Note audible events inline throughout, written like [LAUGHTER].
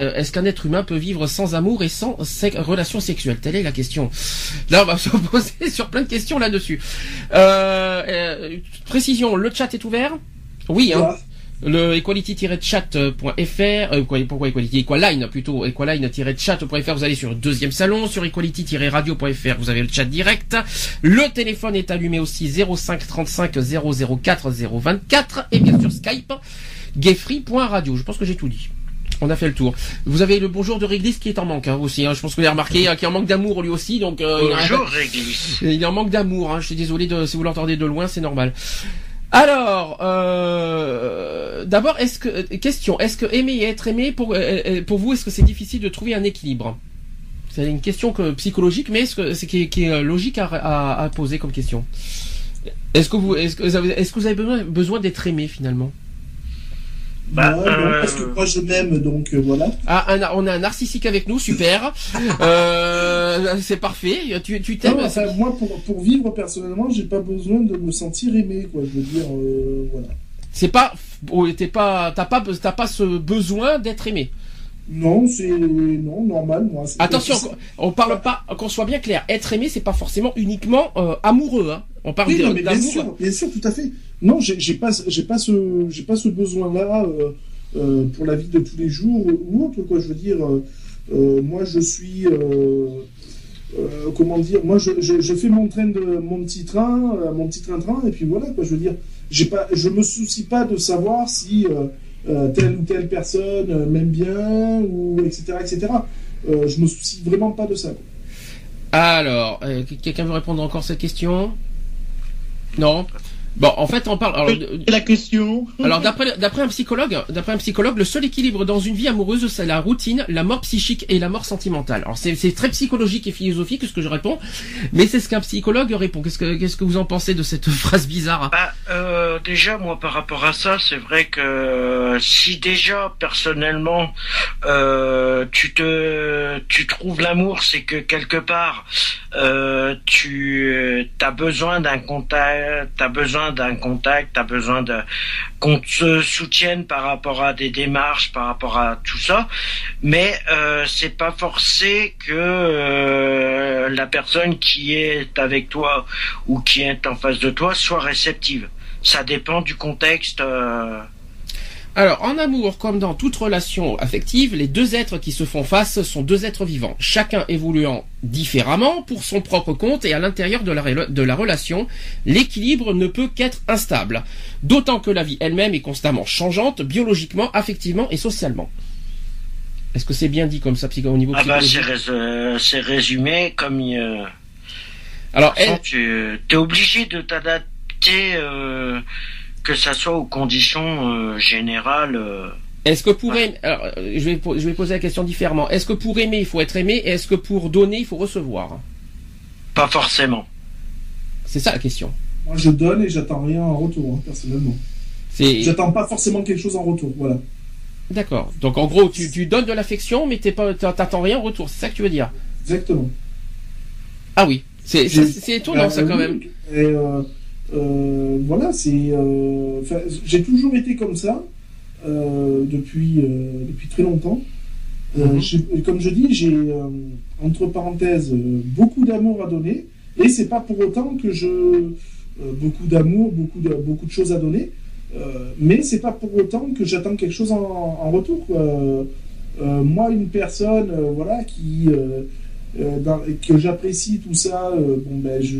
Euh, Est-ce qu'un être humain peut vivre sans amour et sans sec- relation sexuelle Telle est la question. Là, on va [LAUGHS] se poser sur plein de questions là-dessus. Euh, euh, précision, le chat est ouvert? Oui, hein. Le equality-chat.fr, euh, quoi- pourquoi equality, equaline plutôt, equaline-chat.fr, vous allez sur le deuxième salon, sur equality-radio.fr, vous avez le chat direct. Le téléphone est allumé aussi 05 35 004 024 et bien sûr Skype, gayfree.radio. Je pense que j'ai tout dit. On a fait le tour. Vous avez le bonjour de Réglisse qui est en manque hein, aussi. Hein. Je pense que vous avez remarqué hein, est en manque d'amour lui aussi. Donc euh, il a- Bonjour, Réglisse. il est en manque d'amour. Hein. Je suis désolé de, si vous l'entendez de loin, c'est normal. Alors, euh, d'abord, est-ce que euh, question, est-ce que aimer et être aimé pour euh, pour vous, est-ce que c'est difficile de trouver un équilibre? C'est une question que, psychologique, mais est-ce que c'est qui, est- qui est logique à, à- à poser comme question? Est-ce que vous est-ce que vous avez, est-ce que vous avez besoin, besoin d'être aimé finalement? Bah, non, non, euh, parce que moi je m'aime, donc euh, voilà. Ah, un- on a un narcissique avec nous, super. [LAUGHS] euh, c'est parfait. Tu tu t'aimes Non, enfin, moi, pour, pour vivre personnellement, j'ai pas besoin de me sentir aimé, quoi. Je veux dire, euh, voilà. C'est pas, oh, t'es pas, t'as pas, t'as pas ce besoin d'être aimé. Non, c'est non normal, moi. c'est- Attention, on parle pas, qu'on soit bien clair. Être aimé, c'est pas forcément uniquement euh, amoureux. Hein. On parle Oui, mais bien d'amour. sûr, bien sûr, tout à fait. Non, j'ai pas, j'ai pas ce, j'ai pas ce besoin-là euh, euh, pour la vie de tous les jours ou autre, quoi. Je veux dire, euh, moi, je suis, comment dire, moi, je, je, je fais mon train de, mon petit train, mon petit train-train, et puis voilà, quoi. Je veux dire, j'ai pas, je me soucie pas de savoir si telle ou telle personne m'aime bien ou etc., etc. Je me soucie vraiment pas de ça. quoi. Alors, quelqu'un veut répondre encore à cette question? Non. Bon, en fait, on parle. Alors, la question. Alors d'après d'après un psychologue, d'après un psychologue, le seul équilibre dans une vie amoureuse, c'est la routine, la mort psychique et la mort sentimentale. Alors c'est c'est très psychologique et philosophique ce que je réponds, mais c'est ce qu'un psychologue répond. Qu'est-ce que qu'est-ce que vous en pensez de cette [LAUGHS] phrase bizarre Bah, euh, déjà, moi, par rapport à ça, c'est vrai que euh, si déjà, personnellement, euh, tu te, tu trouves l'amour, c'est que quelque part, euh, tu as besoin d'un contact, t'as besoin d'un contact, t'as besoin de qu'on te soutienne par rapport à des démarches, par rapport à tout ça, mais euh, c'est pas forcé que euh, la personne qui est avec toi ou qui est en face de toi soit réceptive. Ça dépend du contexte. euh, Alors, en amour, comme dans toute relation affective, les deux êtres qui se font face sont deux êtres vivants, chacun évoluant différemment pour son propre compte et à l'intérieur de la, rela- de la relation, l'équilibre ne peut qu'être instable. D'autant que la vie elle-même est constamment changeante, biologiquement, affectivement et socialement. Est-ce que c'est bien dit comme ça, psycho- au niveau Ah bah c'est psychologique rés- euh, c'est résumé comme euh, Alors, elle- tu es obligé de t'adapter, euh, que ça soit aux conditions euh, générales. euh. Est-ce que pour aimer, alors, euh, je vais, po- je vais poser la question différemment. Est-ce que pour aimer, il faut être aimé, et est-ce que pour donner, il faut recevoir? Pas forcément. C'est ça la question. Moi, je donne et j'attends rien en retour, hein, personnellement. C'est J'attends pas forcément quelque chose en retour, voilà. d'accord. Donc en gros, tu, tu donnes de l'affection, mais t'es pas, t'attends rien en retour. C'est ça que tu veux dire? Exactement. Ah oui. C'est J'ai- c'est- c'est étonnant ça Euh, quand oui, même. Et euh, euh, voilà, c'est. euh, j'ai toujours été comme ça euh, depuis depuis très longtemps. Mhm. comme je dis, j'ai entre parenthèses beaucoup d'amour à donner, et c'est pas pour autant que je beaucoup d'amour, beaucoup de beaucoup de choses à donner, mais c'est pas pour autant que j'attends quelque chose en, en retour. moi, une personne, voilà, qui dans- que j'apprécie tout ça, bon ben je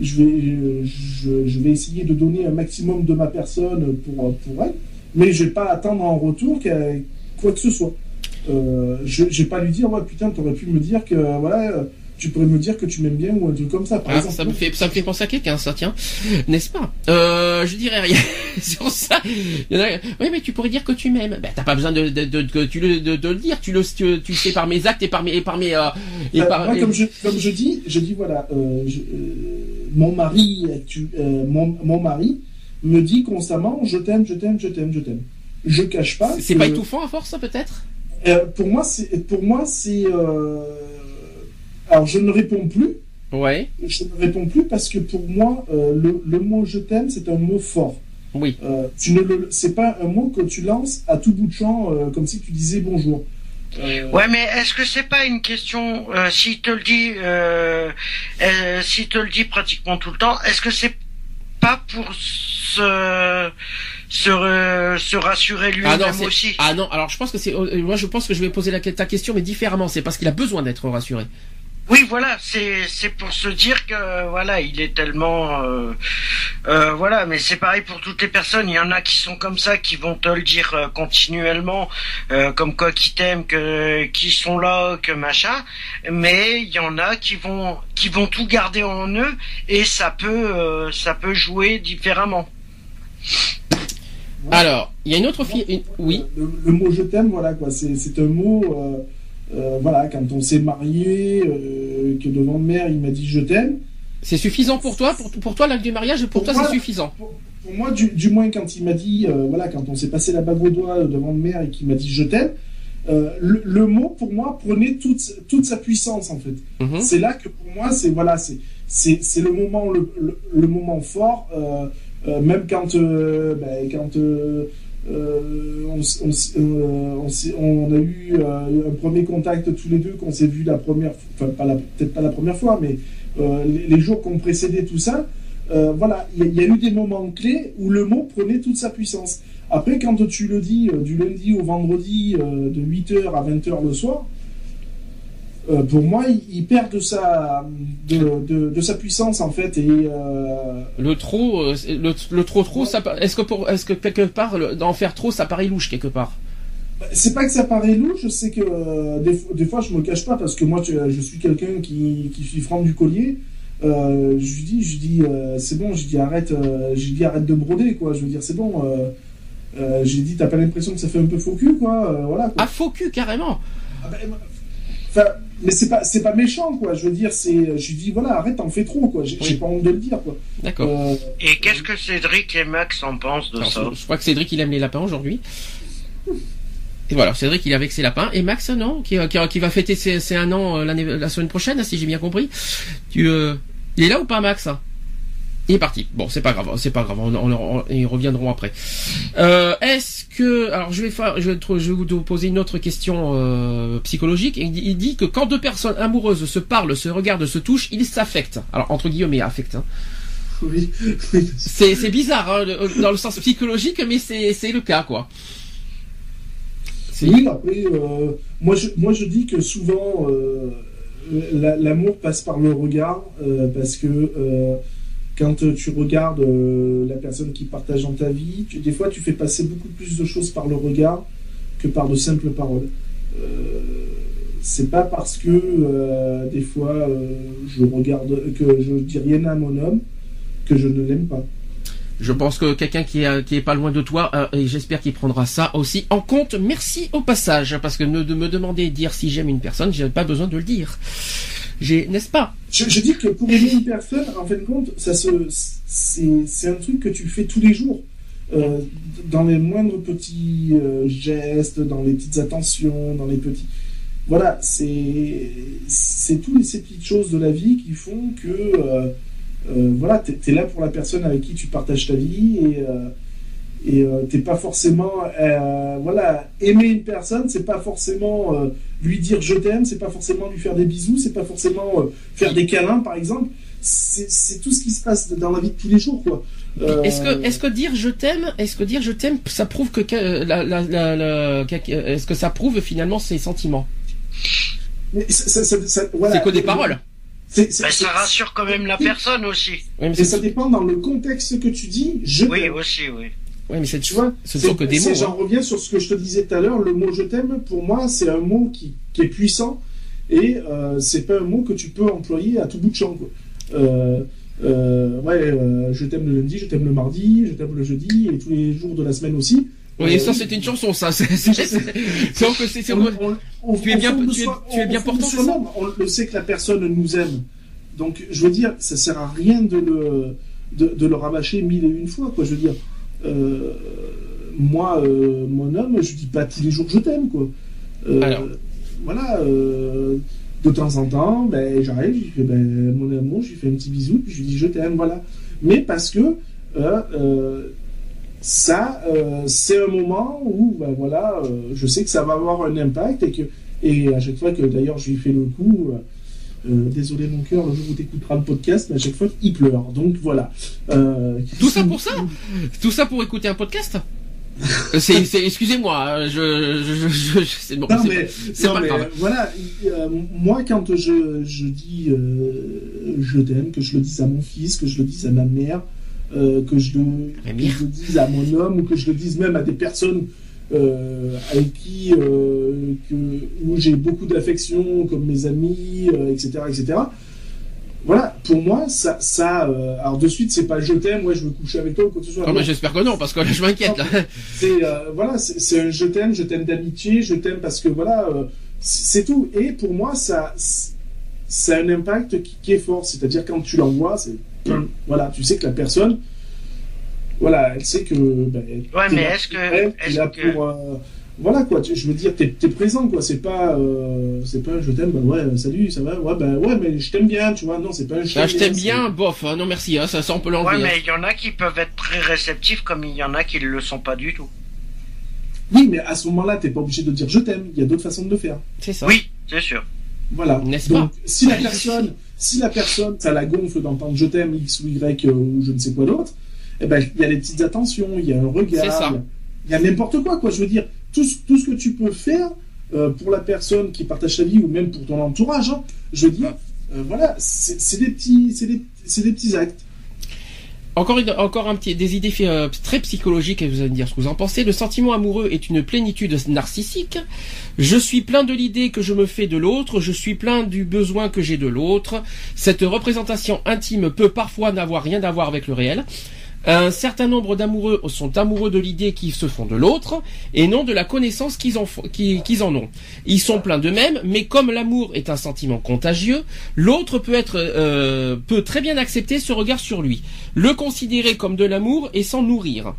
je vais je, je vais essayer de donner un maximum de ma personne pour pour elle, mais je vais pas attendre en retour qu'elle- quoi que ce soit. Euh, je, je vais pas lui dire ouais putain t'aurais pu me dire que voilà tu pourrais me dire que tu m'aimes bien ou un truc comme ça, par Ah, exemple. ça me fait ça me fait penser à quelqu'un, ça tiens, n'est-ce pas? Euh, Je dirais rien [LAUGHS] sur ça. Il y en a- Oui, mais tu pourrais dire que tu m'aimes. Ben, t'as pas besoin de de, de, tu le de, de le dire. Tu le tu, tu sais par mes actes et par mes et par mes euh, et Euh, par. moi, et- comme je, comme je dis, je dis voilà, je- mon mari, actu- euh, mon, mon mari me dit constamment, je t'aime, je t'aime, je t'aime, je t'aime. Je cache pas. C'est pas étouffant à force, ça peut-être? Euh, pour moi, c'est, pour moi, c'est. euh, Alors, je ne réponds plus. Ouais. Je ne réponds plus parce que pour moi, le, le mot je t'aime, c'est un mot fort. Oui. Tu ne le, c'est pas un mot que tu lances à tout bout de champ, comme si tu disais bonjour. Euh, Ouais, mais est-ce que c'est pas une question euh, s'il te le dit, euh, euh, s'il te le dit pratiquement tout le temps, est-ce que c'est pas pour se se, se rassurer Ah lui-même c'est- aussi? Ah non. Alors je pense que c'est moi je pense que je vais poser la ta question mais différemment. C'est parce qu'il a besoin d'être rassuré. Oui, voilà, c'est c'est pour se dire que voilà, il est tellement euh, euh, voilà, mais c'est pareil pour toutes les personnes. Il y en a qui sont comme ça, qui vont te le dire euh, continuellement, euh, comme quoi qui t'aiment, que qui sont là, que machin. Mais il y en a qui vont qui vont tout garder en eux et ça peut euh, ça peut jouer différemment. Alors il y a une autre fille. une- Oui. Le, le mot je t'aime, voilà quoi. C'est, c'est un mot. Euh, voilà, quand on s'est marié, euh, que devant mère, il m'a dit je t'aime. C'est suffisant pour toi pour pour toi l'acte du mariage pour, Pour toi c'est suffisant. Pour, pour moi, du, du moins, quand il m'a dit, euh, voilà, quand on s'est passé la bague au doigt devant mère et qu'il m'a dit je t'aime, le, le mot pour moi prenait toute, toute sa puissance en fait. Mhm. C'est là que pour moi, c'est voilà, c'est c'est le moment le, le, le moment fort. même quand ben, quand s- euh, on, a eu euh, un premier contact tous les deux, qu'on s'est vu la première, enfin peut-être pas la première fois, mais euh, les, jours qu'on précédé tout ça, euh, voilà, il y, a- eu des moments clés où le mot prenait toute sa puissance. Après, quand tu le dis euh, du lundi au vendredi euh, de 8h à 20h le soir, euh, pour moi, il, il perd de sa, de, de, de sa puissance en fait. Et euh, Le trop euh, c'est- le, le trop trop ça est-ce que pour est-ce que quelque part d'en faire trop ça paraît louche quelque part? c'est pas que ça paraît louche, sais que des, fois- des fois je me cache pas parce que moi je suis quelqu'un qui, qui suis franc du collier. Je lui dis, je dis, c'est bon, je dis arrête, je lui dis arrête de broder quoi. Je veux dire c'est bon. J'ai dit t'as pas l'impression que ça fait un peu faux cul quoi. voilà. Quoi. Ah faux cul carrément. Ah ben, Enfin, mais c'est pas c'est pas méchant quoi. Je veux dire c'est, je lui dis voilà arrête t'en fais trop quoi. J'ai Oui. pas honte de le dire quoi. D'accord. Euh, Et qu'est-ce que Cédric et Max en pensent de Alors, ça je, je crois que Cédric il aime les lapins aujourd'hui. Et voilà, Cédric il est avec ses lapins. Et Max non, qui, qui, qui va fêter ses, ses un an euh, l'année la semaine prochaine, si j'ai bien compris. Tu, euh, il est là ou pas Max Il est parti. Bon, c'est pas grave, c'est pas grave. On, on, on- ils reviendront après. Euh, Est-ce que, alors je vais faire, je vais, te- je vais vous poser une autre question euh, psychologique. Il dit, il dit que quand deux personnes amoureuses se parlent, se regardent, se touchent, ils s'affectent. Alors entre guillemets affectent. Hein. oui. [LAUGHS] C'est c'est bizarre hein, dans le sens psychologique, mais c'est c'est le cas quoi. C'est- Oui, après, euh, moi, je, moi je dis que souvent, la- l'amour passe par le regard, parce que quand tu regardes euh, la personne qui partage dans ta vie, des fois tu fais passer beaucoup plus de choses par le regard que par de simples paroles. Euh, c'est pas parce que euh, des fois euh, je regarde que je dis rien à mon homme que je ne l'aime pas. Je pense que quelqu'un qui est pas loin de toi euh, et j'espère qu'il prendra ça aussi en compte. Merci au passage parce que de me demander dire si j'aime une personne, j'ai pas besoin de le dire. N'est-ce pas? Je, dis que pour aimer une personne, en fin de compte, ça se, c'est, un truc que tu fais tous les jours. Euh, dans les moindres petits euh, gestes, dans les petites attentions, dans les petits. Voilà, c'est, c'est toutes ces petites choses de la vie qui font que. euh, voilà, t'es, t'es là pour la personne avec qui tu partages ta vie. Et euh, t'es pas forcément euh, voilà aimer une personne c'est pas forcément euh, lui dire je t'aime c'est pas forcément lui faire des bisous c'est pas forcément euh, faire des câlins par exemple c'est tout ce qui se passe dans la vie de tous les jours quoi Euh, Est-ce que est-ce que dire je t'aime, est-ce que dire je t'aime, ça prouve que que- la, la, la, la- que- est-ce que ça prouve finalement ses sentiments? Mais voilà. C'est que des paroles. Ben, c'est- Ça rassure quand même la personne aussi. Oui, mais et ça dépend dans le contexte que tu dis je Oui, aussi, oui. Ouais, mais c'est tu vois ce c'est- sont que des c'est- mots. j'en hein. reviens sur ce que je te disais tout à l'heure le mot je t'aime pour moi c'est un mot qui, qui est puissant et euh, c'est pas un mot que tu peux employer à tout bout de champ. Quoi. Euh, euh, ouais, euh, je t'aime le lundi, je t'aime le mardi, je t'aime le jeudi et tous les jours de la semaine aussi. Oui, ça c'était une chanson, ça. C'est c'est- c'est- c'est- c'est- c'est- Tu es bien- tu es- tu es bien portant, c'est On le sait que la personne nous aime. Donc, je veux dire, ça sert à rien de le, de, de le rabâcher mille et une fois, quoi. Je veux dire, euh, moi, euh, mon homme, je dis pas tous les jours je t'aime, quoi. Euh, Alors. Voilà, de temps en temps, ben, j'arrive, je lui fais, ben, mon amour, je lui fais un petit bisou, puis je lui dis je t'aime, voilà. Mais parce que, ça, c'est un moment où, ben voilà, je sais que ça va avoir un impact et que, et à chaque fois que d'ailleurs je lui fais le coup, euh, désolé mon cœur, le jour où tu écouteras le podcast, mais à chaque fois il pleure. Donc voilà. Euh, Tout ça pour ça Tout ça pour écouter un podcast Euh, excusez-moi, euh, je, je, je, je- c'est bon, Non c'est mais, pas- c'est non, pas mais, grave. voilà, euh, moi quand je, je dis euh, je t'aime, que je le dise à mon fils, que je le dise à ma mère, euh, que, je le, Ma que mère. je le dise à mon homme, ou que je le dise même à des personnes euh, avec qui euh, que, où j'ai beaucoup d'affection, comme mes amis, euh, etc., etc. Voilà, pour moi, ça, ça euh, alors de suite, c'est pas je t'aime, ouais, je veux coucher avec toi ou quoi que ce soit. Non. mais j'espère que non, parce que là je m'inquiète. C'est euh, voilà, c'est un je t'aime, je t'aime d'amitié, je t'aime parce que voilà, euh, c'est c'est tout. Et pour moi, ça, ça a un impact qui, qui est fort. C'est-à-dire quand tu l'envoies, c'est [CLEARS THROAT] voilà, tu sais que la personne, voilà, elle sait que. Ben, Ouais, t'es mais est-ce que- est-ce là que- pour, euh, voilà quoi, tu- je veux dire, t'es es présent quoi, c'est pas, euh, c'est pas un je t'aime, bah ouais, salut, ça va, ouais, bah ouais, mais je t'aime bien, tu vois, non, c'est pas un je Ah, je t'aime bien, bof, hein, non merci, hein, ça, ça on peut Ouais, l'enlever. hein. mais il y en a qui peuvent être très réceptifs, comme il y en a qui ne le sont pas du tout. Oui, mais à ce moment-là, t'es pas obligé de dire je t'aime, il y a d'autres façons de le faire. C'est ça. Oui, c'est sûr. Voilà. N'est-ce Donc, si la personne, si la personne, ça la gonfle d'entendre je t'aime X ou Y euh, ou je ne sais quoi d'autre, eh ben, il y a des petites attentions, il y a un regard, il y a- n'importe quoi, quoi. Je veux dire, tout, ce- tout ce que tu peux faire euh, pour la personne qui partage sa vie ou même pour ton entourage, hein, je veux dire, euh, voilà, c'est des petits, c'est des, des petits actes. Encore, une- encore un petit, des idées euh, très psychologiques, et vous allez me dire ce que vous en pensez. Le sentiment amoureux est une plénitude narcissique. Je suis plein de l'idée que je me fais de l'autre, je suis plein du besoin que j'ai de l'autre. Cette représentation intime peut parfois n'avoir rien à voir avec le réel. Un certain nombre d'amoureux sont amoureux de l'idée qu'ils se font de l'autre et non de la connaissance qu'ils en, ont. Ils sont pleins d'eux-mêmes, mais comme l'amour est un sentiment contagieux, l'autre peut être euh, peut très bien accepter ce regard sur lui, le considérer comme de l'amour et s'en nourrir.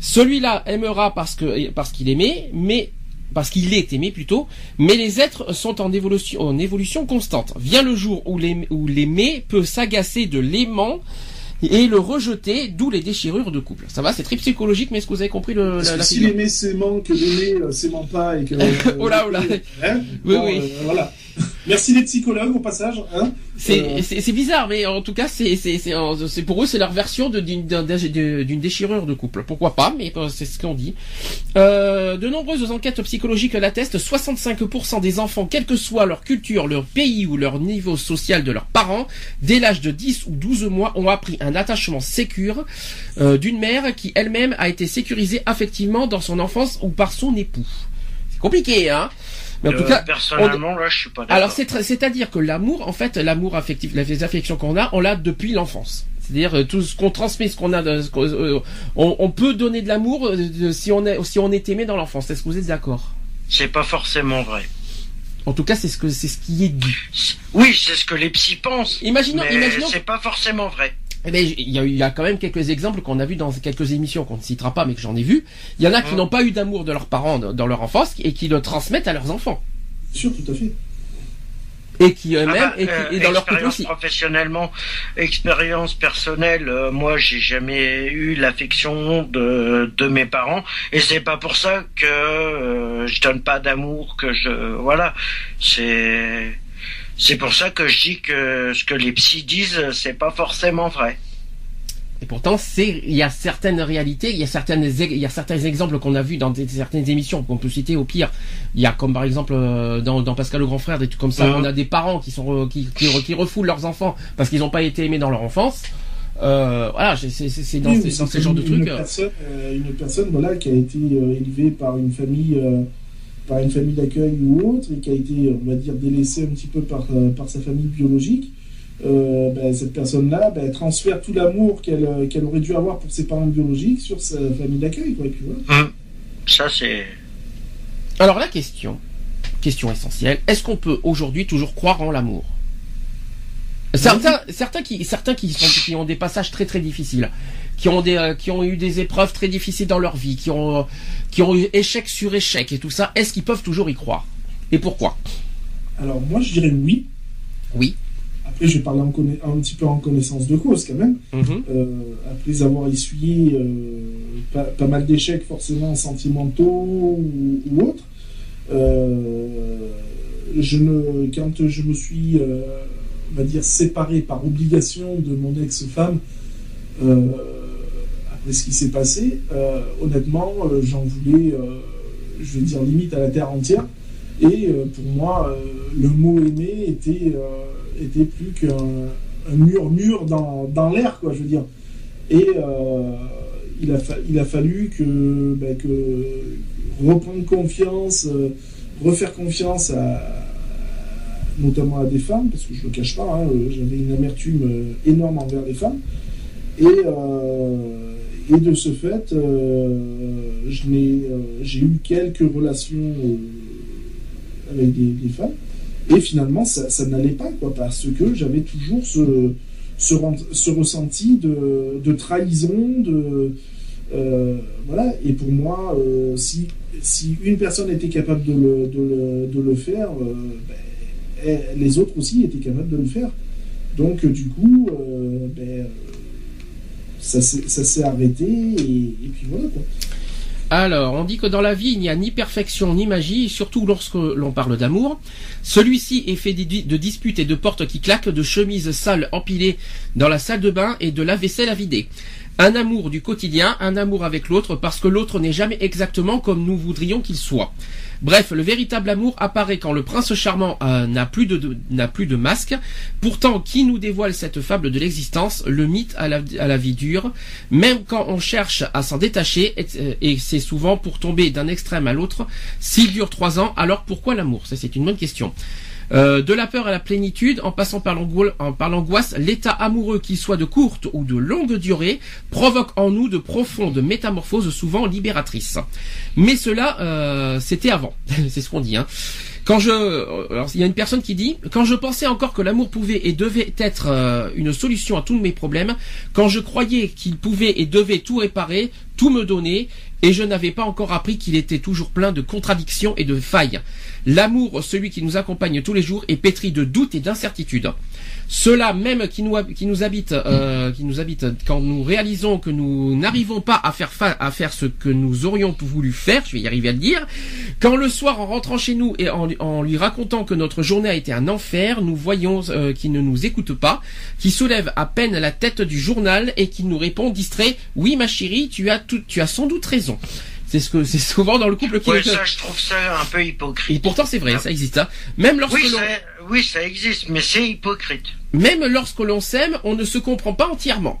Celui-là aimera parce que parce qu'il aimait, mais parce qu'il est aimé plutôt, mais les êtres sont en évolution, en évolution constante. Vient le jour où l'aimer peut s'agacer de l'aimant et le rejeter, d'où les déchirures de couple. Ça va, c'est très psychologique, mais est-ce que vous avez compris le, la, la si l'aimer s'aimant, que l'aimer euh, s'aimant pas et que. Oh là, oh là. Hein Oui, Bon, oui. euh, voilà. Merci les psychologues au passage. Hein C'est Euh. c'est- bizarre, mais en tout cas, c'est pour eux, c'est leur version d'une d'un- d'un- d'une déchirure de couple. Pourquoi pas, mais euh, c'est ce qu'on dit. Euh, de nombreuses enquêtes psychologiques l'attestent. 65% des enfants, quelle que soit leur culture, leur pays ou leur niveau social de leurs parents, dès l'âge de 10 ou 12 mois, ont appris un attachement sécure euh, d'une mère qui elle-même a été sécurisée affectivement dans son enfance ou par son époux. C'est compliqué, hein mais en tout Euh, cas, personnellement, là, je suis pas alors c'est-à-dire que l'amour, en fait, l'amour affectif, les affections qu'on a, on l'a depuis l'enfance. C'est-à-dire euh, tout ce qu'on transmet, ce qu'on a, ce euh, on, on peut donner de l'amour euh, si on est si on est aimé dans l'enfance. Est-ce que vous êtes d'accord? C'est pas forcément vrai. En tout cas, c'est ce que c'est ce qui est dit. Oui, c'est ce que les psys pensent. Imaginons, mais imaginons. c'est pas forcément vrai. Eh ben, il y a, il y a quand même quelques exemples qu'on a vus dans quelques émissions qu'on ne citera pas, mais que j'en ai vu. Il y en a qui n'ont pas eu d'amour de leurs parents dans leur enfance et qui le transmettent à leurs enfants Sûr, tout à fait. et qui eux-mêmes Ah bah, et, qui- euh, et dans leur couple aussi. professionnellement, expérience personnelle, euh, moi j'ai jamais eu l'affection de, de mes parents et c'est pas pour ça que euh, je donne pas d'amour que je voilà c'est c'est pour ça que je dis que ce que les psys disent c'est pas forcément vrai. Et pourtant, c'est, il y a certaines réalités, il y a certaines, il y a certains exemples qu'on a vus dans des- certaines émissions qu'on peut citer au pire. Il y a comme par exemple euh, dans, dans Pascal le grand frère des trucs comme ça. On a des parents qui sont euh, qui, qui, qui refoulent leurs enfants parce qu'ils n'ont pas été aimés dans leur enfance. Euh, voilà, c'est, c'est, c'est dans, Oui, ces- c'est dans ces comme genres de trucs. Personne, euh, une personne voilà, qui a été euh, élevée par une famille euh, par une famille d'accueil ou autre et qui a été, on va dire, délaissée un petit peu par, par sa famille biologique, ben, cette personne-là ben, transfère tout l'amour qu'elle aurait dû avoir pour ses parents biologiques sur sa famille d'accueil. Hum. Ça, c'est. Alors, la question, question essentielle, est-ce qu'on peut aujourd'hui toujours croire en l'amour? Certains, certains qui, certains qui, qui ont des passages très très difficiles, qui ont des, euh, qui ont eu des épreuves très difficiles dans leur vie, qui ont, qui ont eu échec sur échec et tout ça, est-ce qu'ils peuvent toujours y croire? Et pourquoi? Alors moi je dirais oui. Oui. Après je vais parler un petit peu en connaissance de cause quand même. Mhm. Euh, après avoir essuyé euh, pas, mal d'échecs forcément sentimentaux ou, ou autres, je ne, quand je me suis on va dire, séparé par obligation de mon ex-femme ce qui s'est passé. Euh, honnêtement, euh, j'en voulais, je vais dire, limite à la terre entière. Et pour moi, le mot aimé était, était plus qu'un murmure dans, dans l'air, quoi, je veux dire. Et il, a il a fallu que, ben, que reprendre confiance, refaire confiance à, notamment à des femmes, parce que je ne le cache pas, hein, euh, j'avais une amertume euh, énorme envers les femmes. Et, euh, et de ce fait, j'ai eu quelques relations avec des, femmes. Et finalement, ça, n'allait pas, quoi, parce que j'avais toujours ce, ce, ressenti de, trahison, de. voilà, et pour moi, si, si une personne était capable de le, de le, de faire, ben, les autres aussi étaient capables de le faire. Donc, du coup, euh, ben, ça s'est arrêté et, puis voilà Alors, on dit que dans la vie, il n'y a ni perfection ni magie, surtout lorsque l'on parle d'amour. Celui-ci est fait de disputes et de portes qui claquent, de chemises sales empilées dans la salle de bain et de la vaisselle à vider. Un amour du quotidien, un amour avec l'autre, parce que l'autre n'est jamais exactement comme nous voudrions qu'il soit. Bref, le véritable amour apparaît quand le prince charmant euh, n'a plus de, plus de masque. Pourtant, qui nous dévoile cette fable de l'existence, le mythe à la, à la vie dure, même quand on cherche à s'en détacher, et, c'est souvent pour tomber d'un extrême à l'autre. S'il dure trois ans, alors pourquoi l'amour? Ça, c'est une bonne question. Euh, de la peur à la plénitude, en passant par l'angoisse, l'état amoureux, qu'il soit de courte ou de longue durée, provoque en nous de profondes métamorphoses souvent libératrices. Mais cela, euh, c'était avant. [LAUGHS] C'est ce qu'on dit. Hein. Quand je, alors il y a une personne qui dit, quand je pensais encore que l'amour pouvait et devait être euh, une solution à tous mes problèmes, quand je croyais qu'il pouvait et devait tout réparer, tout me donner, et je n'avais pas encore appris qu'il était toujours plein de contradictions et de failles. L'amour, celui qui nous accompagne tous les jours, est pétri de doutes et d'incertitudes. Cela même qui nous, qui habite, euh, qui nous habite quand nous réalisons que nous n'arrivons pas à faire à faire ce que nous aurions voulu faire, je vais y arriver à le dire. Quand le soir, en rentrant chez nous et en, lui racontant que notre journée a été un enfer, nous voyons euh, qu'il ne nous écoute pas, qui soulève à peine la tête du journal et qui nous répond distrait "Oui, ma chérie, tu as tout, tu as sans doute raison." C'est ce que c'est souvent dans le couple qui. Ouais, ça, je trouve ça un peu hypocrite. Et pourtant, c'est vrai, ça existe. Hein. Même lorsque oui, oui, ça existe, mais c'est hypocrite. Même lorsque l'on s'aime, on ne se comprend pas entièrement.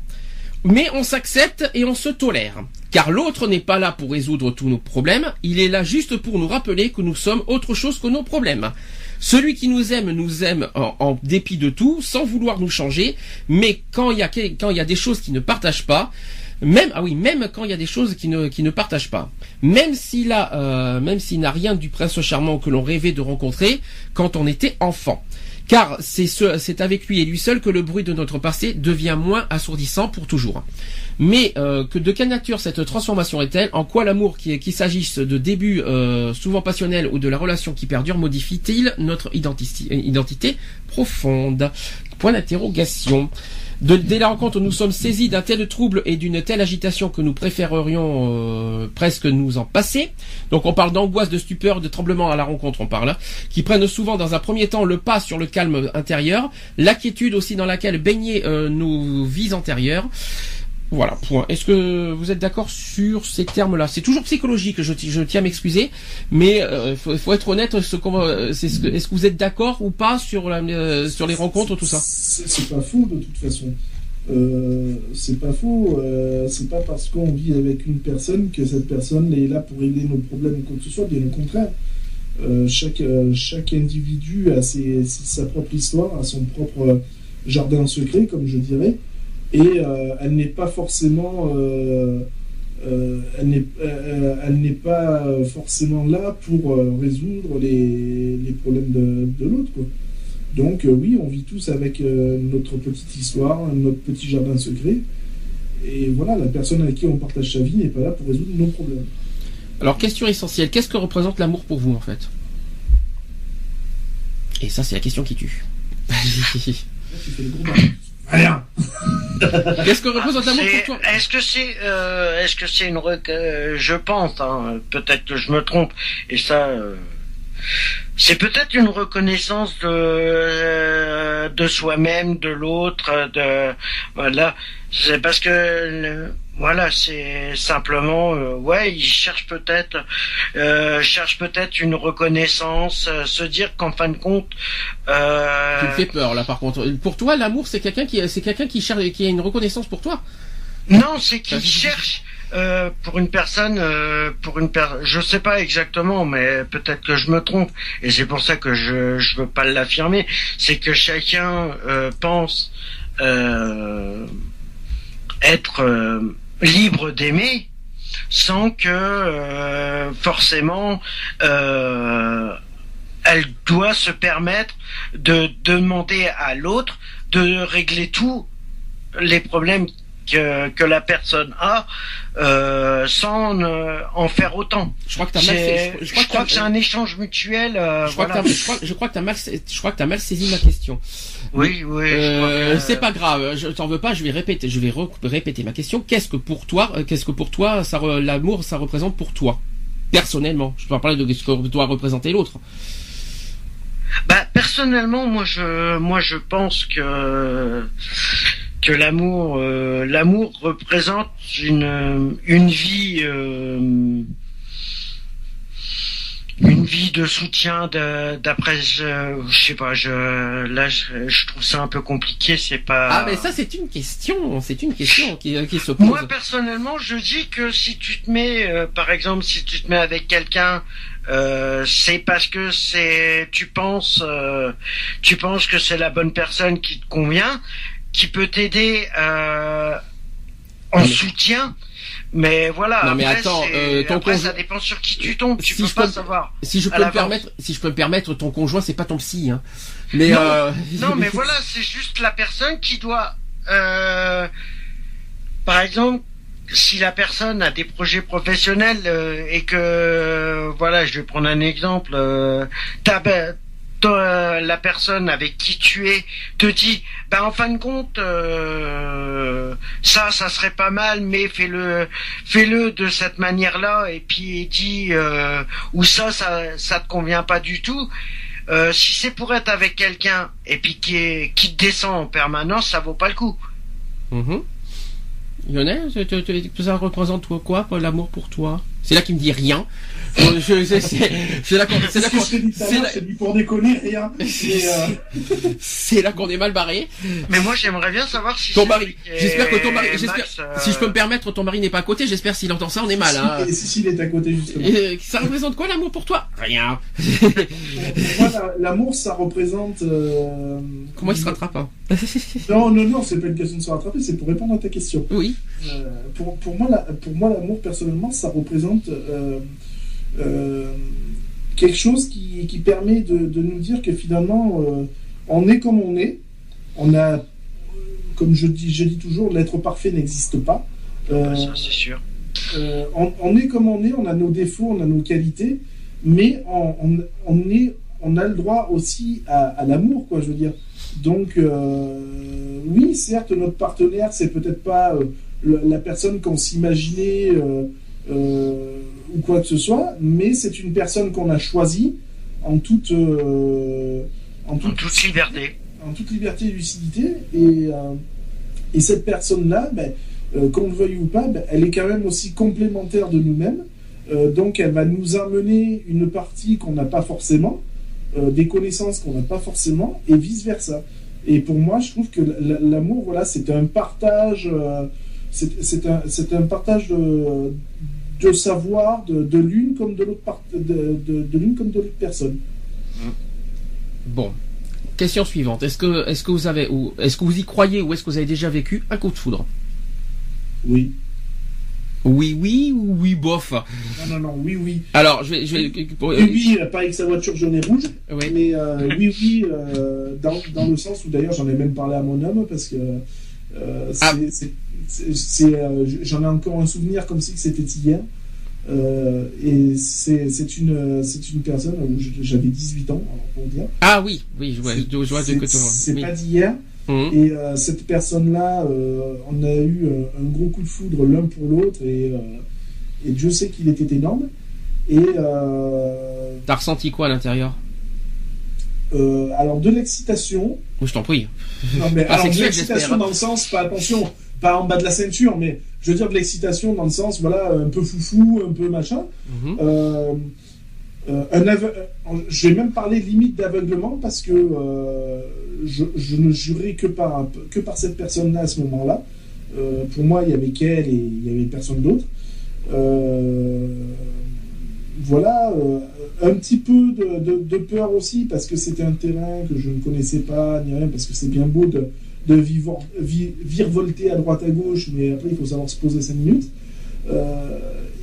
Mais on s'accepte et on se tolère. Car l'autre n'est pas là pour résoudre tous nos problèmes, il est là juste pour nous rappeler que nous sommes autre chose que nos problèmes. Celui qui nous aime nous aime en, dépit de tout, sans vouloir nous changer, mais quand il y a, quand il y a des choses qui ne partagent pas, même ah oui, même quand il y a des choses qui ne qui ne partagent pas. Même s'il a euh, même s'il n'a rien du prince charmant que l'on rêvait de rencontrer quand on était enfant. Car c'est ce, c'est avec lui et lui seul que le bruit de notre passé devient moins assourdissant pour toujours. Mais euh, que de quelle nature cette transformation est-elle? En quoi l'amour, qu'il s'agisse de début euh, souvent passionnel ou de la relation qui perdure, modifie-t-il notre identité profonde? Point d'interrogation. Dès la rencontre, nous sommes saisis d'un tel trouble et d'une telle agitation que nous préférerions euh, presque nous en passer. Donc on parle d'angoisse, de stupeur, de tremblement à la rencontre, on parle, qui prennent souvent dans un premier temps le pas sur le calme intérieur, l'inquiétude aussi dans laquelle baignaient euh, nos vies antérieures. Voilà, point. Est-ce que vous êtes d'accord sur ces termes-là? C'est toujours psychologique, je, tiens à m'excuser, mais il euh, faut, être honnête. Ce, est-ce que, vous êtes d'accord ou pas sur, euh, les rencontres, tout ça? C'est pas faux de toute façon. Euh, c'est pas faux. c'est pas parce qu'on vit avec une personne que cette personne est là pour régler nos problèmes ou quoi que ce soit. Bien au contraire. chaque, individu a sa propre histoire, a son propre jardin secret, comme je dirais, et elle n'est pas forcément euh, elle n'est euh, elle n'est pas forcément là pour euh, résoudre les, les problèmes de, de l'autre. Donc oui, on vit tous avec notre petite histoire, notre petit jardin secret. Et voilà, la personne avec qui on partage sa vie n'est pas là pour résoudre nos problèmes. Alors, question essentielle, qu'est-ce que représente l'amour pour vous en fait? Et ça, c'est la question qui tue. [LAUGHS] tu fais le gros Rien. [LAUGHS] Qu'est-ce que représente l'amour pour toi Est-ce que c'est, euh, est-ce que c'est une, euh, je pense, hein, peut-être que je me trompe, et ça, euh, c'est peut-être une reconnaissance de euh, de soi-même, de l'autre, de voilà. C'est parce que voilà, c'est simplement, euh, ouais, il cherche peut-être, euh, cherche peut-être une reconnaissance, euh, se dire qu'en fin de compte. Euh... Tu me fais peur là, par contre. Pour toi, l'amour, c'est quelqu'un qui, c'est quelqu'un qui cherche, qui a une reconnaissance pour toi? Non, c'est qu'il cherche. Euh, pour une personne, euh, pour une per je sais pas exactement, mais peut-être que je me trompe, et c'est pour ça que je je veux pas l'affirmer. C'est que chacun euh, pense être libre d'aimer sans que euh, forcément euh, elle doit se permettre de demander à l'autre de régler tous les problèmes que, que la personne a euh, sans en faire autant. Je crois que t'as mal. Je, je, crois, que, c'est un échange mutuel. Euh, je, crois voilà. que je, crois, que t'as mal. Je crois que t'as mal saisi ma question. Oui, oui. Euh, c'est pas grave. Je t'en veux pas. Je vais répéter. Je vais répéter ma question. Qu'est-ce que pour toi, qu'est-ce que pour toi, ça, l'amour, ça représente pour toi, personnellement. Je peux pas parler de ce que doit représenter l'autre. Bah personnellement, moi je, moi je pense que que l'amour, euh, l'amour représente une une vie. Euh, une vie de soutien d'après je, je sais pas je là je, trouve ça un peu compliqué c'est pas ah mais ça c'est une question c'est une question qui, qui se pose moi personnellement je dis que si tu te mets euh, par exemple si tu te mets avec quelqu'un euh, c'est parce que c'est tu penses euh, tu penses que c'est la bonne personne qui te convient qui peut t'aider euh, en soutien mais voilà. Non mais attends, euh, ton après, ça dépend sur qui tu tombes. Tu si peux pas savoir. Si je peux me permettre, si je peux me permettre, ton conjoint c'est pas ton psy, hein. Mais non, euh... non mais [LAUGHS] voilà, c'est juste la personne qui doit. Euh... Par exemple, si la personne a des projets professionnels euh, et que voilà, je vais prendre un exemple. Euh, la personne avec qui tu es te dit ben en fin de compte euh, ça ça serait pas mal mais fais-le fais-le de cette manière-là et puis dit euh, ou ça ça ça te convient pas du tout. Euh, si c'est pour être avec quelqu'un et puis qui descend en permanence ça vaut pas le coup. Mm Lionel ça représente quoi l'amour pour toi? C'est là qu'il me dit rien c'est là qu'on c'est là qu'on c'est pour déconner rien. [LAUGHS] Euh, c'est là qu'on est mal barré. Mais moi j'aimerais bien savoir si ton mari. J'espère que ton mari. J'espère. Si je peux me permettre, ton mari n'est pas à côté. J'espère s'il entend ça, on est mal. Hein. Si s'il est à côté justement. ça représente quoi l'amour pour toi? Rien. moi l'amour ça représente. Euh, Comment il se rattrape hein? Non non non, c'est pas une question de se rattraper, c'est pour répondre à ta question. Oui. Euh, pour pour moi pour moi l'amour personnellement ça représente euh, quelque chose qui, qui permet de, de, nous dire que finalement, euh, on est comme on est. On a, comme je dis, je dis toujours, l'être parfait n'existe pas. Euh, ça, c'est sûr. On, on, est comme on est, on a nos défauts, on a nos qualités, mais on, on est, on a le droit aussi à, à l'amour, quoi, je veux dire. Donc, oui, certes, notre partenaire, c'est peut-être pas la personne qu'on s'imaginait ou quoi que ce soit, mais c'est une personne qu'on a choisie en toute, euh, en, toute, liberté. En toute liberté et lucidité. Et, euh, et cette personne-là, ben, euh, qu'on le veuille ou pas, ben, elle est quand même aussi complémentaire de nous-mêmes. donc elle va nous amener une partie qu'on n'a pas forcément, des connaissances qu'on n'a pas forcément, et vice-versa. Et pour moi, je trouve que l'amour, voilà, c'est un partage, c'est un, un, partage de, de savoir de, l'une comme de l'autre de, de l'une comme de l'autre personne. Bon. Question suivante. Est-ce que, est-ce que vous avez, ou est-ce que vous y croyez, ou est-ce que vous avez déjà vécu un coup de foudre? Oui. Oui, oui ou oui, bof? Non, non, non, oui, oui. Alors, je vais. Je vais oui, oui, pas avec sa voiture jaune et rouge. Oui. Mais euh, oui, oui, euh, dans, dans, le sens où d'ailleurs j'en ai même parlé à mon homme parce que euh, ah. C'est, j'en ai encore un souvenir comme si c'était hier. et c'est, une, c'est une personne où j'avais 18 ans, pour dire. Ah oui, oui, je vois, je vois de C'est pas d'hier. Mhm. Et euh, cette personne-là, euh, on a eu euh, un gros coup de foudre l'un pour l'autre et, et, Dieu sait qu'il était énorme. Et t'as ressenti quoi à l'intérieur? Alors de l'excitation. je t'en prie. Non mais alors de l'excitation dans le sens, pas attention, pas en bas de la ceinture, mais je veux dire de l'excitation dans le sens, voilà, un peu foufou, un peu machin. Mhm. je vais même parler limite d'aveuglement parce que je, ne jurais que par, que par cette personne-là à ce moment-là. Euh, pour moi, il y avait qu'elle et il n'y avait personne d'autre. Euh, voilà, euh, un petit peu de, peur aussi parce que c'était un terrain que je ne connaissais pas ni rien, parce que c'est bien beau de, de vivre, virevolter à droite à gauche, mais après il faut savoir se poser 5 minutes.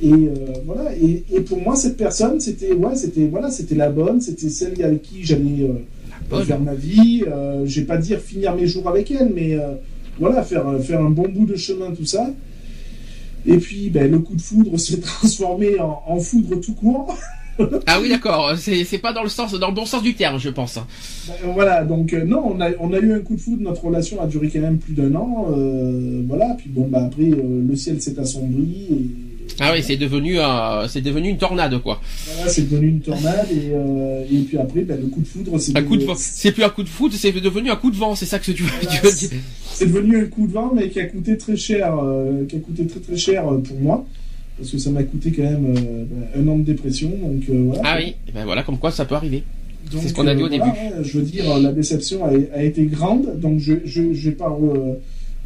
et voilà, et, et, pour moi cette personne, c'était ouais, c'était voilà, c'était la bonne, c'était celle avec qui j'allais faire ma vie. Euh, je vais pas dire finir mes jours avec elle, mais euh, voilà, faire, faire un bon bout de chemin, tout ça. Et puis, ben, le coup de foudre [LAUGHS] s'est transformé en, foudre tout court. Ah oui, d'accord. C'est pas dans le sens, dans le bon sens du terme, je pense. Ben, voilà. Donc euh, non, on a, on a eu un coup de foudre. Notre relation a duré quand même plus d'un an. voilà. Puis bon, bah après, le ciel s'est assombri et ah oui, c'est devenu, c'est devenu une tornade, quoi. Voilà, c'est devenu une tornade et, euh, et puis après, ben, le coup de foudre, c'est. Un coup de C'est plus un coup de foudre, c'est devenu un coup de vent. C'est ça que tu, veux dire. C'est devenu un coup de vent, mais qui a coûté très cher, euh, qui a coûté très très cher euh, pour moi. Parce que ça m'a coûté quand même ben, un an de dépression, donc voilà. Ah oui, ben voilà, comme quoi ça peut arriver. C'est ce qu'on a dit au début. je veux dire, la déception a, a été grande, donc je, je, je vais pas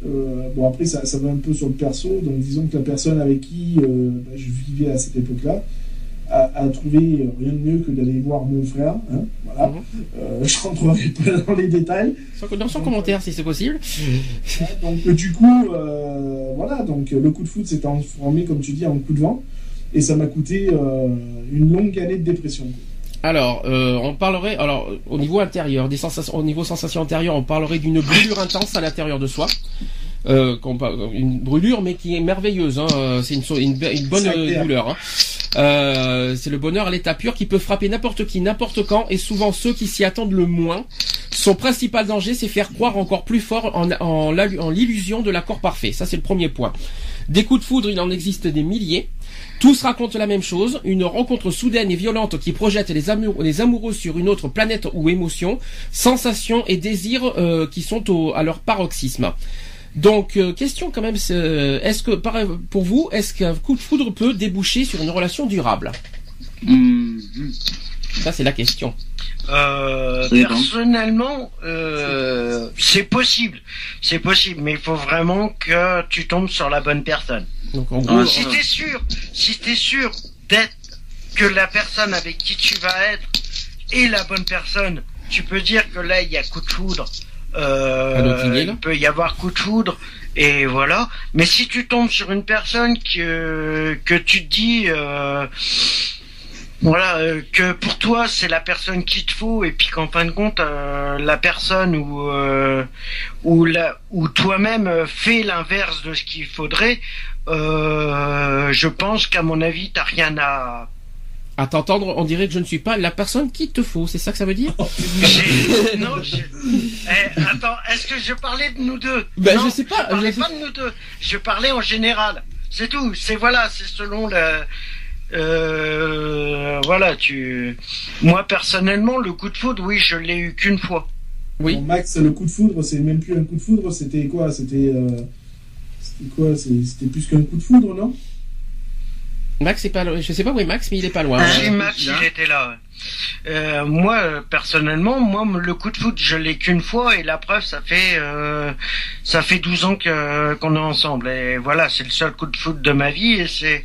euh, bon, après, ça, ça, va un peu sur le perso. Donc, disons que la personne avec qui euh, bah, je vivais à cette époque-là a, trouvé rien de mieux que d'aller voir mon frère. Hein, voilà. Mhm. Euh, [LAUGHS] je rentrerai pas dans les détails. Dans son commentaire, si c'est possible. donc, du coup, voilà. Donc, le coup de foot s'est transformé, comme tu dis, en coup de vent. Et ça m'a coûté une longue année de dépression. Alors, on parlerait, alors au niveau intérieur, des sensations, au niveau sensation antérieure, on parlerait d'une brûlure intense à l'intérieur de soi. Euh, une brûlure, mais qui est merveilleuse. Hein. Euh, c'est une, une, bonne douleur. Hein. Euh, c'est le bonheur à l'état pur qui peut frapper n'importe qui, n'importe quand, et souvent ceux qui s'y attendent le moins. Son principal danger, c'est faire croire encore plus fort en, l'illusion de l'accord parfait. Ça, c'est le premier point. Des coups de foudre, il en existe des milliers. Tous racontent la même chose, une rencontre soudaine et violente qui projette les, amoureux, sur une autre planète ou émotion, sensations et désirs euh, qui sont à leur paroxysme. Donc, euh, question quand même, euh, est-ce que, pour vous, est-ce qu'un coup de foudre peut déboucher sur une relation durable? Mm-hmm. Ça, c'est la question. Euh, personnellement, c'est possible, c'est possible, mais il faut vraiment que tu tombes sur la bonne personne. Donc, en gros, si t'es sûr, si t'es sûr d'être que la personne avec qui tu vas être est la bonne personne, tu peux dire que là il y a coup de foudre. Euh, il peut y avoir coup de foudre et voilà. Mais si tu tombes sur une personne que que tu te dis euh, voilà euh, que pour toi c'est la personne qu'il te faut et puis qu'en fin de compte la personne ou ou la ou toi-même fait l'inverse de ce qu'il faudrait, je pense qu'à mon avis t'as rien à à t'entendre, on dirait que je ne suis pas la personne qui te faut. C'est ça que ça veut dire? Non, je... Eh, attends, est-ce que je parlais de nous deux? Ben je sais pas. Je parlais pas de nous deux. Je parlais en général. C'est tout. C'est voilà, c'est selon le. Euh, voilà, tu. Moi personnellement, le coup de foudre, oui, je l'ai eu qu'une fois. Oui. Max, le coup de foudre, c'est même plus un coup de foudre. C'était quoi? C'était. Euh... C'était quoi? C'était plus qu'un coup de foudre, non? Max, pas, je sais pas où est Max, mais il est pas loin. Oui, Max, il était là. Euh, moi, personnellement, moi, le coup de foot, je l'ai qu'une fois et la preuve, ça fait euh, ça fait 12 ans que qu'on est ensemble et voilà, c'est le seul coup de foot de ma vie et c'est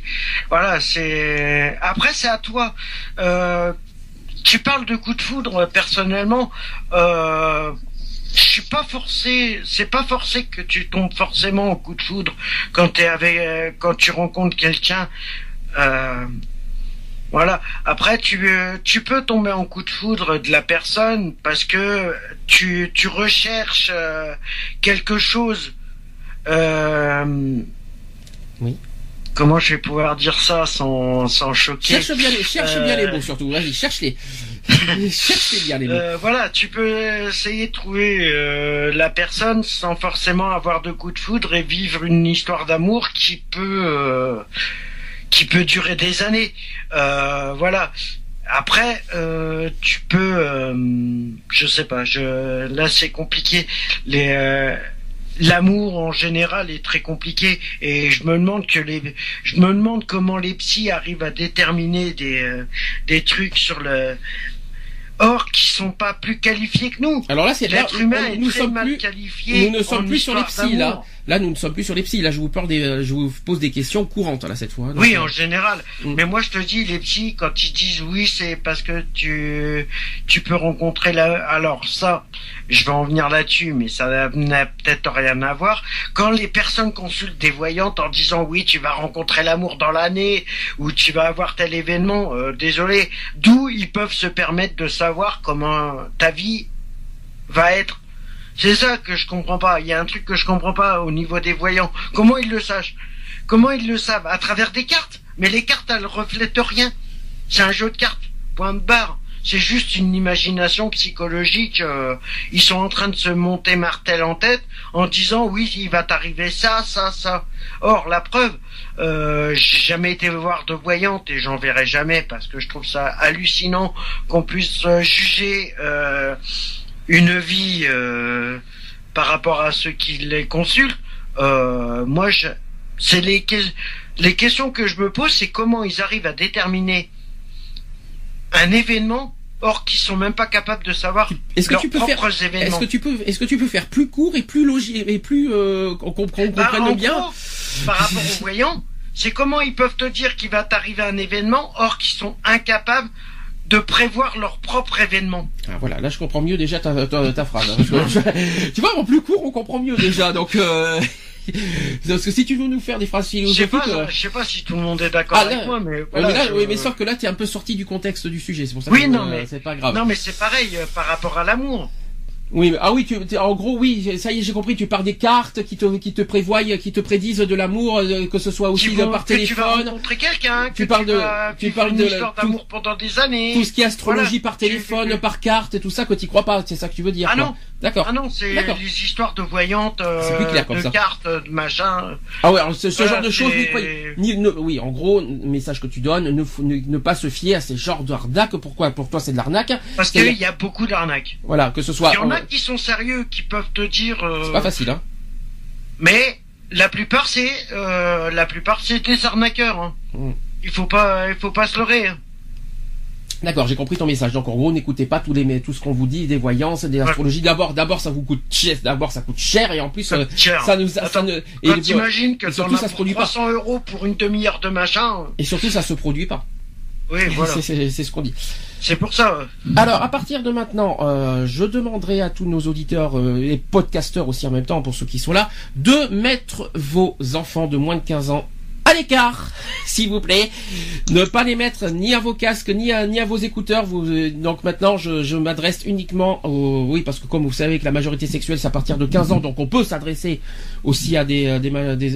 voilà, c'est après c'est à toi. Euh, tu parles de coup de foudre, personnellement. Euh, je suis pas forcé, c'est pas forcé que tu tombes forcément au coup de foudre quand t'es avec, euh, quand tu rencontres quelqu'un. Euh, voilà. Après, tu, euh, tu peux tomber en coup de foudre de la personne parce que tu, tu recherches euh, quelque chose. oui. Comment je vais pouvoir dire ça sans, sans choquer Cherche bien les, cherche bien les mots surtout. Vas-y, cherche-les. [LAUGHS] cherche bien les mots. voilà, tu peux essayer de trouver la personne sans forcément avoir de coup de foudre et vivre une histoire d'amour qui peut qui peut durer des années. Euh, voilà. Après, euh, tu peux, euh, je sais pas. Je, là, c'est compliqué. Les euh, L'amour en général est très compliqué et je me demande que les, je me demande comment les psys arrivent à déterminer des euh, des trucs sur le Or, qui sont pas plus qualifiés que nous. Alors là, c'est l'être humain est nous très sommes mal plus, qualifié. Nous ne sommes plus sur les psys là. Là, nous ne sommes plus sur les psys. Là, je vous parle des, euh, je vous pose des questions courantes là cette fois. Donc, Oui, euh, en général. Mm. Mais moi, je te dis, les psys, quand ils disent oui, c'est parce que tu, tu peux rencontrer la, alors ça, je vais en venir là-dessus, mais ça n'a peut-être rien à voir. Quand les personnes consultent des voyantes en disant oui, tu vas rencontrer l'amour dans l'année, ou tu vas avoir tel événement, euh, désolé, d'où ils peuvent se permettre de savoir comment ta vie va être. C'est ça que je comprends pas. Il y a un truc que je comprends pas au niveau des voyants. Comment ils le sachent? Comment ils le savent? À travers des cartes. Mais les cartes, elles reflètent rien. C'est un jeu de cartes. Point de barre. C'est juste une imagination psychologique. euh, ils sont en train de se monter martel en tête en disant oui, il va t'arriver ça, ça, ça. Or, la preuve, euh, j'ai jamais été voir de voyante et j'en verrai jamais parce que je trouve ça hallucinant qu'on puisse euh, juger euh, une vie euh, par rapport à ceux qui les consultent. Euh, moi, je, c'est les, que- les questions que je me pose, c'est comment ils arrivent à déterminer un événement, or qu'ils sont même pas capables de savoir Est-ce que leurs tu peux faire, propres est-ce événements. que tu peux, est-ce que tu peux faire plus court et plus logique et plus euh, qu'on Bah, comprenne en bien gros, par rapport aux voyants, c'est comment ils peuvent te dire qu'il va t'arriver un événement, or qu'ils sont incapables de prévoir leur propre événement. Ah, voilà, là je comprends mieux déjà ta, ta, ta phrase. hein. Je- [LAUGHS] tu vois, en plus court, on comprend mieux déjà. Donc, euh, [LAUGHS] parce que si tu veux nous faire des phrases Je sais philosophiques, pas, euh, je sais pas si tout le monde est d'accord Ah, avec là- moi, mais voilà, mais là, je- oui, mais sauf que là, t'es un peu sorti du contexte du sujet. C'est pour ça Oui, que non, euh, mais- c'est pas grave. Non, mais c'est pareil euh, par rapport à l'amour. Oui, ah oui, tu, en gros, oui, ça y est, j'ai compris. Tu parles des cartes qui te, qui te prévoient, qui te prédisent de l'amour, euh, que ce soit aussi vont- par que tu vas téléphone, rencontrer quelqu'un, que Tu parles de- tu parles de d'amour pendant des années. tout ce qui est astrologie Voilà. par Tu- téléphone, tu- par carte et tout ça, que tu crois pas. C'est ça que tu veux dire. Ah quoi. non. D'accord. Ah non, c'est les histoires de voyantes, euh, plus clair comme de ça. cartes, de machin. Ah ouais, alors ce, genre de choses, ni- ne- oui, en gros, message que tu donnes, ne, ne, ne pas se fier à ces genres d'arnaques. Pourquoi? Pour toi, c'est de l'arnaque. Parce qu'il y a beaucoup d'arnaques. Voilà, que ce soit. Il y en a euh, qui sont sérieux, qui peuvent te dire. euh, C'est pas facile, hein. Mais la plupart, c'est euh, la plupart, c'est des arnaqueurs. hein. Mm. Il faut pas, il faut pas se leurrer. hein. D'accord, j'ai compris ton message. Donc en gros, n'écoutez pas tous les tout ce qu'on vous dit, des voyances, des astrologies. D'abord, d'abord, ça vous coûte cher. D'abord, ça coûte cher et en plus, Ça euh, ça nous, ça Attends, ne- et, Quand t'imagines que surtout, ça se produit pas. 300 euros pour une demi-heure de machin. et surtout, ça se produit pas. Oui, [LAUGHS] voilà. C'est- ce qu'on dit. C'est pour ça. Alors, à partir de maintenant, euh, je demanderai à tous nos auditeurs euh, et podcasteurs aussi en même temps, pour ceux qui sont là, de mettre vos enfants de moins de 15 ans à l'écart, s'il vous plaît. Ne pas les mettre ni à vos casques, ni à, ni à vos écouteurs. Vous, euh, donc maintenant, je, je m'adresse uniquement aux... Oui, parce que comme vous savez que la majorité sexuelle, c'est à partir de 15 ans, donc on peut s'adresser aussi à des, des,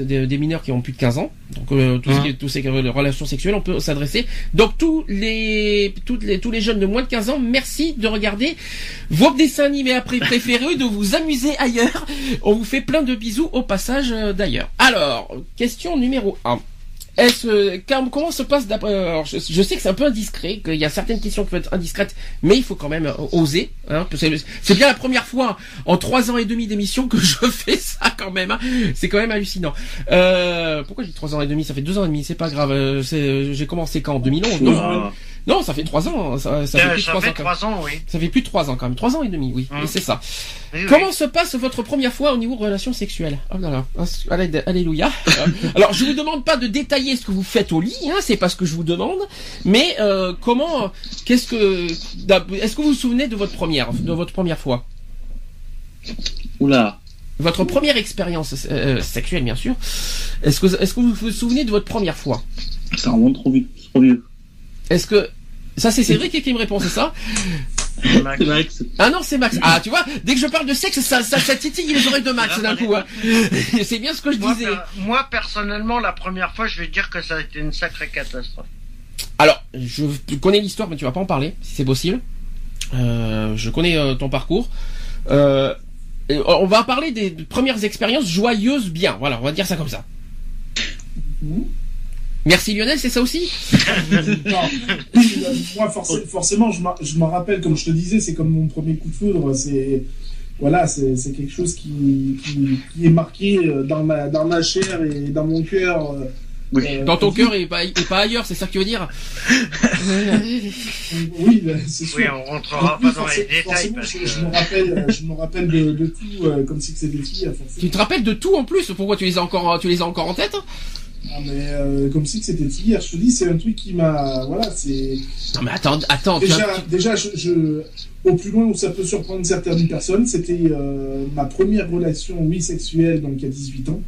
des, des- mineurs qui ont plus de 15 ans. Donc euh, tout ce qui est- tous ces euh, relations sexuelles, on peut s'adresser. Donc tous les, toutes les, tous les jeunes de moins de 15 ans, merci de regarder vos dessins animés après [LAUGHS] préférés, de vous amuser ailleurs. On vous fait plein de bisous au passage euh, d'ailleurs. Alors, question numéro 1. Est-ce comment se passe d'après je, sais que c'est un peu indiscret, qu'il y a certaines questions qui peuvent être indiscrètes, mais il faut quand même oser. Hein, c'est bien la première fois en trois ans et demi d'émission que [LAUGHS] je fais ça quand même. Hein. C'est quand même hallucinant. Euh, pourquoi j'ai trois ans et demi? Ça fait deux ans et demi. C'est pas grave. J'ai commencé quand? En 2011. Non, ça fait trois ans. Ça, ça fait plus de trois ans. Trois ans oui. Ça fait plus de trois ans quand même. Trois ans et demi, oui. Hum. c'est ça. Comment se passe votre première fois au niveau relations sexuelles? Oh là là. Alléluia. [LAUGHS] Alors, je vous demande pas de détailler ce que vous faites au lit. Hein, c'est pas ce que je vous demande. Mais euh, comment Qu'est-ce que Est-ce que vous vous souvenez de votre première, de votre première fois? Oula. Votre première expérience euh, sexuelle, bien sûr. Est-ce que, est-ce que vous vous souvenez de votre première fois? Ça remonte trop vite, trop vieux. Est-ce que ça c'est Cédric qui me répond, c'est ça? C'est Max. Ah non, c'est Max. Ah, tu vois, dès que je parle de sexe, ça, ça, ça titille les oreilles de Max d'un coup. Hein. [LAUGHS] c'est bien ce que je disais. moi, personnellement, la première fois, je vais dire que ça a été une sacrée catastrophe. Alors, je connais l'histoire, mais tu vas pas en parler, si c'est possible. Euh, je connais euh, ton parcours. Euh, on va parler des premières expériences joyeuses bien. Voilà, on va dire ça comme ça. Mmh. Merci Lionel, c'est ça aussi? Moi, forcément, je me rappelle, comme je te disais, c'est comme mon premier coup de foudre. C'est voilà, c'est quelque chose qui, qui, est marqué euh, dans ma, dans ma chair et dans mon cœur. Euh, oui. Euh, dans ton cœur et pas, pas ailleurs, c'est ça que tu veux dire? Oui, ben, c'est sûr. Oui, on rentrera pas dans les détails. je, me rappelle, je me rappelle de, tout, comme si c'était des filles. Tu te rappelles de tout en plus? Pourquoi tu les as encore, tu les as encore en tête? Ah, mais euh, comme si c'était hier, je te dis, c'est un truc qui m'a. Voilà, c'est. Non, mais attends, attends. Déjà, déjà je, au plus loin où ça peut surprendre certaines personnes, c'était euh, ma première relation, oui, sexuelle, donc il y a 18 ans.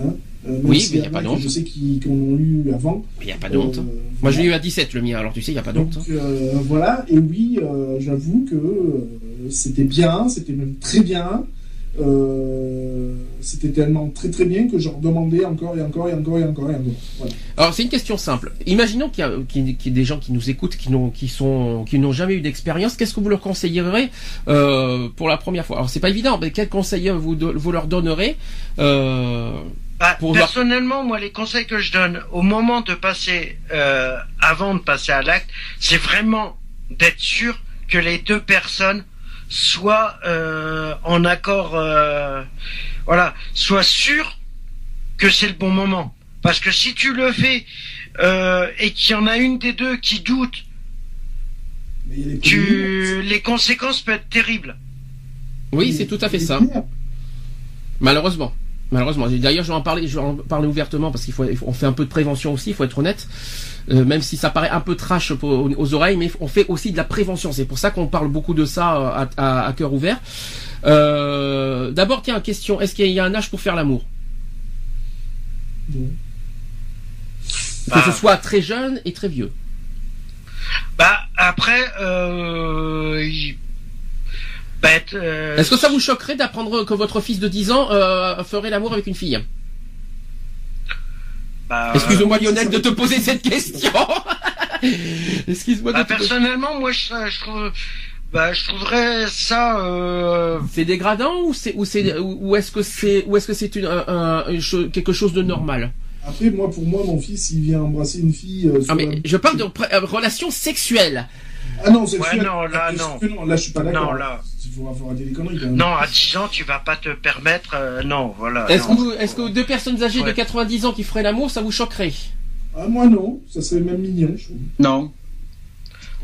Hein, euh, oui, mais il n'y a pas d'honte. Je sais qu'on ont eu avant. Mais il n'y a pas d'honte. Moi, je l'ai eu à 17, le mien, alors tu sais, il n'y a pas d'honte. voilà, et oui, j'avoue que c'était bien, c'était même très bien. Euh, c'était tellement très très bien que je redemandais encore et encore et encore et encore et encore. Alors c'est une question simple. Imaginons qu'il y, a des gens qui nous écoutent, qui n'ont qui sont qui n'ont jamais eu d'expérience. Qu'est-ce que vous leur conseillerez euh, pour la première fois? Alors c'est pas évident, mais quels conseils vous vous leur donnerez euh, bah, personnellement, moi, les conseils que je donne au moment de passer, avant de passer à l'acte, c'est vraiment d'être sûr que les deux personnes soit euh, en accord, euh, voilà, soit sûr que c'est le bon moment. Parce que si tu le fais euh, et qu'il y en a une des deux qui doute, tu, les conséquences peuvent être terribles. Oui, c'est tout à fait ça. Malheureusement. Malheureusement. D'ailleurs, je vais en parler, je vais en parler ouvertement parce qu'il faut, on fait un peu de prévention aussi, il faut être honnête. Euh, même si ça paraît un peu trash aux, oreilles, mais on fait aussi de la prévention. C'est pour ça qu'on parle beaucoup de ça à, cœur ouvert. Euh, D'abord, tiens, question, est-ce qu'il y a un âge pour faire l'amour? Non. Que ce bah. soit très jeune et très vieux. Bah après, euh, euh, Est-ce que ça vous choquerait d'apprendre que votre fils de 10 ans euh, ferait l'amour avec une fille? Bah, Excuse-moi Lionel de te poser cette question. [LAUGHS] Excuse-moi. Bah, personnellement, moi je, trouve, bah, je trouverais ça. Euh... C'est dégradant ou c'est ou c'est ou est-ce que c'est ou est-ce que c'est une, un, quelque chose de normal? Après, moi, pour moi, mon fils, il vient embrasser une fille. Euh, ah, mais je parle de euh, relation sexuelle. Ah non, c'est ouais, non, là, non. non. Là, je suis pas d'accord. Non, là. Non, à 10 ans, tu vas pas te permettre. Euh, non, voilà. Est-ce que, est que deux personnes âgées de 90 ans qui feraient l'amour, ça vous choquerait? Ah, Moi, non. Ça serait même mignon, je trouve. Non.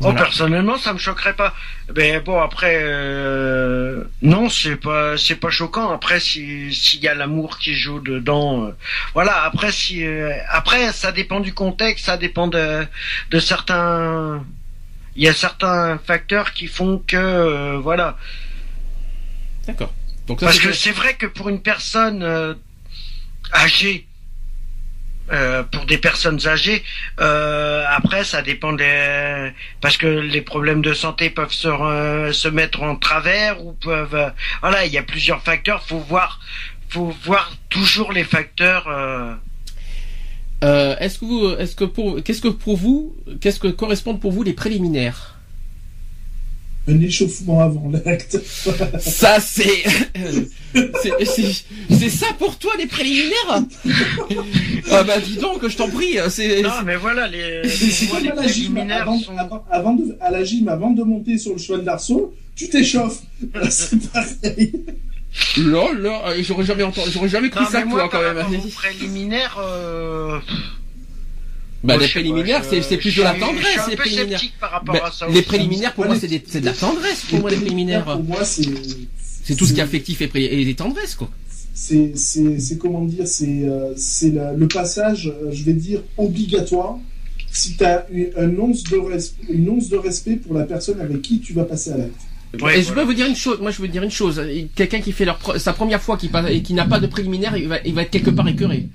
Oh, personnellement, ça me choquerait pas. Mais bon, après, euh, non, c'est pas, c'est pas choquant. Après, s'il y a l'amour qui joue dedans, euh, voilà. Après, si, après, ça dépend du contexte, ça dépend de, de certains, il y a certains facteurs qui font que euh, voilà. D'accord. Donc parce que c'est vrai que pour une personne euh, âgée, euh, pour des personnes âgées, après ça dépend des parce que les problèmes de santé peuvent se se mettre en travers ou peuvent voilà il y a plusieurs facteurs. Faut voir faut voir toujours les facteurs. Euh, est-ce que vous, est-ce que pour, qu'est-ce que pour vous, quest ce que correspondent pour vous les préliminaires? Un échauffement avant l'acte. [LAUGHS] ça, c'est, c'est ça pour toi les préliminaires? Ah bah dis donc, je t'en prie. C'est. Non, mais voilà les. les [LAUGHS] préliminaires avant, sont... avant, de, à la gym, avant de monter sur le cheval d'arceau, tu t'échauffes. [LAUGHS] c'est pareil. Là, là, j'aurais jamais entendu, j'aurais jamais cru ça toi quand même. Les préliminaires. Euh... Bah, les préliminaires, c'est plus de la tendresse, les préliminaires. les préliminaires, pour moi, c'est de la tendresse, pour moi, les préliminaires. Pour moi, c'est. C'est tout ce qui est affectif et, et des tendresses, quoi. C'est, c'est, comment dire, c'est, euh, c'est le passage, euh, je vais dire, obligatoire si tu as une, once de respect, une once de respect pour la personne avec qui tu vas passer à l'acte. Et je peux vous dire une chose, moi je veux dire une chose, quelqu'un qui fait leur, sa première fois qui et qui n'a pas de préliminaire, il va, il va être quelque part écœuré.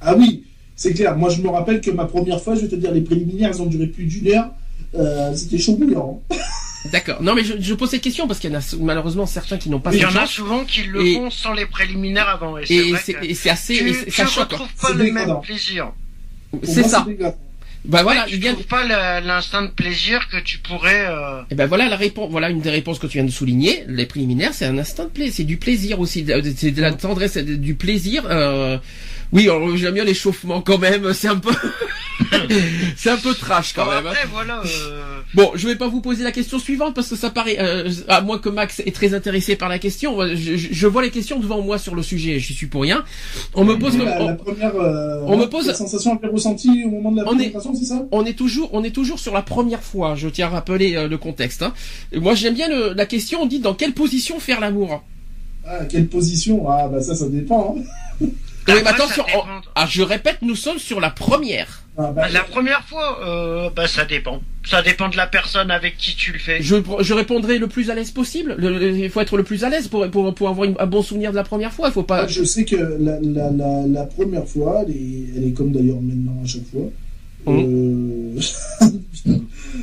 Ah oui, c'est clair. Moi, je me rappelle que ma première fois, je vais te dire, les préliminaires, ils ont duré plus d'une heure. Euh, c'était chaud bouillant. [LAUGHS] D'accord. Non, mais je, pose cette question parce qu'il y en a malheureusement certains qui n'ont pas. Il y en a souvent qui le font sans les préliminaires avant. Et c'est assez. Tu, et ça choque. retrouves pas le même plaisir. C'est ça. Bah voilà, il pas l'instinct de plaisir que tu pourrais. Euh... Et eh ben voilà la réponse. Voilà une des réponses que tu viens de souligner. Les préliminaires, c'est un instinct de plaisir, c'est du plaisir aussi, c'est de la tendresse, du plaisir. Euh, oui, j'aime bien l'échauffement quand même. C'est un peu, [LAUGHS] c'est un peu trash quand même. Hein. Après, voilà. Euh... Bon, je vais pas vous poser la question suivante parce que ça paraît, euh, à moins que Max est très intéressé par la question. Je, je, vois les questions devant moi sur le sujet. Je suis pour rien. On me pose. La, on, la première. Euh, on me pose. La sensation ressentie au moment de la présentation, c'est ça? On est toujours, on est toujours sur la première fois. Je tiens à rappeler euh, le contexte. Hein. Moi, j'aime bien le, la question. On dit dans quelle position faire l'amour? Ah, quelle position? Ah, bah ça, ça dépend. Hein. Oui, mais attention, ah, je répète, nous sommes sur la première. Ah, bah, la première fois, euh, bah ça dépend. Ça dépend de la personne avec qui tu le fais. Je, je répondrai le plus à l'aise possible. il faut être le plus à l'aise pour, pour, pour avoir un bon souvenir de la première fois. Il faut pas. Je sais que la, la, la, la première fois, elle est, elle est comme d'ailleurs maintenant à chaque fois. Mmh. Euh... [LAUGHS]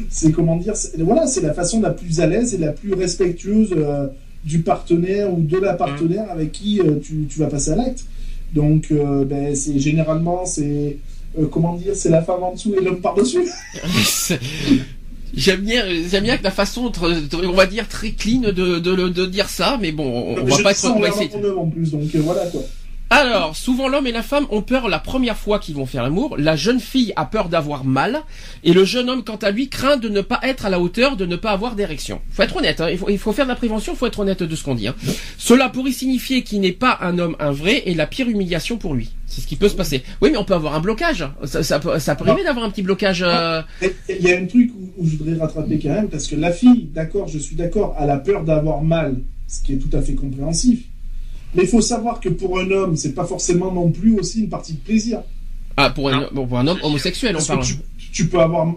c'est comment dire Voilà, c'est la façon la plus à l'aise et la plus respectueuse euh, du partenaire ou de la partenaire mmh. avec qui euh, tu, tu vas passer à l'acte. Donc, euh, ben, c'est généralement, c'est euh, comment dire, c'est la femme en dessous et l'homme par dessus. [LAUGHS] [LAUGHS] J'aime bien, j'aime bien que la façon, on va dire très clean de, de, de, dire ça, mais bon, on, va pas être. En plus, donc euh, voilà quoi. Alors, souvent l'homme et la femme ont peur la première fois qu'ils vont faire l'amour. La jeune fille a peur d'avoir mal. Et le jeune homme, quant à lui, craint de ne pas être à la hauteur, de ne pas avoir d'érection. Faut être honnête, hein. il, faut, faire de la prévention, il faut être honnête de ce qu'on dit. Hein. Cela pourrait signifier qu'il n'est pas un homme un vrai et la pire humiliation pour lui. C'est ce qui peut se passer. Oui, mais on peut avoir un blocage. Ça, ça, ça peut arriver d'avoir un petit blocage. Euh, il y a un truc où, je voudrais rattraper quand même, parce que la fille, d'accord, je suis d'accord, a la peur d'avoir mal, ce qui est tout à fait compréhensif. Mais il faut savoir que pour un homme, c'est pas forcément non plus aussi une partie de plaisir. Ah, pour un, pour un homme homosexuel, on parle. Tu, peux avoir.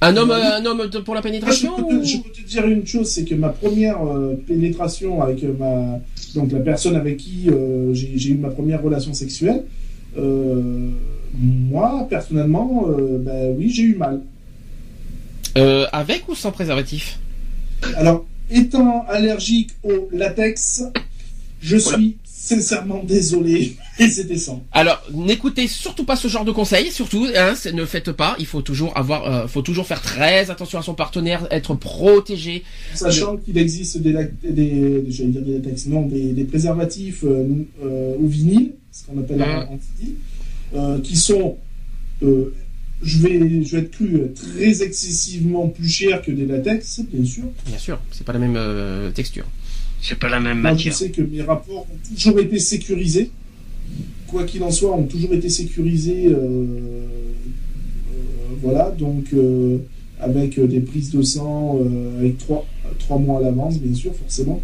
Un homme, un homme pour la pénétration je, peux te, dire une chose, c'est que ma première euh, pénétration avec euh, ma. Donc la personne avec qui euh, j'ai eu ma première relation sexuelle, moi, personnellement, ben oui, j'ai eu mal. avec ou sans préservatif? Alors, étant allergique au latex, je suis sincèrement désolé, [LAUGHS] et c'était ça. Alors, n'écoutez surtout pas ce genre de conseils, surtout, hein, ne faites pas. Il faut toujours avoir, euh, faut toujours faire très attention à son partenaire, être protégé. Sachant qu'il existe des, des, j'allais dire des non, des, préservatifs euh, euh, au vinyle, ce qu'on appelle un euh, qui sont je vais, je vais être cru très excessivement plus cher que des latex, bien sûr. Bien sûr, c'est pas la même texture. C'est pas la même matière. je sais que mes rapports ont toujours été sécurisés. Quoi qu'il en soit, ont toujours été sécurisés. Euh, euh, voilà, donc euh, avec des prises de sang, avec trois, trois mois à l'avance, bien sûr, forcément.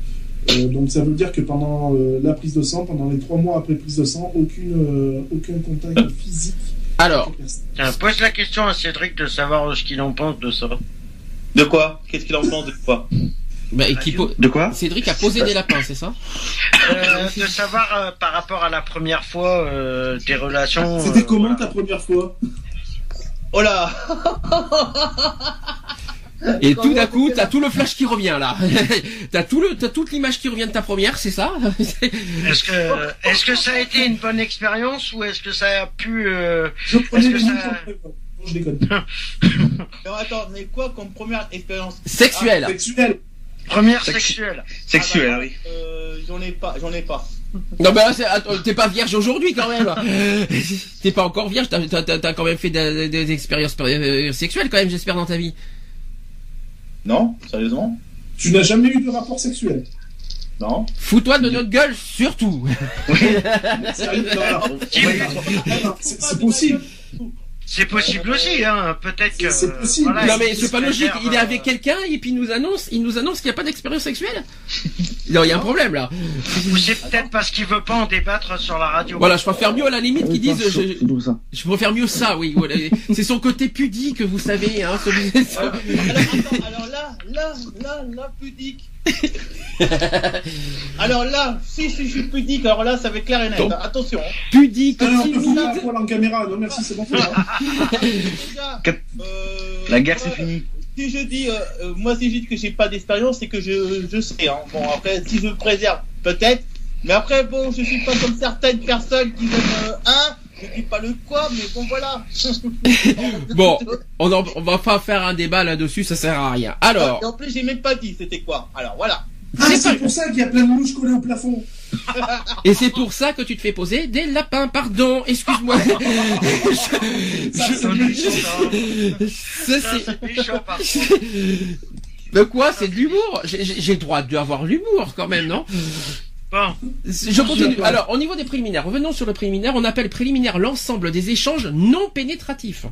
donc ça veut dire que pendant la prise de sang, pendant les trois mois après prise de sang, aucune, aucun contact physique. Alors, pose la question à Cédric de savoir ce qu'il en pense de ça. De quoi? Qu'est-ce qu'il en pense de quoi? Bah, de quoi Cédric a posé des lapins, c'est ça euh, De savoir euh, par rapport à la première fois euh, des relations. C'était comment ta première fois Oh là Et tout d'un coup, t'as tout le flash qui revient là. [LAUGHS] t'as tout le, t'as toute l'image qui revient de ta première, c'est ça [LAUGHS] Est-ce que, est-ce que ça a été une bonne expérience ou est-ce que ça a pu Je prenais les ça... je déconne. [LAUGHS] attends, mais quoi comme première expérience Sexuelle. sexuelle. Première Sexu- sexuelle. Sexuel, Ah bah, oui. Euh, j'en ai pas, j'en ai pas. Non bah t'es pas vierge aujourd'hui quand même. [LAUGHS] t'es pas encore vierge, t'as, quand même fait des, des expériences euh, sexuelles quand même, j'espère dans ta vie. Non, sérieusement Tu n'as jamais eu de rapport sexuel. Non. Fous-toi de notre gueule surtout. [LAUGHS] [LAUGHS] C'est possible. C'est possible aussi, hein. Peut-être que. C'est possible. voilà, non mais c'est pas logique. Il est euh, avec quelqu'un et puis il nous annonce, il nous annonce qu'il n'y a pas d'expérience sexuelle. [LAUGHS] Non, il y a un problème là. Ou c'est peut-être parce qu'il veut pas en débattre sur la radio. Voilà, je préfère mieux à la limite qu'ils disent. Je, je préfère mieux ça, oui. Voilà. C'est son côté pudique, vous savez. Hein, celui- [LAUGHS] Alors, attends, alors là, là, là, là, pudique. [LAUGHS] alors là, si, si je suis pudique, alors là, ça va être clair et net. Donc- hein. Attention. hein. pudique, Ah, timide. la poil en caméra. Non, merci, c'est bon. Déjà, [LAUGHS] euh, La guerre, c'est fini. Si je dis, euh, euh, moi, si je dis que j'ai pas d'expérience, c'est que je, je sais. Hein. Bon, après, si je me préserve, peut-être. Mais après, bon, je suis pas comme certaines personnes qui donnent euh, un. Je dis pas le quoi, mais bon, voilà. [LAUGHS] Bon, on, en- on va pas faire un débat là-dessus, ça sert à rien. Alors, Et en plus, j'ai même pas dit c'était quoi. Alors voilà. Ah, c'est pour ça qu'il y a plein de mouches collées au plafond. et c'est pour ça que tu te fais poser des lapins. Pardon, excuse-moi. C'est méchant. [LAUGHS] De quoi? C'est de l'humour j'ai le droit d'avoir l'humour quand même, non? Bon. Je continue. Alors, au niveau des préliminaires, revenons sur le préliminaire. On appelle préliminaire l'ensemble des échanges non pénétratifs.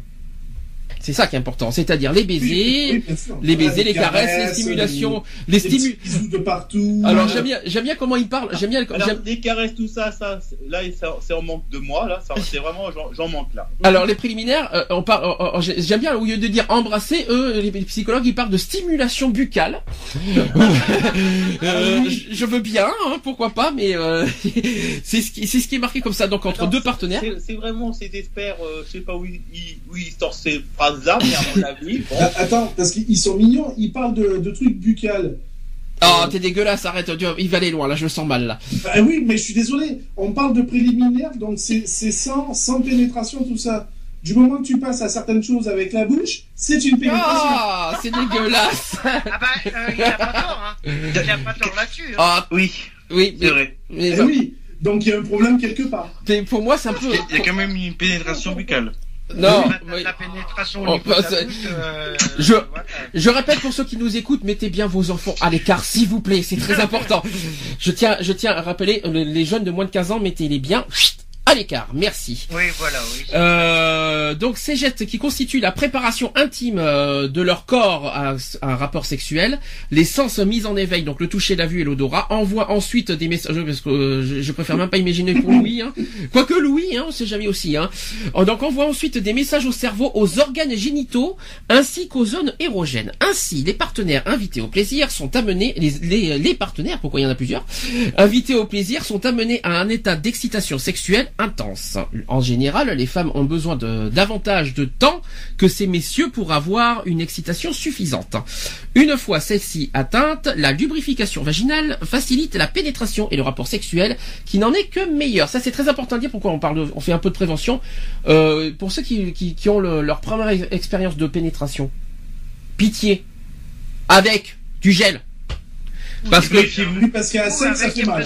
C'est ça qui est important, c'est-à-dire les Oui, baisers, les baisers, les caresses, les stimulations, les les petits stimu. bisous de partout. Alors Euh, j'aime bien, j'aime bien comment il parle. J'aime bien. Alors, les caresses, tout ça, ça, c'est- là, c'est c'est en manque de moi, là. C'est vraiment, j'en- manque, là. Alors les préliminaires, euh, on parle. euh, euh, j'ai- J'aime bien au lieu de dire embrasser, eux, les psychologues, ils parlent de stimulation buccale. [LAUGHS] Euh, je- je veux bien, hein, pourquoi pas, mais euh, [LAUGHS] c'est ce qui, c'est ce qui est marqué comme ça. Donc entre Alors, deux partenaires. C'est c'est vraiment ces experts, euh, je sais pas où ils, ils- où ils sortent ces phrases-là, mais à mon avis, [LAUGHS] bon. Ah, Attends, parce qu'ils sont mignons, ils parlent de, de trucs buccales. Oh, t'es dégueulasse, arrête, tu- il va aller loin, là, je le sens mal, là. Ah oui, mais je suis désolé, on parle de préliminaire, donc c'est sans, sans pénétration, tout ça. Du moment que tu passes à certaines choses avec la bouche, c'est une pénétration. Ah, c'est dégueulasse. [LAUGHS] Ah bah, euh, il a pas tort, hein. Il a pas tort là-dessus. Hein. Ah, Oui, oui, mais, vrai. mais Eh oui, donc il y a un problème quelque part. t'es- pour moi, c'est un peu. Il y a quand même une pénétration buccale. Non, la, oui. la pénétration Oh, bah, euh, Je- voilà. Je répète pour ceux qui nous écoutent, mettez bien vos enfants à l'écart, s'il vous plaît, c'est très [LAUGHS] important. Je tiens, je tiens à rappeler, les jeunes de moins de 15 ans, mettez-les bien à l'écart. Merci. Oui, voilà, oui. Euh, donc ces gestes qui constituent la préparation intime euh, de leur corps à, à un rapport sexuel, les sens mis en éveil, donc le toucher, la vue et l'odorat, envoient ensuite des messages, parce que euh, je, je préfère même pas imaginer pour Louis, hein. quoique Louis, hein, on sait jamais aussi, hein. Euh, donc envoie ensuite des messages au cerveau, aux organes génitaux, ainsi qu'aux zones érogènes. Ainsi, les partenaires invités au plaisir sont amenés, les, les, les partenaires, pourquoi il y en a plusieurs, invités au plaisir sont amenés à un état d'excitation sexuelle intense. En général, les femmes ont besoin de davantage de temps que ces messieurs pour avoir une excitation suffisante. Une fois celle-ci atteinte, la lubrification vaginale facilite la pénétration et le rapport sexuel qui n'en est que meilleur. Ça c'est très important de dire pourquoi on parle on fait un peu de prévention Euh, pour ceux qui, ont le- leur première ex- expérience de pénétration. Pitié avec du gel. Parce que Oui, parce qu'il y a assez, ça avec fait mal.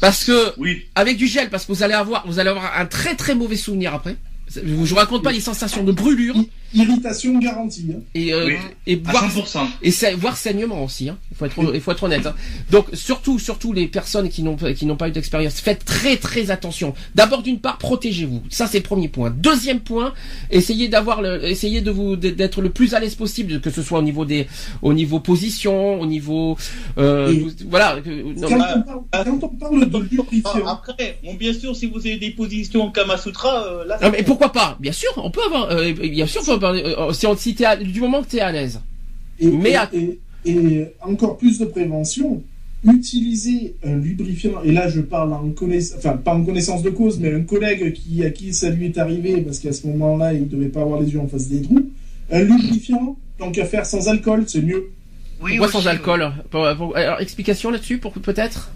parce que Oui. avec du gel parce que vous allez avoir vous allez avoir un très très mauvais souvenir après. Je vous raconte pas les sensations de brûlure Irritation garantie. hein. et euh, Oui. et À voire 100%. et voire saignement aussi. Hein. Il faut être il faut être honnête. hein. Donc surtout surtout les personnes qui n'ont qui n'ont pas eu d'expérience, faites très très attention. D'abord d'une part protégez-vous. Ça c'est le premier point. Deuxième point, essayez d'avoir le essayez de vous d'être le plus à l'aise possible que ce soit au niveau des au niveau position, au niveau euh, vous- voilà non, Quand, on parle, quand on parle de Ah, Après, bon, bien sûr, si vous avez des positions Kamasutra, euh, là, Non mais pourquoi pas Bien sûr, on peut avoir. euh, bien sûr, on peut avoir, euh, si on si à- du moment que t'es à l'aise. et, mais et- à- et- et encore plus de prévention, utiliser un lubrifiant, et là je parle en connaissance, enfin pas en connaissance de cause, mais un collègue qui, à qui ça lui est arrivé, parce qu'à ce moment-là il ne devait pas avoir les yeux en face des trous, un lubrifiant, tant qu'à faire sans alcool, c'est mieux. Oui, Pourquoi aussi, sans alcool? Pour- pour- alors, explication là-dessus pour peut-être?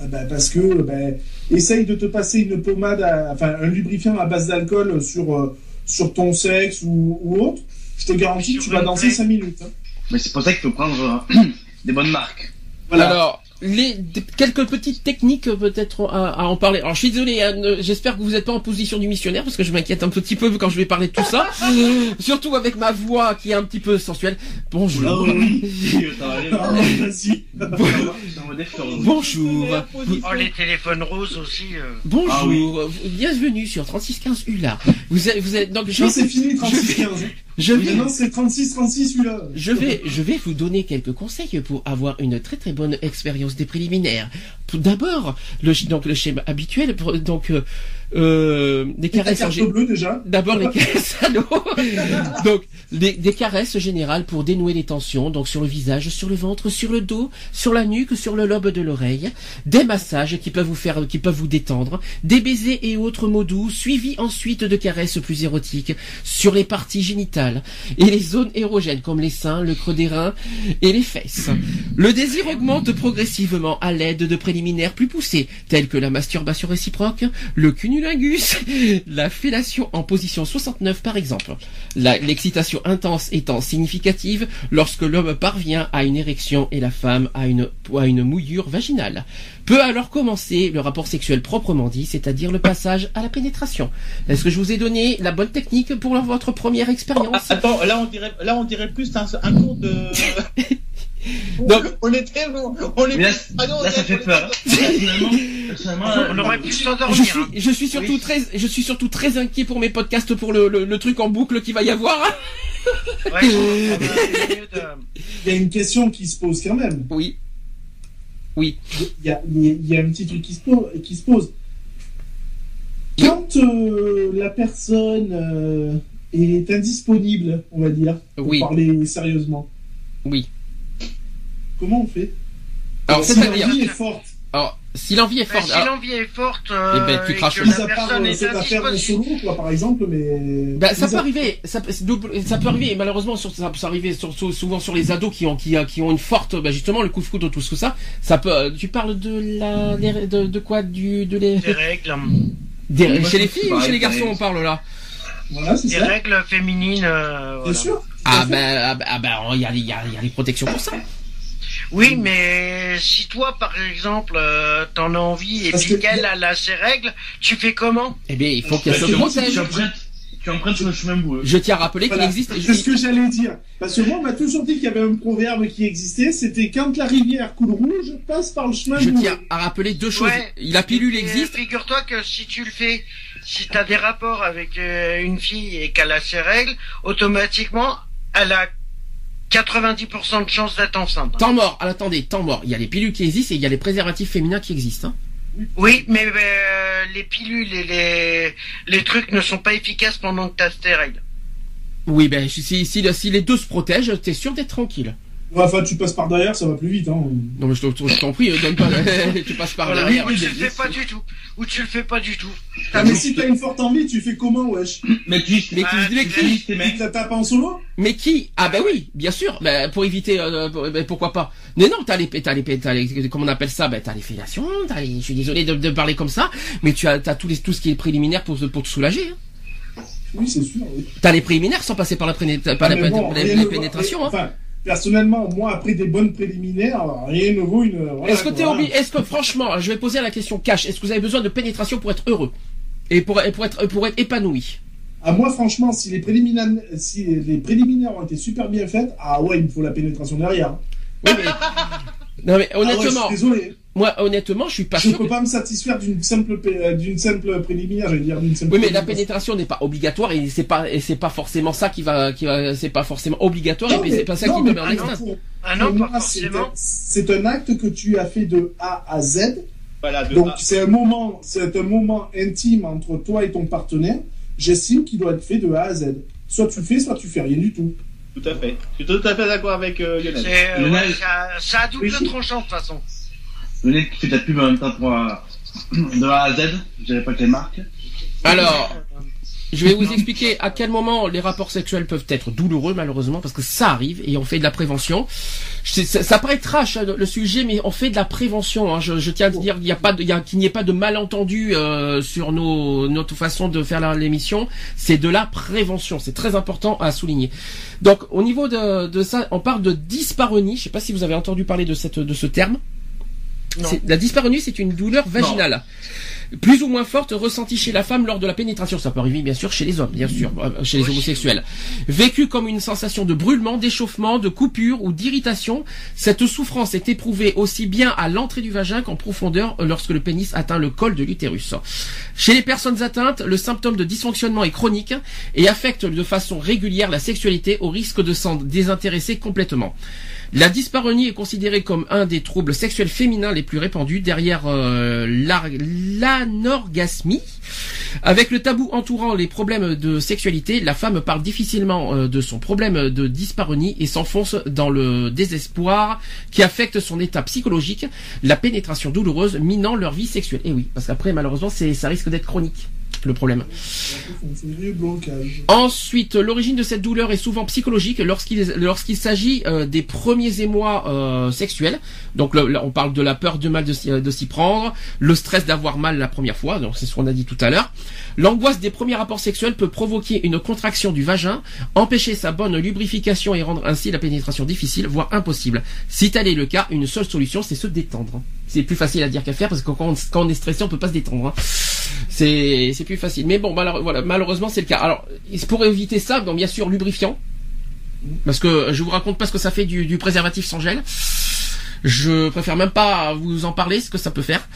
Ah ben, parce que ben, essaye de te passer une pommade, à- enfin un lubrifiant à base d'alcool sur, euh, sur ton sexe ou, ou autre, je te garantis que tu vas danser plaie. 5 minutes. hein. Mais c'est pour ça qu'il faut prendre. euh, [CLEARS THROAT] des bonnes marques. Voilà. Alors, les quelques petites techniques euh, peut-être à, à en parler. Alors, je suis désolé, hein, j'espère que vous n'êtes pas en position du missionnaire parce que je m'inquiète un petit peu quand je vais parler de tout ça. [LAUGHS] Surtout avec ma voix qui est un petit peu sensuelle. Bonjour. [LAUGHS] Bonjour. Oh, les téléphones roses aussi. euh. Bonjour. Ah oui. Bienvenue sur 3615 ULA. Vous êtes, vous êtes, donc, je Non, fini, 36-15. je [LAUGHS] vais, Maintenant, c'est 36-36 celui-là. Je vais, je vais vous donner quelques conseils pour avoir une très très bonne expérience des préliminaires. Tout d'abord, le, donc le schéma habituel, pour- donc euh, des caresses en carte gé- bleue déjà. D'abord les caresses [LAUGHS] à l'eau. [LAUGHS] Donc des, des caresses générales pour dénouer les tensions, donc sur le visage, sur le ventre, sur le dos, sur la nuque, sur le lobe de l'oreille. Des massages qui peuvent vous faire, qui peuvent vous détendre. Des baisers et autres mots doux, suivis ensuite de caresses plus érotiques sur les parties génitales et les zones érogènes comme les seins, le creux des reins et les fesses. Le désir augmente progressivement à l'aide de préliminaires plus poussés, tels que la masturbation réciproque, le cunnilingus, la fellation en position 69 par exemple. L'excitation intense étant significative lorsque l'homme parvient à une érection et la femme à une, à une mouillure vaginale. Peut alors commencer le rapport sexuel proprement dit, c'est-à-dire le passage à la pénétration. Est-ce que je vous ai donné la bonne technique pour votre première expérience? Attends, là on dirait, là on dirait plus un, un cours de. [LAUGHS] Donc- on on est. Mais là, Ah non, là, ça on fait est- peur. On euh, aurait pu je s'endormir. suis, hein. je suis surtout Oui. très, je suis surtout très inquiet pour mes podcasts pour le, le, le truc en boucle qu'il va y avoir. Ouais, de- Il y a une question qui se pose quand même. Oui. Oui. Il y a, il y a un petit truc qui se pose. Qui se pose. Quand euh, la personne euh, est indisponible, on va dire, pour Oui. parler sérieusement, Oui. Comment on fait Alors, si l'envie est forte, alors, si l'envie est Mais forte, si alors, l'envie est forte euh, Eh ben, tu et craches la part personne euh, est cette affaire de solo, quoi, par exemple, mais. bah, ça peut arriver, ça, ça peut arriver, et malheureusement, sur, ça peut arriver sur- souvent sur les ados qui ont, qui, qui ont une forte, bah, justement, le coup de foudre, tout ce que ça, ça peut, euh, tu parles de la, les- de, de quoi, du, de les, des règles, des- Moi, chez les filles ou chez les garçons, on parle là? Voilà, des ça. règles féminines. euh, Bien voilà. sûr. Ah ben, ah ben, ah ben, il y a, il y il y a les protections pour ça. Oui, mais si toi, par exemple, euh, t'en as envie et Parce puis que- qu'elle a, a ses règles, tu fais comment? Eh bien, il faut qu'elle se moi, protège. tu empruntes, tu empruntes sur le chemin boueux. Je tiens à rappeler qu'il existe, C'est ce que j'allais dire. Parce que moi, on m'a toujours dit qu'il y avait un proverbe qui existait, c'était quand la rivière coule rouge, passe par le chemin je tiens à rappeler deux choses. Ouais. La pilule Et existe. Figure-toi que si tu le fais, si t'as des rapports avec euh, une fille et qu'elle a ses règles, automatiquement, elle a 90% de chance d'être enceinte. Temps mort, alors, attendez, temps mort. Il y a les pilules qui existent et il y a les préservatifs féminins qui existent. hein. Oui, mais euh, les pilules et les, les trucs ne sont pas efficaces pendant que t'as règles. Oui, ben si, si, si, si les deux se protègent, t'es sûr d'être tranquille. Ouais, Enfin, tu passes par derrière, ça va plus vite. Hein. Non mais je te- je t'en prie, euh, donne pas, [LAUGHS] tu passes par Voilà, derrière. ou tu le fais pas du tout. Ou tu le fais pas du tout. Ah, mais si t'as une forte envie, tu fais comment, wesh? Mais tu Mais qui, mais qui, Tu la tapes en solo? Mais qui? Ah ben oui, bien sûr. Ben, pour éviter, euh, pour- ben, pourquoi pas Mais non, t'as les, t'as les, t'as les, comment on appelle ça? Ben t'as les fellations, t'as les, je suis désolé de, de parler comme ça, mais tu as, t'as tout les, tout ce qui est préliminaire pour, te- pour te soulager. hein. Oui, c'est sûr. Oui. T'as les préliminaires sans passer par la, préné- par la, Ah, bon, la- vaut- pénétration. hein. Personnellement, moi, après des bonnes préliminaires, rien ne vaut une. voilà, Est-ce que voilà. obligé, est-ce que franchement, je vais poser la question cash, est-ce que vous avez besoin de pénétration pour être heureux et pour, et pour être, pour être épanoui? Ah, moi, franchement, si les préliminaires, si les préliminaires ont été super bien faites, ah ouais, il me faut la pénétration derrière. Oui, mais... Non mais Ah ouais, je honnêtement, suis désolé. Moi honnêtement, je suis pas Je sûr. peux pas me satisfaire d'une simple, euh, d'une simple préliminaire, je veux dire, d'une simple. Oui, mais la pénétration. n'est pas obligatoire et c'est pas et c'est pas forcément ça qui va qui va c'est pas forcément obligatoire Non, et mais- c'est pas ça non, qui te met en pour- extase. Ah non, c'est un- acte que tu as fait de A à Z. Voilà, de Donc A. c'est un moment, c'est un moment intime entre toi et ton partenaire. J'estime qu'il doit être fait de A à Z. Soit tu le fais, soit tu fais rien du tout. Tout à fait. Je suis tout à fait d'accord avec euh, Lionel. C'est, euh, Lionel. ouais, ça, ça a double Oui. tranchant de toute façon. Mec qui fait de pub en même temps pour, euh, [CLEARS THROAT] de A à Z, je dirais pas quelle marque. Alors, Je vais vous expliquer à quel moment les rapports sexuels peuvent être douloureux, malheureusement, parce que ça arrive et on fait de la prévention. Ça, ça paraît trash hein, le sujet, mais on fait de la prévention. hein. Je, tiens à dire qu'il n'y a pas, ait pas de malentendu euh, sur notre façon de faire l'émission. C'est de la prévention. C'est très important à souligner. Donc, au niveau de, ça, on parle de dyspareunie. Je sais pas si vous avez entendu parler de ce terme. La dyspareunie, c'est une douleur vaginale plus ou moins forte ressentie chez la femme lors de la pénétration. Ça peut arriver bien sûr chez les hommes, bien sûr, euh, chez les homosexuels. Vécue comme une sensation de brûlement, d'échauffement, de coupure ou d'irritation, cette souffrance est éprouvée aussi bien à l'entrée du vagin qu'en profondeur lorsque le pénis atteint le col de l'utérus. Chez les personnes atteintes, le symptôme de dysfonctionnement est chronique et affecte de façon régulière la sexualité au risque de s'en désintéresser complètement. La dyspareunie est considérée comme un des troubles sexuels féminins les plus répandus derrière euh, l'anorgasmie. Avec le tabou entourant les problèmes de sexualité, la femme parle difficilement euh, de son problème de dyspareunie et s'enfonce dans le désespoir qui affecte son état psychologique, la pénétration douloureuse minant leur vie sexuelle. Et oui, parce qu'après malheureusement ça risque d'être chronique le problème. Du. Ensuite, l'origine de cette douleur est souvent psychologique lorsqu'il s'agit euh, des premiers émois euh, sexuels. Donc là, on parle de la peur de mal de de s'y prendre, le stress d'avoir mal la première fois, donc c'est ce qu'on a dit tout à l'heure. L'angoisse des premiers rapports sexuels peut provoquer une contraction du vagin, empêcher sa bonne lubrification et rendre ainsi la pénétration difficile, voire impossible. Si tel est le cas, une seule solution, c'est se détendre. C'est plus facile à dire qu'à faire parce que quand on, est stressé, on peut pas se détendre. hein. C'est c'est plus facile. Mais bon, voilà, malheureusement c'est le cas. Alors, pour éviter ça, bien sûr lubrifiant, parce que je vous raconte pas ce que ça fait du, du préservatif sans gel. Je préfère même pas vous en parler, ce que ça peut faire.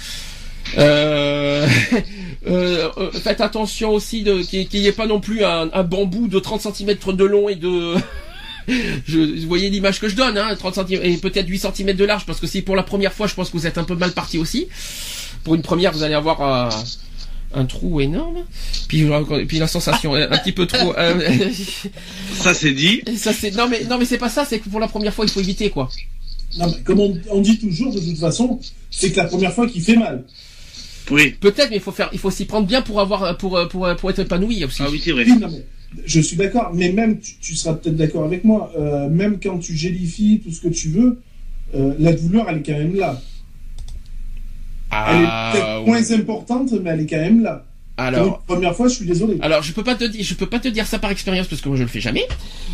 Euh, [LAUGHS] euh, euh, faites attention aussi qu'il n'y ait pas non plus un, un bambou de 30 cm de long et de je, vous voyez l'image que je donne, hein, 30 cm et peut-être 8 cm de large, parce que si pour la première fois, je pense que vous êtes un peu mal parti aussi. Pour une première, vous allez avoir un, un trou énorme, puis, euh, puis la sensation un petit peu trop. euh, [LAUGHS] Ça c'est dit. ça c'est non mais non mais c'est pas ça, c'est que pour la première fois, il faut éviter quoi. Non, mais comme on, on dit toujours, de toute façon, c'est que la première fois qui fait mal. Oui. Peut-être, mais il faut faire, il faut s'y prendre bien pour avoir pour pour pour être épanoui aussi. Ah oui, c'est vrai. Oui, non, mais je suis d'accord, mais même, tu, tu seras peut-être d'accord avec moi, euh, même quand tu gélifies tout ce que tu veux, euh, la douleur, elle est quand même là. Elle est peut-être moins importante, mais elle est quand même là. Ah, alors. Une première fois, je suis désolé. Alors je peux pas te dire, je peux pas te dire ça par expérience parce que moi je le fais jamais.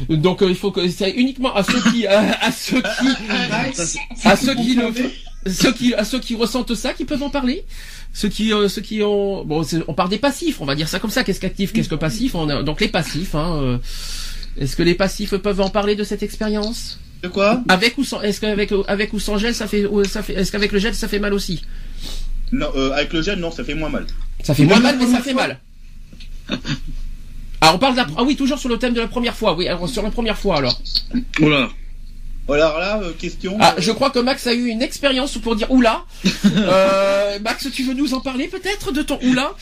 Donc euh, il faut que c'est uniquement à ceux qui à, à ceux qui Max, à ceux qui le confirmes ceux qui à ceux qui ressentent ça qui peuvent en parler? Ceux qui euh, ceux qui ont bon on parle des passifs, on va dire ça comme ça. Qu'est-ce qu'actif, qu'est-ce que passif? On a- Donc les passifs. Hein, euh, est-ce que les passifs peuvent en parler de cette expérience? De quoi? Avec ou sans Est-ce qu'avec avec ou sans gel ça fait ou ça fait Est-ce qu'avec le gel ça fait mal aussi? Non, euh, avec le gel, non, ça fait moins mal. Ça fait moins mal, mais ça fait mal. Ah, on parle de la... Ah oui, toujours sur le thème de la première fois. Oui, alors sur la première fois alors. Là. Alors là, euh, question. Ah, euh, je crois que Max a eu une expérience pour dire oula. [LAUGHS] Euh, Max, tu veux nous en parler peut-être de ton oula?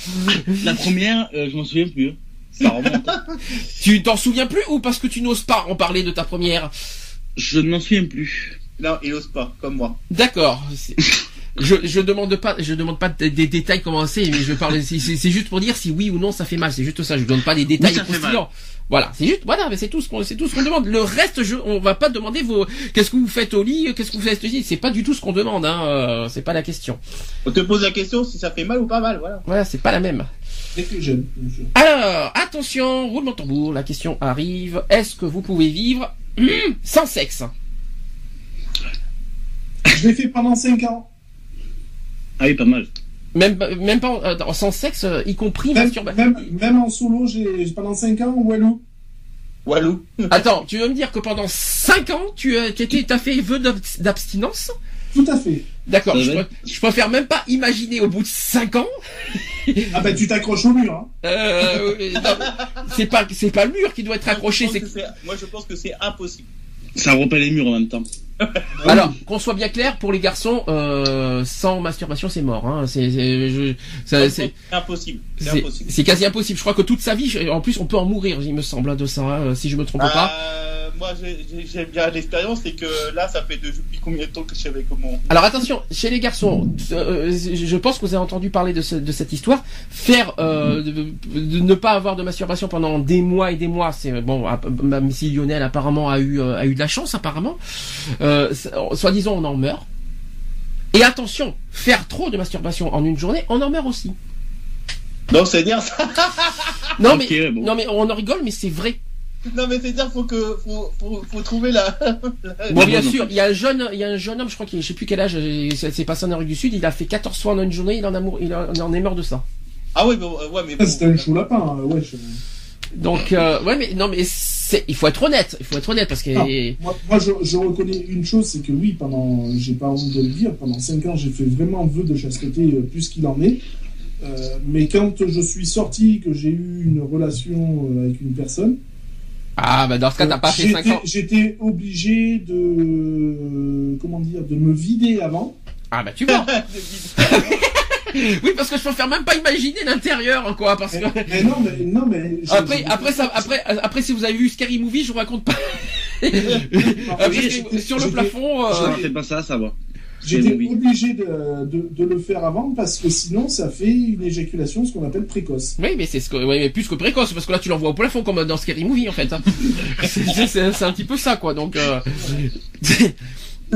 La première, euh, je m'en souviens plus. Ça remonte. [LAUGHS] Tu t'en souviens plus ou parce que tu n'oses pas en parler de ta première? Je ne m'en souviens plus. Non, il ose pas, comme moi. D'accord. [LAUGHS] Je, je demande pas, je demande pas des, des détails comment c'est, mais je parle, c'est- juste pour dire si oui ou non ça fait mal. C'est juste ça. Je donne pas des détails ça fait croustillants. Voilà, c'est juste, voilà, mais c'est tout ce qu'on, c'est tout ce qu'on demande. Le reste, je, on va pas demander vos, qu'est-ce que vous faites au lit, qu'est-ce que vous faites au lit. C'est pas du tout ce qu'on demande, hein. euh, c'est pas la question. On te pose la question si ça fait mal ou pas mal, voilà. Voilà, c'est pas la même. Alors, attention, roulement de tambour, la question arrive. Est-ce que vous pouvez vivre hum, sans sexe? Je l'ai fait pendant 5 ans. Ah oui, pas mal. Même, même pas euh, sans sexe, euh, y compris Même, masturbation. même, même en solo, j'ai pendant 5 ans, Walou. Walou. [LAUGHS] Attends, tu veux me dire que pendant 5 ans, tu as, tu étais- t'as fait vœu d'abs- d'abstinence? Tout à fait. D'accord, je, va pr- je préfère même pas imaginer au bout de 5 ans. Ah ben tu t'accroches au mur, hein. Euh, euh, non, c'est pas c'est pas le mur qui doit être accroché, Moi, je c'est pense que c'est- Moi, je pense que c'est impossible. Ça rompt pas les murs en même temps. [LAUGHS] Alors, qu'on soit bien clair, pour les garçons, euh, sans masturbation, c'est mort. Hein. C'est, impossible. C'est quasi impossible. Je crois que toute sa vie, en plus, on peut en mourir, il me semble, hein, de ça, hein, si je me trompe pas. Euh, moi, j'ai- j'ai j'ai bien l'expérience, c'est que là, ça fait de- depuis combien de temps que je avec mon. Alors attention, chez les garçons, euh, je pense que vous avez entendu parler de, ce- de cette histoire. Faire, euh, de, de ne pas avoir de masturbation pendant des mois et des mois, c'est bon. Même si Lionel apparemment a eu a eu de la chance apparemment. Euh, c'est- soi-disant, on en meurt. Et attention, faire trop de masturbation en une journée, on en meurt aussi. Non, c'est dire ça. [LAUGHS] Non mais bon. non mais on en rigole, mais c'est vrai. Non, mais c'est dire faut que faut, faut, faut trouver la. [LAUGHS] la- Bon, bien non. sûr, il y a un jeune, il y a un jeune homme, je crois qu'il, je sais plus quel âge, euh, c'est passé en Amérique du Sud, il a fait 14 fois en une journée, il en a, il en est mort de ça. Ah ouais, bon, euh, ouais, mais bon. Ah, C'était un chou lapin, ouais. je- Donc, euh, ouais, mais non, mais c'est, il faut être honnête, il faut être honnête parce que. Ah, moi, moi, je, je reconnais une chose, c'est que oui, pendant, j'ai pas honte de le dire, pendant 5 ans, j'ai fait vraiment vœu de chasteté euh, plus qu'il en est. Euh, mais quand je suis sorti, que j'ai eu une relation euh, avec une personne, Ah, bah dans ce cas, t'as pas fait 5 j'étais ans. j'étais obligé de, euh, comment dire, de me vider avant. Ah, bah tu vois. [LAUGHS] oui, parce que je préfère même pas imaginer l'intérieur, quoi, parce que. mais non, mais non, mais j'ai- Après, après ça, après, après, si vous avez vu Scary Movie, je vous raconte pas. [LAUGHS] Après, sur le plafond, euh, Je pas ça, ça va. J'étais Oui. obligé de, de, de le faire avant parce que sinon ça fait une éjaculation, ce qu'on appelle précoce. Oui, mais c'est ce que, ouais, mais plus que précoce, parce que là, tu l'envoies au plafond comme dans Scary Movie, en fait. hein. [LAUGHS] C'est un petit peu ça, quoi. Donc, euh...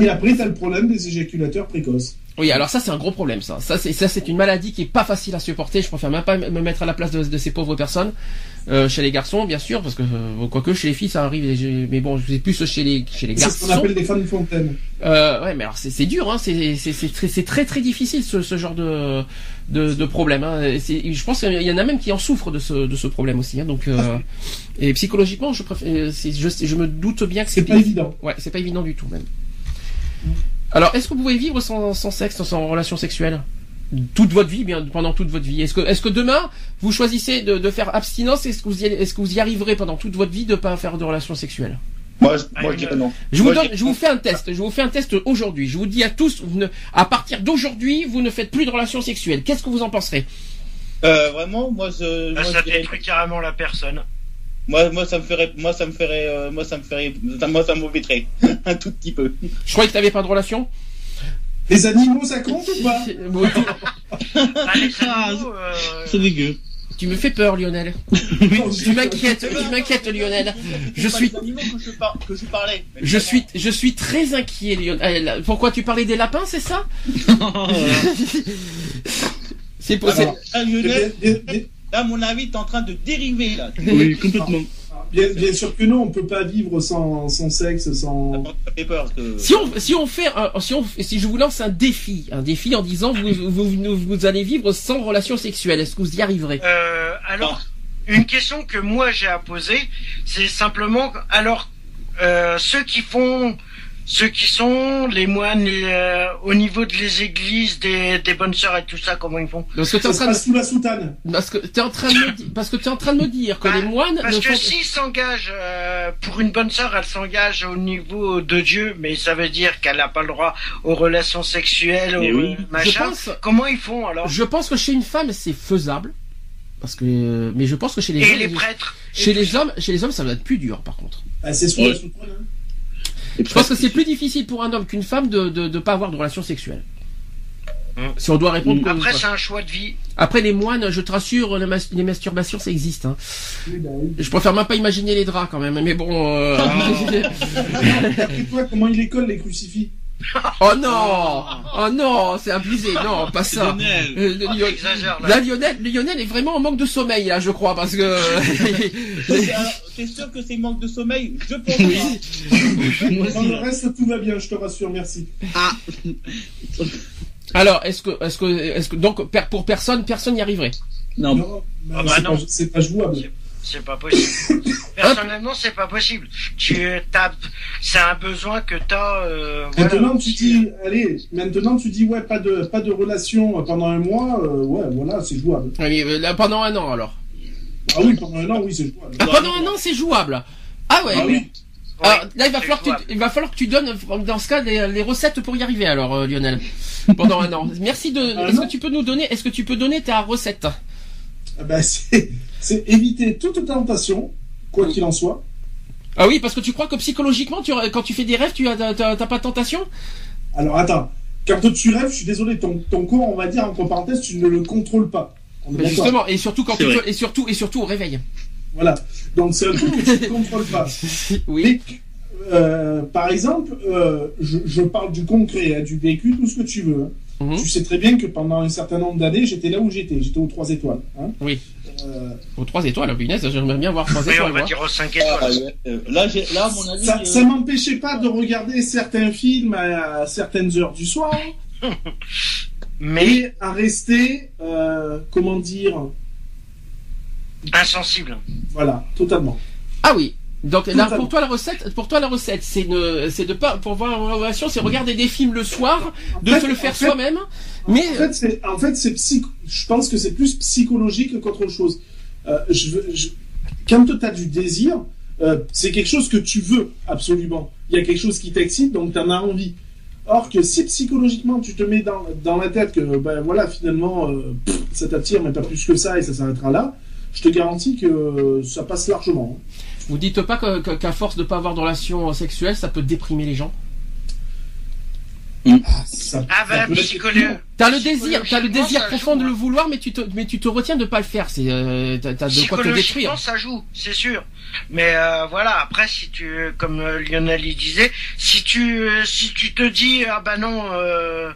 Et après, t'as le problème des éjaculateurs précoces. Oui, alors ça, c'est un gros problème, ça. Ça, c'est ça, c'est une maladie qui est pas facile à supporter. Je préfère même pas me mettre à la place de, de ces pauvres personnes. Euh, chez les garçons, bien sûr, parce que euh, quoique chez les filles, ça arrive. Mais bon, c'est plus chez les chez les C'est ce qu'on garçons. appelle des fans de fontaine. Euh, ouais, mais alors c'est dur, hein. C'est très c'est très très difficile ce, ce genre de de, de problème. Hein. Je pense qu'il y en a même qui en souffrent de ce de ce problème aussi. Hein. Donc euh, et psychologiquement, je préfère. Je, je me doute bien que C'est c'est pas évident. Ouais, c'est pas évident du tout même. Alors, est-ce que vous pouvez vivre sans, sans sexe, sans relation sexuelle? Toute votre vie, bien pendant toute votre vie. Est-ce que, est-ce que demain vous choisissez de, de faire abstinence Est-ce que vous y, est-ce que vous y arriverez pendant toute votre vie de pas faire de relation sexuelle? Moi, je, moi, je dirais non. Je vous Moi, donne, dirais je vous non. fais un test. Je vous fais un test aujourd'hui. Je vous dis à tous, vous ne- à partir d'aujourd'hui, vous ne faites plus de relations sexuelles. Qu'est-ce que vous en penserez? Euh, vraiment, moi, je, Là, moi, ça je dirais- détruit carrément la personne. Moi, moi, ça me ferait, moi, ça me ferait, euh, moi, ça me ferait, ça- moi, ça m'embêterait [LAUGHS] un tout petit peu. Je croyais que t'avais pas de relation. Les animaux, ça compte ou pas [LAUGHS] Bon, tu- Ah, les Ah, animaux, euh, C'est dégueu. Tu me fais peur, Lionel. [LAUGHS] Tu m'inquiètes, tu m'inquiètes, Lionel. Je suis- que je, parlais. Suis, je suis très inquiet, Lionel. Pourquoi tu parlais des lapins, c'est ça C'est possible. Alors, Ah, Lionel, là, à mon avis, t'es en train de dériver, là. Oui, complètement. bien- bien sûr que non, on peut pas vivre sans, sans sexe, sans. Ça fait peur, parce que... Si on, si on fait, un- si on, si je vous lance un défi, un défi en disant vous, vous, vous, vous allez vivre sans relation sexuelle, est-ce que vous y arriverez? Euh, alors, une question que moi j'ai à poser, c'est simplement, alors, euh, ceux qui font, ceux qui sont les moines les, euh, au niveau de les églises, des, des bonnes sœurs et tout ça, comment ils font Parce que t'es Ça en train de, sous la soutane. parce que t'es en train de me dire, parce que t'es en train de me dire que Bah, les moines Parce ne que font. s'ils s'engagent euh, pour une bonne sœur, elle s'engage au niveau de Dieu, mais ça veut dire qu'elle n'a pas le droit aux relations sexuelles, aux Mais oui. Je machin. pense, Comment ils font alors je pense que chez une femme c'est faisable, parce que, mais je pense que chez les Et hommes, les prêtres chez les ça. hommes, chez les hommes ça va être plus dur par contre. Ah, c'est sous la soutane. hein. Je pense que c'est plus difficile pour un homme qu'une femme de de, de pas avoir de relation sexuelle. Hum. Si on doit répondre. comme- Après, c'est un choix de vie. Après les moines, je te rassure, les, mas- les masturbations ça existe. Hein. Je préfère même pas imaginer les draps quand même, mais bon. euh, [LAUGHS] Après toi, comment il école les crucifix? Oh non, oh non, c'est abusé, non, pas ça. Lionel. Euh, Oh, Lion- t'exagères, là. Là, Lionel, Lionel est vraiment en manque de sommeil là, je crois, parce que. [LAUGHS] Alors, T'es sûr que c'est manque de sommeil Je pense pas. Moi Dans le reste, tout va bien, je te rassure, merci. Ah, Alors, est-ce que, est-ce que, est-ce que, donc, per- pour personne, personne n'y arriverait? non. Non, Ah bah pas- c'est pas jouable. C'est pas possible. [COUGHS] Personnellement, c'est pas possible. Tu tapes, c'est un besoin que t'as. Euh, voilà. Maintenant, tu dis, allez, maintenant tu dis, ouais, pas de, pas de relation pendant un mois, euh, ouais, voilà, c'est jouable. Mais, euh, là, pendant un an alors. Ah oui, pendant un an, oui, c'est jouable. Ah, pendant un an, c'est jouable. Ah ouais. Ah oui. Alors, là, il va falloir que tu, il va falloir que tu donnes, dans ce cas, les, les recettes pour y arriver, alors, euh, Lionel. Pendant un an. Merci de, est-ce que tu peux nous donner, est-ce que tu peux donner ta recette? Ah ben, c'est c'est éviter toute tentation, quoi qu'il en soit. Ah oui, parce que tu crois que psychologiquement, tu, quand tu fais des rêves, tu as, t'as, t'as pas de tentation? Alors attends, quand tu rêves, je suis désolé, ton, ton corps, on va dire entre parenthèses, tu ne le contrôles pas. Justement, et surtout quand tu, te- et surtout, et surtout au réveil. Voilà. Donc c'est un truc que tu ne contrôles pas. [LAUGHS] Oui. Mais, euh, par exemple, euh, je, je parle du concret, hein, du vécu, tout ce que tu veux. hein. Mhm. Tu sais très bien que pendant un certain nombre d'années, j'étais là où j'étais. J'étais aux trois étoiles. hein. Oui. Euh, Aux trois étoiles, punaise, j'aimerais bien voir trois Oui, étoiles, on va moi. dire aux 5 Ah, étoiles. euh, là, j'ai, là, à mon avis, ça euh, ça m'empêchait pas de regarder certains films à certaines heures du soir [LAUGHS] Mais et à rester, euh, comment dire, insensible. voilà, totalement. Ah oui. Donc là, pour toi la recette, pour toi la recette, c'est ne, c'est de pas, pour voir une relation, c'est regarder des films le soir, de fait- te le faire soi-même. Mais En fait, c'est, en fait, c'est psy- je pense que c'est plus psychologique qu'autre chose. Euh, je veux, je- quand tu as du désir, euh, c'est quelque chose que tu veux absolument. Il y a quelque chose qui t'excite, donc tu en as envie. Or que si psychologiquement tu te mets dans, dans la tête que ben voilà finalement euh, pff, ça t'attire mais pas plus que ça et ça s'arrêtera là, je te garantis que ça passe largement. hein. Vous dites pas qu'à force de pas avoir de relations sexuelles, ça peut déprimer les gens. Ça- Ah ça bah, être psychologue. T'as le désir, t'as le désir profond joue, de le hein. vouloir, mais tu te, mais tu te retiens de pas le faire. C'est, euh, t'as, de quoi te Psychologiquement, détruire. ça joue, c'est sûr. Mais euh, voilà, après, si tu, comme euh, Lionel y disait, si tu, si tu te dis ah bah non, euh,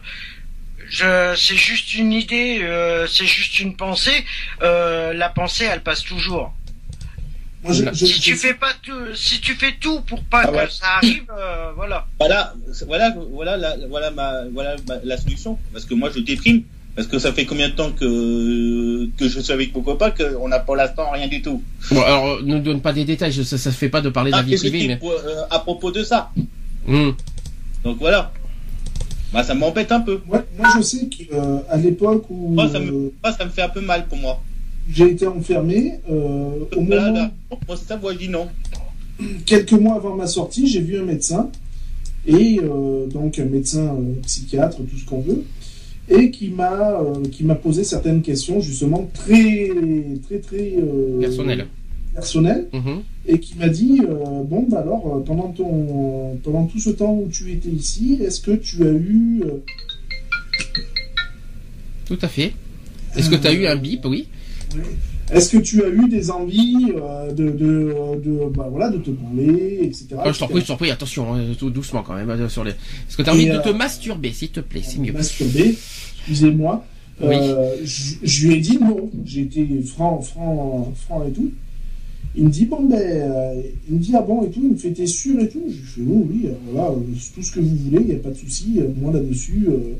je, c'est juste une idée, euh, c'est juste une pensée, euh, la pensée, elle passe toujours. Moi, je- je- Si tu je- fais pas tout, si tu fais tout pour pas Ah ouais. que ça arrive, euh, voilà. Voilà, voilà, voilà, la, voilà, ma, voilà ma- la solution. Parce que moi, je déprime. Parce que ça fait combien de temps que, que je suis avec mon copain qu'on n'a pour l'instant rien du tout? Bon, alors, ne donne pas des détails, ça, ça fait pas de parler de la Ah, vie qu'est-ce que privée, mais. pour- euh, à propos de ça? Hum. Donc voilà. Bah, ça m'embête un peu. moi, moi, je sais qu'à l'époque où Moi, ça me- euh, Moi, ça me fait un peu mal pour moi. J'ai été enfermé, euh, au Là, moment là, moi, c'est ça, moi, je dis non. quelques mois avant ma sortie, j'ai vu un médecin, et euh, donc un médecin euh, psychiatre, tout ce qu'on veut, et qui m'a euh, qui m'a posé certaines questions justement très très très euh, Personnelles. personnelles, Mhm. et qui m'a dit euh, bon bah alors pendant ton pendant tout ce temps où tu étais ici, est-ce que tu as eu euh, Tout à fait. Est-ce que t'as eu un bip, oui est-ce que tu as eu des envies euh, de, de, de, bah, voilà, de te parler, etc. Ah, Je t'en prie, je t'en prie, attention, hein, tout doucement quand même. euh, Sur les... Est-ce que t'as envie Et, de euh, te masturber, s'il te plaît, c'est mieux. masturbé, excusez-moi. Oui. Euh, je, je lui ai dit non, j'ai été franc, franc, franc et tout. Il me dit bon ben, euh, il me dit ah bon et tout, il me fait t'es sûr et tout? Je lui fais oui oui, euh, voilà, euh, tout ce que vous voulez, il n'y a pas de souci. euh, moi là-dessus, euh,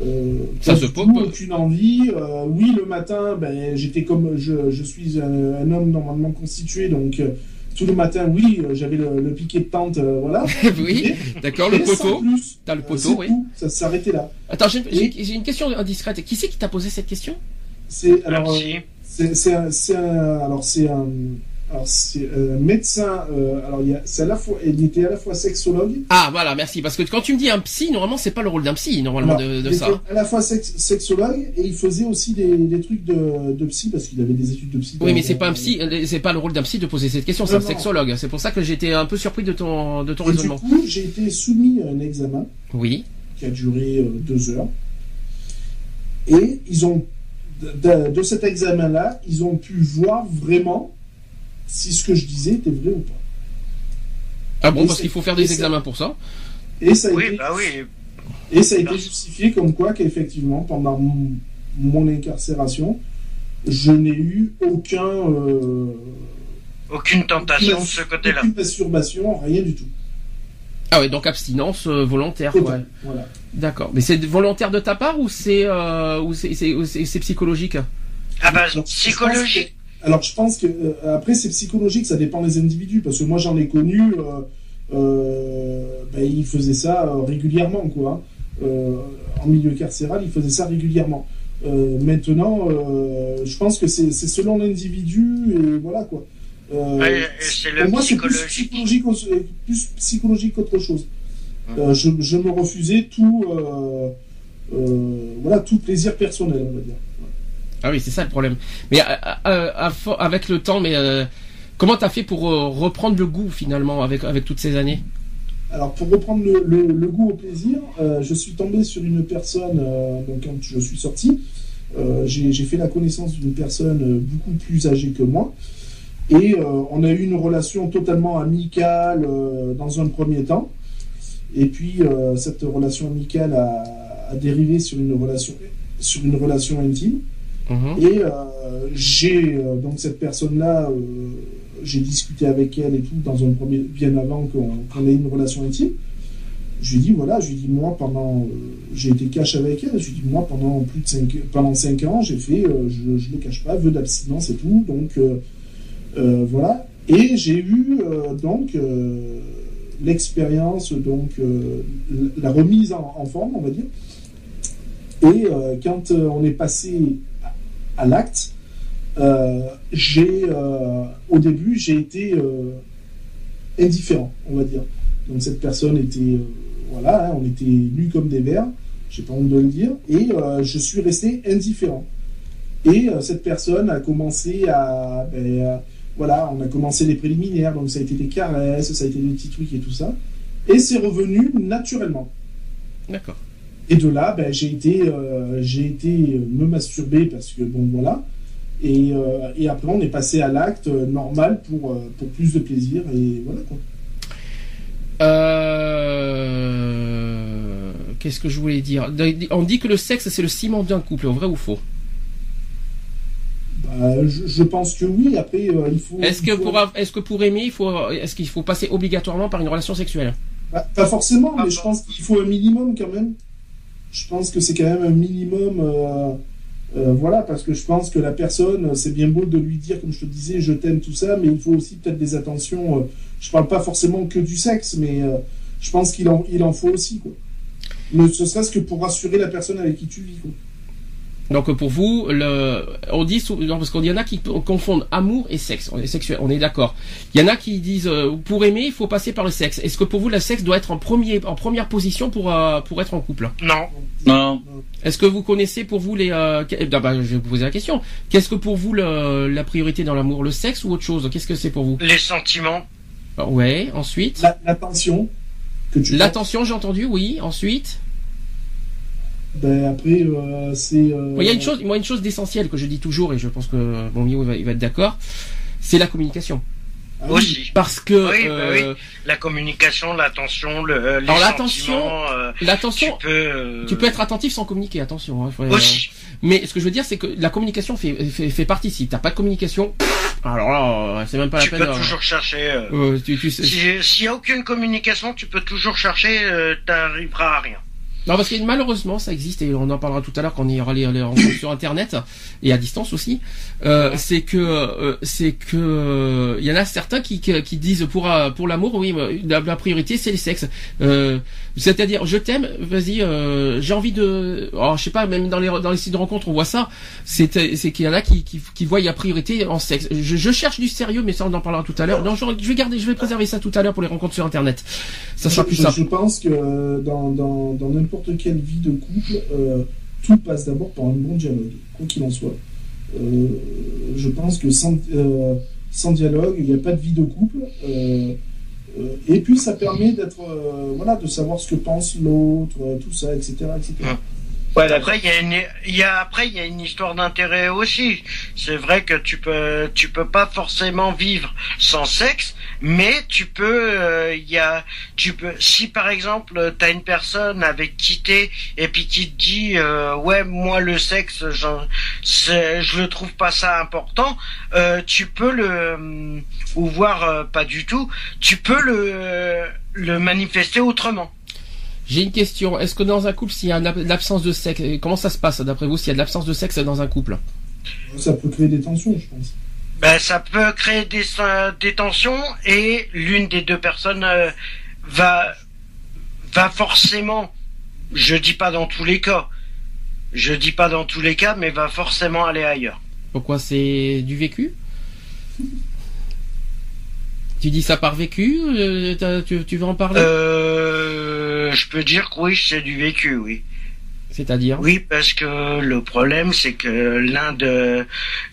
euh, Ça pas se peut aucune envie. euh, oui le matin, ben j'étais comme je, je suis un, un homme normalement constitué donc. euh, tout le matin, oui, j'avais le, le piquet de tente, euh, voilà. [LAUGHS] oui, d'accord, le poteau. T'as le poteau, oui. tout, Ça s'arrêtait là. Attends, j'ai une question indiscrète. Qui c'est qui t'a posé cette question? C'est alors. C'est alors c'est un, alors c'est un médecin. euh, alors il c'est à la fois, il était à la fois sexologue. Ah, voilà, merci. Parce que quand tu me dis un psy, normalement, c'est pas le rôle d'un psy, normalement, alors, de, il de était ça. hein. à la fois sex- sexologue et il faisait aussi des, des trucs de, de psy parce qu'il avait des études de psy. Oui, mais c'est pas un psy, euh, c'est pas le rôle d'un psy de poser cette question, c'est un Non, non. sexologue. C'est pour ça que j'étais un peu surpris de ton, de ton Et du raisonnement. coup, j'ai été soumis à un examen Oui. qui a duré euh, deux heures. Et ils ont, de, de cet examen-là, ils ont pu voir vraiment si ce que je disais était vrai ou pas. Ah bon, Et parce qu'il faut faire des examens pour ça. Et ça a Oui, été bah oui. Et ça a été justifié comme quoi qu'effectivement, pendant mon, mon incarcération, je n'ai eu aucun, euh, Aucune tentation de ce côté-là. aucune masturbation, rien du tout. Ah ouais, donc abstinence euh, volontaire, ouais. Voilà. D'accord. Mais c'est volontaire de ta part ou c'est euh, ou c'est psychologique? Ah bah, psychologique. Alors je pense que euh, après c'est psychologique, ça dépend des individus parce que moi j'en ai connu, euh, euh, ben, ils faisaient ça euh, régulièrement quoi. hein. Euh, en milieu carcéral, ils faisaient ça régulièrement. Euh, maintenant, euh, je pense que c'est c'est selon l'individu et voilà quoi. Euh, Ouais, c'est le pour moi, c'est plus psychologique. plus psychologique qu'autre chose. Hum. Euh, je, je me refusais tout, euh, euh, voilà, tout plaisir personnel, on va dire. Ah oui, c'est ça le problème. Mais euh, euh, avec le temps, mais euh, comment t'as fait pour reprendre le goût finalement avec avec toutes ces années? Alors, pour reprendre le, le- goût au plaisir, je suis tombé sur une personne, donc quand je suis sorti, j'ai fait la connaissance d'une personne beaucoup plus âgée que moi, et on a eu une relation totalement amicale dans un premier temps, et puis cette relation amicale a, a dérivé sur une relation, sur une relation intime. Mhm. Et euh, j'ai euh, donc cette personne-là, euh, j'ai discuté avec elle et tout dans un premier, bien avant qu'on ait une relation intime. Je lui dit voilà, je lui dit moi pendant, j'ai été cash avec elle. Je lui dit moi pendant plus de 5 pendant cinq ans, j'ai fait, je, je le cache pas, vœu d'abstinence et tout. Donc voilà. Et j'ai eu donc l'expérience donc la remise en, forme, on va dire. Et quand on est passé à, l'acte, euh, j'ai euh, au début j'ai été euh, indifférent, on va dire. Donc cette personne était voilà, hein, on était nus comme des vers, j'ai pas honte de le dire, et je suis resté indifférent. Et cette personne a commencé à, ben, voilà, on a commencé les préliminaires, donc ça a été des caresses, ça a été des petits trucs et tout ça, et c'est revenu naturellement. D'accord. Et de là, ben, j'ai été, euh, j'ai été me masturber parce que bon voilà. Et, euh, et après, on est passé à l'acte euh, normal pour, pour plus de plaisir et voilà quoi. Euh... Qu'est-ce que je voulais dire? On dit que le sexe c'est le ciment d'un couple, vrai ou faux? Bah, je, je pense que oui. Après, euh, il faut. Est-ce que faut- pour est-ce que pour aimer, il faut est-ce qu'il faut passer obligatoirement par une relation sexuelle? Bah, pas forcément, Ah mais je bon. pense qu'il faut un minimum quand même. Je pense que c'est quand même un minimum. euh, euh, voilà, parce que je pense que la personne, c'est bien beau de lui dire, comme je te disais, je t'aime, tout ça, mais il faut aussi peut-être des attentions. euh, je parle pas forcément que du sexe, mais euh, je pense qu'il en, il en faut aussi, quoi. Ne ce serait-ce que pour rassurer la personne avec qui tu vis, quoi. Donc pour vous, le, on dit sou- non, parce qu'il y en a qui confondent amour et sexe. On est sexuel, on est d'accord. Il y en a qui disent euh, pour aimer, il faut passer par le sexe. Est-ce que pour vous, le sexe doit être en premier, en première position pour euh, pour être en couple? Non. Non. Est-ce que vous connaissez pour vous les euh, que- ah bah, je vais vous poser la question. Qu'est-ce que pour vous le- la priorité dans l'amour, le sexe ou autre chose? Qu'est-ce que c'est pour vous? Les sentiments. Ah, Ouais. Ensuite, La- L'attention tu l'attention, j'ai entendu. Oui. Ensuite, Ben, après, euh, c'est. euh, il y a une chose, moi une chose d'essentielle que je dis toujours et je pense que mon Mio va, il va être d'accord, c'est la communication. ah oui. Aussi. Parce que Oui, bah euh, La communication, l'attention, le, euh, les Alors, l'attention, sentiments, euh, tu l'attention, peux... euh, tu peux être attentif sans communiquer. Attention. hein, faut- Aussi. Mais ce que je veux dire, c'est que la communication fait, fait, fait partie. Si t'as pas de communication, alors là, euh, c'est même pas Tu la peine. peux euh, toujours chercher... euh, euh, tu, tu sais- si- S'il n'y a aucune communication, tu peux toujours chercher, euh, t'arriveras à rien. Non, parce que malheureusement, ça existe et on en parlera tout à l'heure quand on ira les, les rencontres sur Internet et à distance aussi. Euh, C'est que, euh, c'est que, il y en a certains qui, qui, disent pour euh, pour l'amour, oui, la, la priorité c'est le sexe. Euh, C'est-à-dire, je t'aime, vas-y, euh, j'ai envie de, oh, je sais pas, même dans les dans les sites de rencontres, on voit ça. C'est c'est qu'il y en a qui qui, qui voient la priorité en sexe. Je, je cherche du sérieux, mais ça on en parlera tout à l'heure. Non, je, je vais garder, je vais préserver ça tout à l'heure pour les rencontres sur Internet. Ça sera je, plus simple. je pense que euh, dans, dans, dans n'importe quelle vie de couple, euh, tout passe d'abord par un bon dialogue, quoi qu'il en soit. Euh, je pense que sans, euh, sans dialogue, il n'y a pas de vie de couple. Et puis ça permet d'être, euh, voilà, de savoir ce que pense l'autre, euh, tout ça, etc., etc. Ouais. Après, il y a une, il y a, après, il y a une histoire d'intérêt aussi. C'est vrai que tu peux, tu peux pas forcément vivre sans sexe, mais tu peux, euh, il y a, tu peux, si par exemple, t'as une personne avec qui t'es, et puis qui te dit, euh, ouais, moi, le sexe, je le trouve pas ça important, euh, tu peux le, ou voir euh, pas du tout, tu peux le, le manifester autrement. J'ai une question. Est-ce que dans un couple, s'il y a une ab- l'absence de sexe, euh, comment ça se passe d'après vous s'il y a de l'absence de sexe dans un couple? Ça peut créer des tensions, je pense. Ben, ça peut créer des, euh, des tensions et l'une des deux personnes euh, va va forcément, je dis pas dans tous les cas, je dis pas dans tous les cas, mais va forcément aller ailleurs. Pourquoi? C'est du vécu? [LAUGHS] Tu dis ça par vécu euh, tu, tu veux en parler? Euh, je peux dire que oui, c'est du vécu, oui. C'est-à-dire? Oui, parce que le problème, c'est que l'un de,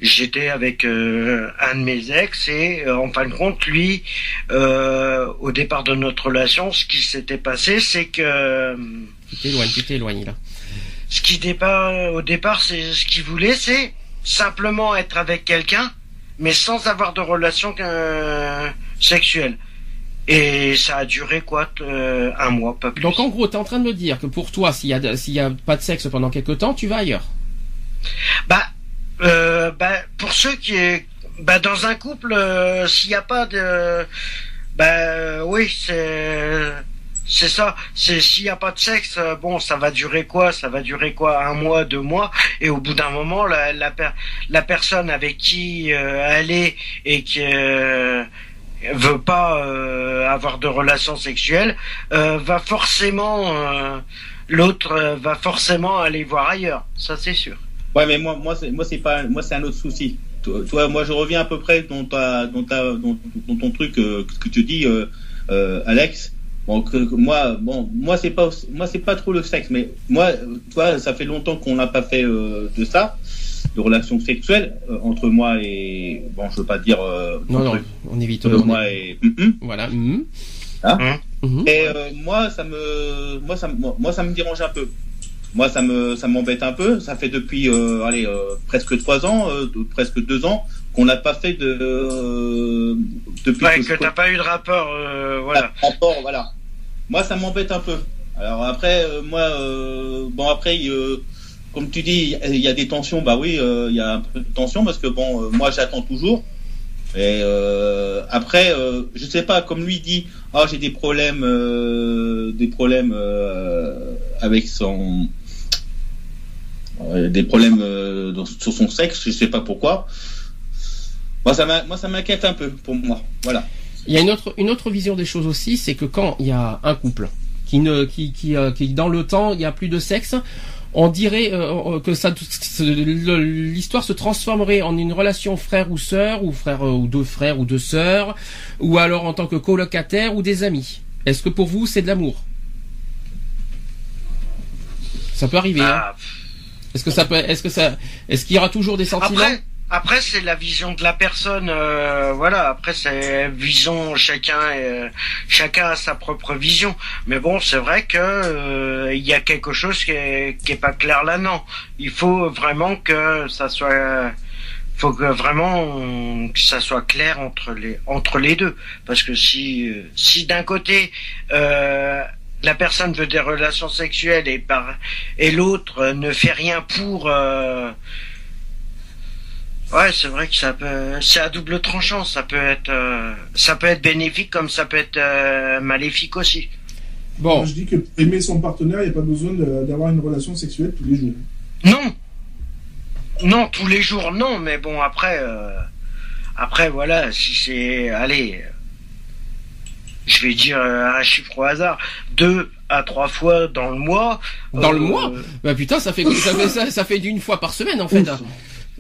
j'étais avec euh, un de mes ex et euh, en fin de compte, lui, euh, au départ de notre relation, ce qui s'était passé, c'est que Tu t'éloignes, tu t'éloignes là. ce qui départ, au départ, c'est ce qu'il voulait, c'est simplement être avec quelqu'un, mais sans avoir de relation euh, sexuelle. Et ça a duré quoi, euh, un mois, pas plus. Donc en gros, t'es en train de me dire que pour toi, s'il y a s'il y a pas de sexe pendant quelque temps, tu vas ailleurs. Bah, euh, bah, pour ceux qui est, bah, dans un couple, euh, s'il n'y a pas de, bah, euh, oui, c'est, c'est ça. C'est s'il n'y a pas de sexe, euh, bon, ça va durer quoi? Ça va durer quoi? Un mois, deux mois, et au bout d'un moment, la, la, per- la personne avec qui euh, elle est et qui euh, veut pas euh, avoir de relations sexuelles euh, va forcément, euh, l'autre euh, va forcément aller voir ailleurs. Ça, c'est sûr. Ouais, mais moi, moi, c'est, moi, c'est pas, moi, c'est un autre souci. Toi, toi, moi, je reviens à peu près dans ta, dans ta, dans, dans ton truc euh, que tu dis, euh, euh, Alex. Bon, que, que moi, bon, moi, c'est pas, moi, c'est pas trop le sexe, mais moi, euh, toi, ça fait longtemps qu'on n'a pas fait euh, de ça, de relations sexuelles euh, entre moi et, bon, je veux pas dire euh, Non, non, entre on évite. on moi est- et. Mhm. Voilà. mhm. Hein Mhm. Et euh, moi, ça me, moi, ça, me- moi, moi, ça me dérange un peu. Moi, ça me, ça m'embête un peu. Ça fait depuis, euh, allez, euh, presque trois ans, euh, presque deux ans, qu'on n'a pas fait de, euh, depuis Ouais, que que t'as pas eu de rapport, euh, voilà. rapport, voilà. Moi, ça m'embête un peu. Alors après, euh, moi, euh, bon après, euh, comme tu dis, il y a des tensions. Bah oui, euh, il y a un peu de tension parce que bon, euh, moi, j'attends toujours. Et euh, après, je sais pas, comme lui dit, ah j'ai des problèmes, des problèmes avec son, des problèmes sur son sexe. Je sais pas pourquoi. Moi, ça moi, ça m'inquiète un peu pour moi. Voilà. Il y a une autre, une autre vision des choses aussi, c'est que quand il y a un couple qui ne, qui, qui, qui dans le temps, il y a plus de sexe, on dirait euh, que ça, le- l'histoire se transformerait en une relation frère ou sœur, ou frère euh, ou deux frères ou deux sœurs, ou alors en tant que colocataire ou des amis. Est-ce que pour vous c'est de l'amour? Ça peut arriver. hein? Ah, Est-ce que ça peut, est-ce que ça, est-ce qu'il y aura toujours des sentiments? Après, après c'est la vision de la personne, euh, voilà. Après c'est vision chacun, euh, chacun a sa propre vision. Mais bon, c'est vrai que euh, il y a quelque chose qui est, qui est pas clair là, non. Il faut vraiment que ça soit, faut que vraiment que ça soit clair entre les entre les deux, parce que si si d'un côté euh, la personne veut des relations sexuelles et par et l'autre ne fait rien pour euh, Ouais, c'est vrai que ça peut, c'est à double tranchant. Ça peut être, euh, ça peut être bénéfique comme ça peut être euh, maléfique aussi. Bon, Moi, je dis que pour aimer son partenaire, il n'y a pas besoin d'avoir une relation sexuelle tous les jours. Non, non, tous les jours, non. Mais bon, après, euh, après, voilà, si c'est, allez, je vais dire euh, un chiffre au hasard, deux à trois fois dans le mois. Dans le euh, mois? Bah putain, ça fait, ça fait, ça, ça fait d'une fois par semaine en fait. hein.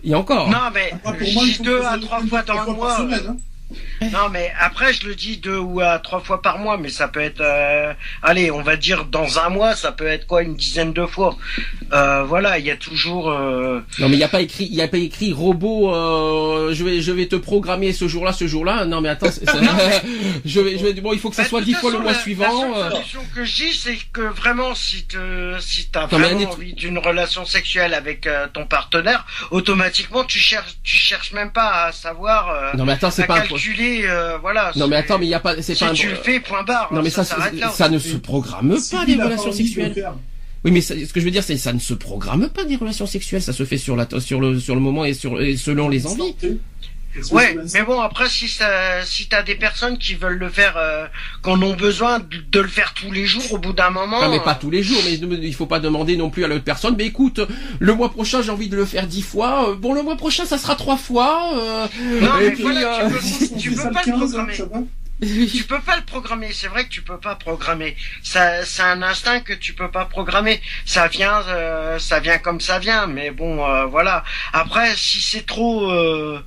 Il y a encore. Non, mais Ah, pour je moi, il dis faut deux que ça à soit trois une fois dans le mois. [LAUGHS] Non, mais après, je le dis deux ou à trois fois par mois, mais ça peut être, euh, allez, on va dire dans un mois, ça peut être quoi, une dizaine de fois. Euh, voilà, il y a toujours. euh, Non mais il y a pas écrit, il y a pas écrit robot. je vais, je vais te programmer ce jour-là, ce jour-là. Non mais attends, [LAUGHS] je vais, je vais. Bon, il faut que ça bah, soit dix fois le mois la- suivant. La solution que je dis, c'est que vraiment, si te, si t'as vraiment envie d'une relation sexuelle avec ton partenaire, automatiquement, tu cherches, tu cherches même pas à savoir, Non mais attends, c'est pas un. Calculer, euh, voilà. Non mais attends, mais il y a pas, c'est si pas un. tu le fais, point barre. Non mais ça, là. ça ne se programme Si pas a relations sexuelles. Oui mais ça- ce que je veux dire, c'est ça ne se programme pas des relations sexuelles. Ça se fait sur la, sur le, sur le moment et sur et selon les envies. Ouais, mais bon après si ça, si t'as des personnes qui veulent le faire, euh, qu'on ont besoin de, de le faire tous les jours, au bout d'un moment. Ah mais pas euh, tous les jours, mais il faut pas demander non plus à l'autre personne. Mais écoute, le mois prochain j'ai envie de le faire dix fois. euh, Bon le mois prochain ça sera trois fois. euh, Non, mais puis, voilà, euh, tu peux, [LAUGHS] tu peux pas le le 15, programmer. Tu peux pas le programmer. C'est vrai que tu peux pas programmer. Ça, c'est un instinct que tu peux pas programmer. Ça vient, euh, ça vient comme ça vient. Mais bon, euh, voilà. Après, si c'est trop, euh,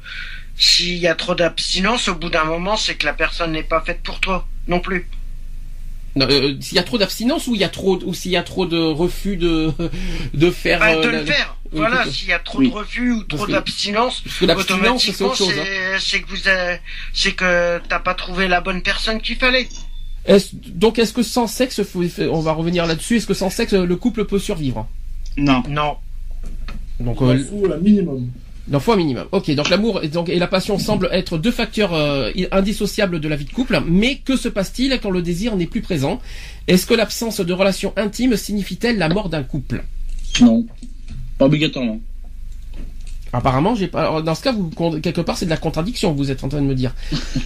s'il y a trop d'abstinence, au bout d'un moment, c'est que la personne n'est pas faite pour toi non plus. Euh, s'il y a trop d'abstinence ou il y a trop ou s'il y a trop de refus de de faire Bah, de euh, le la- faire. Voilà, s'il y a trop oui. de refus ou trop d'abstinence, c'est automatiquement, hein. c'est c'est que vous c'est que t'as pas trouvé la bonne personne qu'il fallait. Est-ce- donc est-ce que sans sexe, on va revenir là-dessus, est-ce que sans sexe le couple peut survivre? Non. Non. Donc Il en euh, faut un minimum. D'un fois minimum. Ok, donc l'amour et, donc, et la passion semblent être deux facteurs euh, indissociables de la vie de couple, mais que se passe-t-il quand le désir n'est plus présent? Est-ce que l'absence de relations intimes signifie-t-elle la mort d'un couple? Non. Pas obligatoirement. Apparemment, j'ai pas. alors, Dans ce cas, vous quelque part, c'est de la contradiction vous êtes en train de me dire,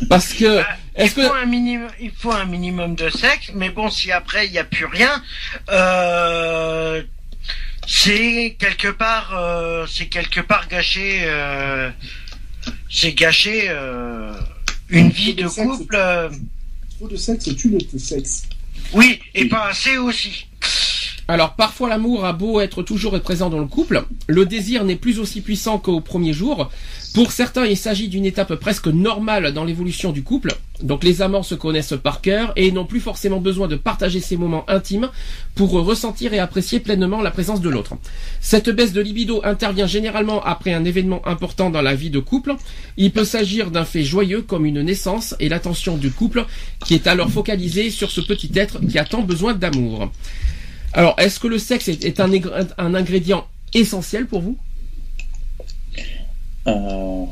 parce que Bah, il est-ce faut que un minimum, il faut un minimum de sexe, mais bon, si après il n'y a plus rien, euh, c'est quelque part, euh, c'est quelque part gâché, euh, c'est gâché euh, une vie de sexe. couple. euh, Trop de sexe tue le sexe. oui, et pas assez aussi. Alors parfois l'amour a beau être toujours présent dans le couple, le désir n'est plus aussi puissant qu'au premier jour. Pour certains, il s'agit d'une étape presque normale dans l'évolution du couple. Donc les amants se connaissent par cœur et n'ont plus forcément besoin de partager ces moments intimes pour ressentir et apprécier pleinement la présence de l'autre. Cette baisse de libido intervient généralement après un événement important dans la vie de couple. Il peut s'agir d'un fait joyeux comme une naissance et l'attention du couple qui est alors focalisée sur ce petit être qui a tant besoin d'amour. Alors, est-ce que le sexe est, est un, ingrédient essentiel pour vous? Euh...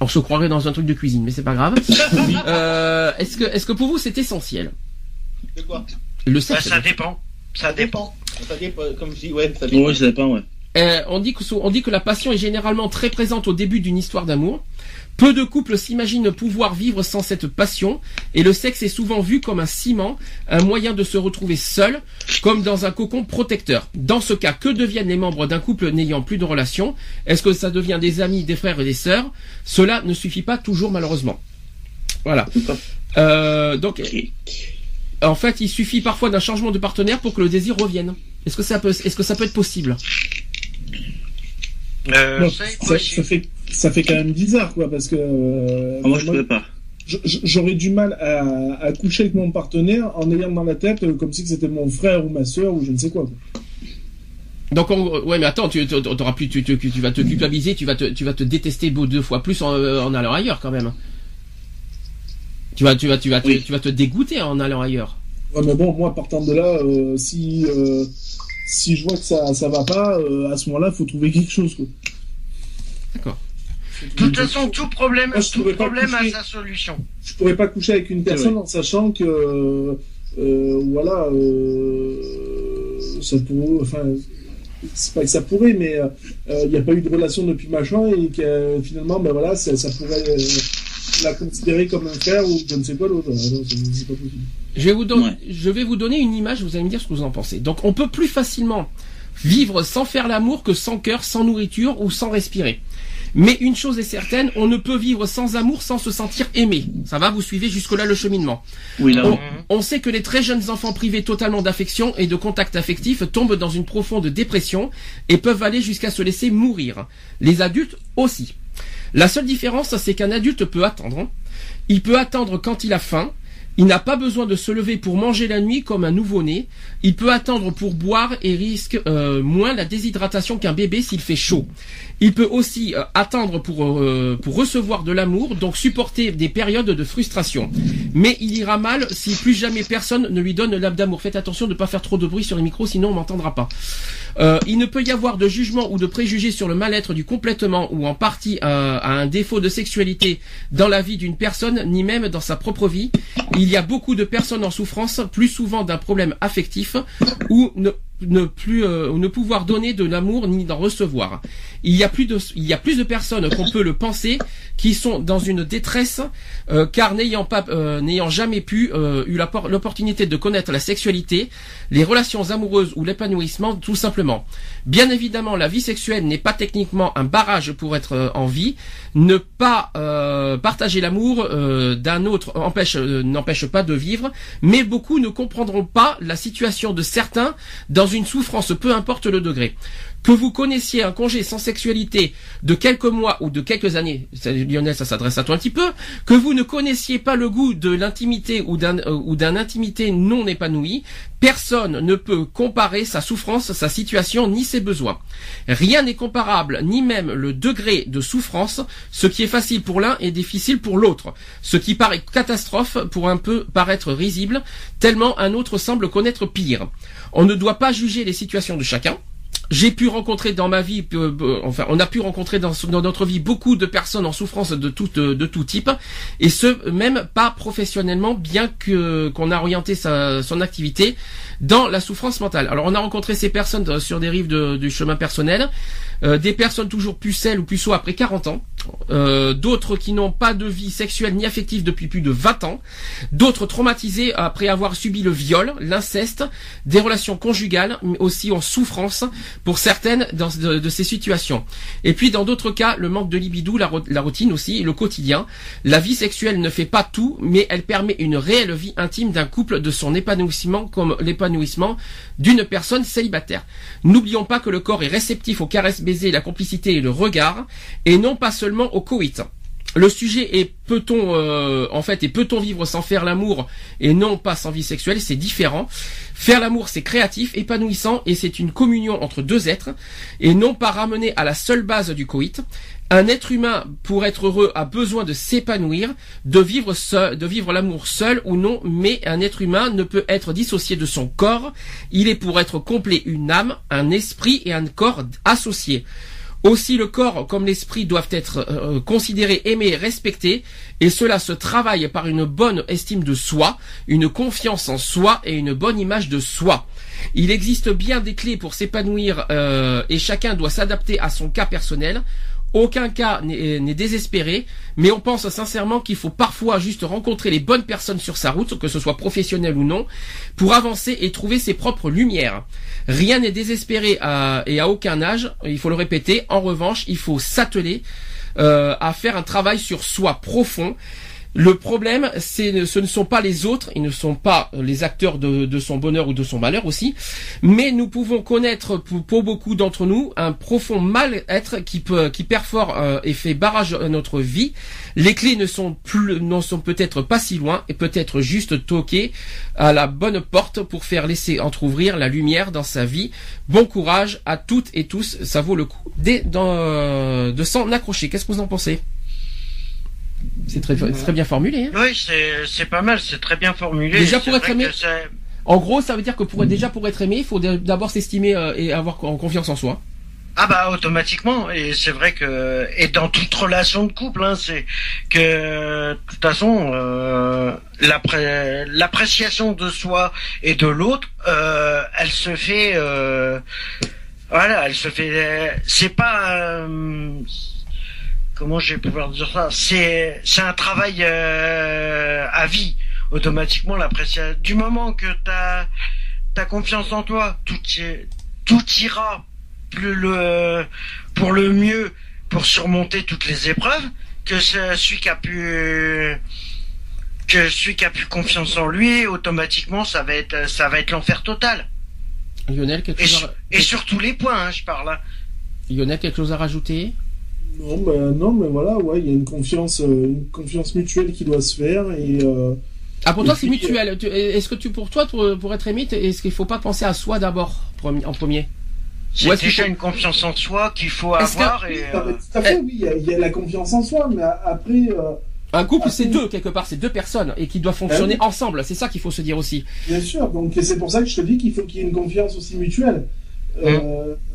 On se croirait dans un truc de cuisine, mais c'est pas grave. [LAUGHS] Euh, est-ce que, est-ce que pour vous c'est essentiel? De quoi? Le Bah, sexe. ça dépend. Ça dépend. Ça dépend, comme je dis, ouais, ça dépend. Ouais, ça dépend, ouais. Euh, on dit que on dit que la passion est généralement très présente au début d'une histoire d'amour. Peu de couples s'imaginent pouvoir vivre sans cette passion, et le sexe est souvent vu comme un ciment, un moyen de se retrouver seul, comme dans un cocon protecteur. Dans ce cas, que deviennent les membres d'un couple n'ayant plus de relation Est-ce que ça devient des amis, des frères et des sœurs? Cela ne suffit pas toujours malheureusement. Voilà. Euh, donc, en fait, il suffit parfois d'un changement de partenaire pour que le désir revienne. Est-ce que ça peut, est-ce que ça peut être possible? Euh, Non, c'est ça, possible. ça fait, ça fait quand même bizarre, quoi, parce que. euh, Ah, moi, je pourrais pas. J'aurais du mal à, à coucher avec mon partenaire en ayant dans la tête euh, comme si c'était mon frère ou ma soeur ou je ne sais quoi. quoi. Donc ouais mais attends tu tu- t'auras plus tu, tu, tu vas te culpabiliser tu vas te tu vas te détester beau deux fois plus en, euh, en allant ailleurs quand même. Tu vas tu vas tu vas Oui. tu vas te dégoûter en allant ailleurs. Ouais, mais bon, moi, partant de là, euh, si, euh, si je vois que ça, ça va pas, euh, à ce moment-là, faut trouver quelque chose, quoi. D'accord. De toute façon, tout problème, Moi, tout problème a sa solution. je pourrais pas coucher avec une personne en sachant que euh, voilà euh, ça pourrait enfin c'est pas que ça pourrait mais euh, il n'y a pas eu de relation depuis machin et que euh, finalement ben voilà ça, ça pourrait euh, la considérer comme un frère ou je ne sais quoi l'autre c'est pas possible Je vais vous donner Ouais. je vais vous donner une image vous allez me dire ce que vous en pensez. Donc on peut plus facilement vivre sans faire l'amour que sans cœur, sans nourriture ou sans respirer. Mais une chose est certaine, on ne peut vivre sans amour sans se sentir aimé. Ça va, vous suivez jusque-là le cheminement. Oui, là, On, on sait que les très jeunes enfants privés totalement d'affection et de contact affectif tombent dans une profonde dépression et peuvent aller jusqu'à se laisser mourir. Les adultes aussi. La seule différence, c'est qu'un adulte peut attendre. Il peut attendre quand il a faim. Il n'a pas besoin de se lever pour manger la nuit comme un nouveau-né. Il peut attendre pour boire et risque euh, moins la déshydratation qu'un bébé s'il fait chaud. Il peut aussi euh, attendre pour, euh, pour recevoir de l'amour, donc supporter des périodes de frustration. Mais il ira mal si plus jamais personne ne lui donne l'âme d'amour. Faites attention de ne pas faire trop de bruit sur les micros, sinon on m'entendra pas. Euh, il ne peut y avoir de jugement ou de préjugés sur le mal-être du complètement ou en partie euh, à un défaut de sexualité dans la vie d'une personne, ni même dans sa propre vie. Il y a beaucoup de personnes en souffrance, plus souvent d'un problème affectif, ou ne, ne plus euh, ne pouvoir donner de l'amour ni d'en recevoir. Il y a plus de il y a plus de personnes qu'on peut le penser qui sont dans une détresse euh, car n'ayant pas euh, n'ayant jamais pu eu l'opportunité de connaître la sexualité, les relations amoureuses ou l'épanouissement tout simplement. Bien évidemment, la vie sexuelle n'est pas techniquement un barrage pour être en vie. Ne pas partager l'amour d'un autre empêche n'empêche pas de vivre, mais beaucoup ne comprendront pas la situation de certains dans une souffrance, peu importe le degré. Que vous connaissiez un congé sans sexualité de quelques mois ou de quelques années, Lionel, ça s'adresse à toi un petit peu, que vous ne connaissiez pas le goût de l'intimité ou d'un euh, ou d'un intimité non épanouie, personne ne peut comparer sa souffrance, sa situation ni ses besoins. Rien n'est comparable, ni même le degré de souffrance. Ce qui est facile pour l'un est difficile pour l'autre. Ce qui paraît catastrophe pour un peu paraître risible, tellement un autre semble connaître pire. On ne doit pas juger les situations de chacun. J'ai pu rencontrer dans ma vie, euh, euh, enfin, on a pu rencontrer dans, notre vie beaucoup de personnes en souffrance de tout, euh, de tout type, et ce même pas professionnellement, bien que qu'on a orienté son activité dans la souffrance mentale. Alors, on a rencontré ces personnes euh, sur des rives du chemin personnel, euh, des personnes toujours pucelles ou puceaux après 40 ans, euh, d'autres qui n'ont pas de vie sexuelle ni affective depuis plus de 20 ans, d'autres traumatisés après avoir subi le viol, l'inceste, des relations conjugales, mais aussi en souffrance pour certaines dans, de, ces situations. Et puis dans d'autres cas, le manque de libido, la, la routine aussi, le quotidien. La vie sexuelle ne fait pas tout, mais elle permet une réelle vie intime d'un couple de son épanouissement comme l'épanouissement d'une personne célibataire. N'oublions pas que le corps est réceptif aux caresses baisers, la complicité et le regard, et non pas seulement au coït. Le sujet est peut-on euh, en fait et peut-on vivre sans faire l'amour et non pas sans vie sexuelle, c'est différent. Faire l'amour c'est créatif, épanouissant et c'est une communion entre deux êtres et non pas ramené à la seule base du coït. Un être humain pour être heureux a besoin de s'épanouir, de vivre de vivre l'amour seul ou non, mais un être humain ne peut être dissocié de son corps. Il est pour être complet une âme, un esprit et un corps associés. Aussi le corps comme l'esprit doivent être euh, considérés, aimés, respectés, et cela se travaille par une bonne estime de soi, une confiance en soi et une bonne image de soi. Il existe bien des clés pour s'épanouir euh, et chacun doit s'adapter à son cas personnel. Aucun cas n'est n'est désespéré, mais on pense sincèrement qu'il faut parfois juste rencontrer les bonnes personnes sur sa route, que ce soit professionnel ou non, pour avancer et trouver ses propres lumières. Rien n'est désespéré et à aucun âge, il faut le répéter. En revanche, il faut s'atteler euh, à faire un travail sur soi profond. Le problème, c'est ce ne sont pas les autres, ils ne sont pas les acteurs de, son bonheur ou de son malheur aussi, mais nous pouvons connaître pour, beaucoup d'entre nous un profond mal-être qui peut, perfore euh, et fait barrage à notre vie. Les clés ne sont plus, n'en sont peut-être pas si loin et peut-être juste toquer à la bonne porte pour faire laisser entrouvrir la lumière dans sa vie. Bon courage à toutes et tous, ça vaut le coup euh, de s'en accrocher. Qu'est-ce que vous en pensez? C'est très, très bien formulé. hein Oui, c'est pas mal, c'est très bien formulé. Déjà, pour être aimé- En gros, ça veut dire que pour déjà pour être aimé, il faut d'abord s'estimer euh, et avoir en confiance en soi. Ah bah automatiquement et c'est vrai que et dans toute relation de couple hein, c'est que de toute façon euh, l'appré- l'appréciation de soi et de l'autre euh, elle se fait euh, voilà elle se fait c'est pas euh, comment je vais pouvoir dire ça? C'est c'est un travail euh, à vie automatiquement l'appréciation du moment que t'as t'as confiance en toi tout tout ira plus le pour le mieux pour surmonter toutes les épreuves que ce- celui qui a pu que celui qui a plus confiance en lui automatiquement ça va être ça va être l'enfer total. Lionel, quelque et, chose, sur, à... et sur tous les points hein, je parle hein. Lionel, quelque chose à rajouter? Non, ben, non, mais voilà, ouais, il y a une confiance, euh, une confiance mutuelle qui doit se faire et euh, Ah, pour Et toi, c'est mutuel. Tu- Est-ce que tu, pour toi, pour, pour être aimé, est-ce qu'il faut pas penser à soi d'abord, en premier? C'est qu'il déjà une confiance en soi qu'il faut que- avoir et euh, mais tout à fait, oui, il y, a- il y a la confiance en soi, mais après, euh, Un couple, c'est oui. deux, quelque part, c'est deux personnes, et qui doivent fonctionner Ah oui. ensemble. C'est ça qu'il faut se dire aussi. bien sûr, donc c'est pour ça que je te dis qu'il faut qu'il y ait une confiance aussi mutuelle. Euh,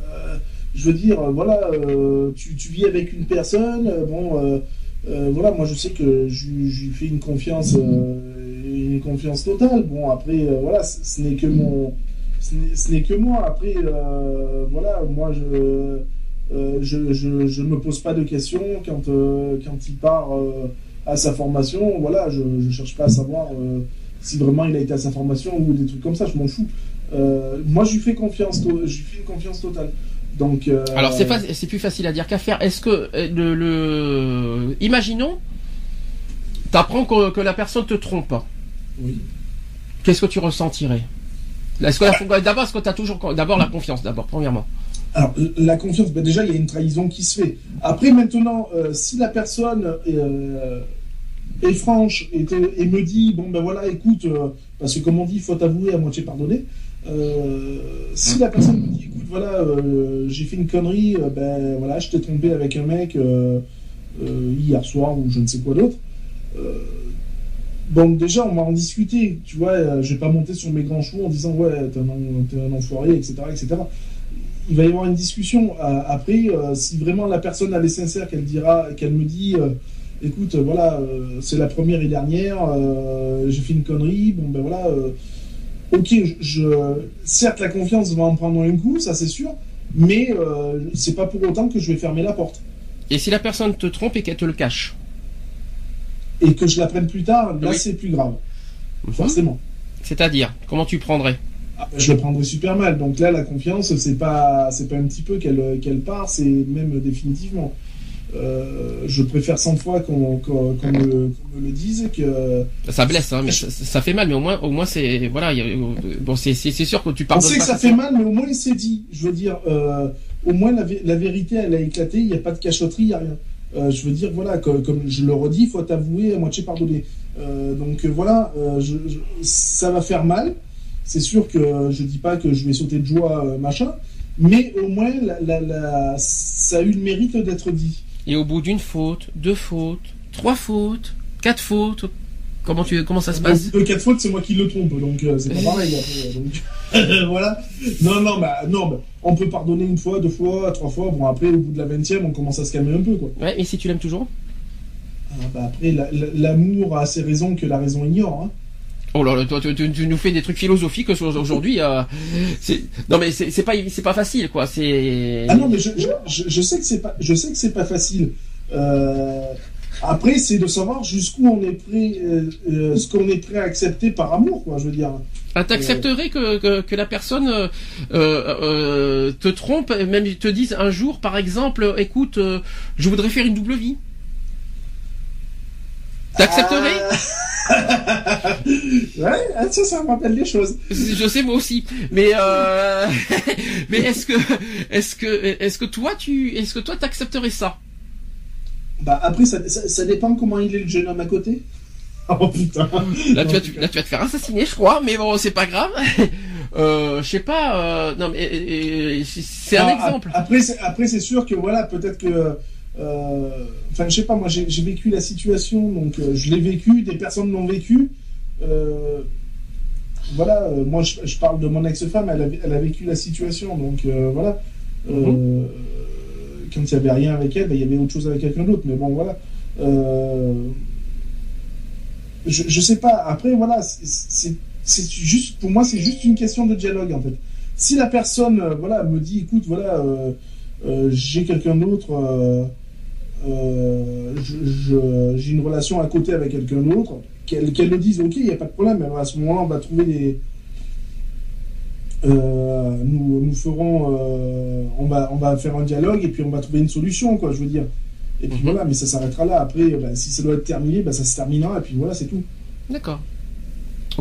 euh, je veux dire, euh, voilà, euh, tu, tu vis avec une personne, euh, bon, voilà, moi je sais que je, lui fais une confiance, une confiance totale. Bon, après, voilà, ce n'est que mon, ce n'est- que moi. Après, voilà, moi je, euh, je, je, me pose pas de questions quand, quand il part à sa formation. Voilà, je, je cherche pas à savoir si vraiment il a été à sa formation ou des trucs comme ça. Je m'en fous. Moi, je lui fais confiance, je lui fais une confiance totale. Donc, euh, Alors, c'est plus facile à dire qu'à faire. Est-ce que euh, le, le... imaginons, t'apprends que, que la personne te trompe. Oui. Qu'est-ce que tu ressentirais? Est-ce que la- d'abord, est-ce que t'as toujours d'abord la confiance, d'abord, premièrement. Alors, la confiance, ben déjà, il y a une trahison qui se fait. Après, maintenant, euh, si la personne euh, est franche et, me dit, bon, ben voilà, écoute, euh, parce que comme on dit, il faut t'avouer à moitié pardonner. Euh, si la personne me dit, écoute, voilà, euh, j'ai fait une connerie, euh, ben voilà, je t'ai trompé avec un mec hier soir ou je ne sais quoi d'autre. Bon, déjà, on va en discuter, tu vois, je vais pas monter sur mes grands chevaux en disant, ouais, t'es un, un enfoiré, etc., etc. Il va y avoir une discussion. Après, si vraiment la personne elle est sincère, qu'elle dira, qu'elle me dit, écoute, voilà, c'est la première et dernière, j'ai fait une connerie, bon, ben voilà, ok, je, je- certes, la confiance va en prendre un coup, ça c'est sûr, mais euh, c'est pas pour autant que je vais fermer la porte. Et si la personne te trompe et qu'elle te le cache Et que je la prenne plus tard, là Oui. c'est plus grave, Mhm. forcément. C'est-à-dire, comment tu prendrais? Ah, ben, je le prendrais super mal. Donc là, la confiance, c'est pas, c'est pas un petit peu qu'elle, qu'elle part, c'est même définitivement. Euh, je préfère 100 fois qu'on, qu'on, qu'on me, le dise que. Ça blesse, hein, mais ça, ça fait mal, mais au moins, au moins c'est, voilà, il y a- bon, c'est, sûr que tu On pardonnes sait que ça fait mal, mais au moins il s'est dit. Je veux dire, euh, au moins la, vé- la vérité, elle a éclaté. Il n'y a pas de cachotterie, il n'y a rien. Euh, je veux dire, voilà, que- comme je le redis, il faut t'avouer à moitié pardonner. Euh, donc euh, voilà, euh, je- je- ça va faire mal. C'est sûr que euh, je dis pas que je vais sauter de joie, euh, machin, mais au moins la, la- la- ça a eu le mérite d'être dit. Et au bout d'une faute, deux fautes, trois fautes, quatre fautes, comment tu, comment ça se passe? De quatre fautes, c'est moi qui le trompe, donc euh, c'est pas pareil. Après, donc, [LAUGHS] voilà. Non, non, bah, non, bah, on peut pardonner une fois, deux fois, trois fois. Bon, après, au bout de la vingtième, on commence à se calmer un peu, quoi. Ouais, mais si tu l'aimes toujours? Ah, bah, après, la- la- l'amour a ses raisons que la raison ignore. Hein. Oh là là, toi, tu, tu- tu nous fais des trucs philosophiques aujourd'hui. euh, non mais c'est, pas, c'est pas facile, quoi. C'est. Ah non, mais je, je, je, sais que c'est pas, je sais que c'est pas facile. Euh, après, c'est de savoir jusqu'où on est prêt, euh, euh, ce qu'on est prêt à accepter par amour, quoi. Je veux dire. Ah, t'accepterais que, que, que la personne euh, euh, euh, te trompe, même te dise un jour, par exemple, écoute, euh, je voudrais faire une double vie. T'accepterais? Ah. [LAUGHS] ouais, ah, ça, ça me rappelle des choses. Je sais moi aussi, mais euh, [LAUGHS] mais est-ce que est-ce que est-ce que toi tu est-ce que toi t'accepterais ça? Bah après, ça, ça, ça dépend comment il est le jeune homme à côté. [LAUGHS] Oh putain. Là tu vas te, là tu vas te faire assassiner, je crois, mais bon c'est pas grave. Euh, je sais pas. euh, non mais euh, euh, c'est un Ah, exemple. ap- Après, après, c'est sûr que voilà, peut-être que. Euh, Enfin, je sais pas, moi j'ai vécu la situation, donc euh, je l'ai vécu, des personnes l'ont vécu. Euh, voilà, moi je, je parle de mon ex-femme, elle a, elle a vécu la situation, donc voilà. Mhm. Quand il n'y avait rien avec elle, ben, il y avait autre chose avec quelqu'un d'autre, mais bon, voilà. Euh, je, je sais pas, après, voilà, c'est- juste, pour moi, c'est juste une question de dialogue en fait. Si la personne, voilà, me dit, écoute, voilà, euh, euh, j'ai quelqu'un d'autre, euh, j'ai une relation à côté avec quelqu'un d'autre, qu'elle qu'elle le dise, ok, il n'y a pas de problème, à ce moment-là, on va trouver des. euh, nous, nous ferons. euh, on, va, on va faire un dialogue et puis on va trouver une solution, quoi, je veux dire. Et puis Mhm. voilà, mais ça s'arrêtera là. Après, bah, si ça doit être terminé, bah, ça se terminera, et puis voilà, c'est tout. D'accord.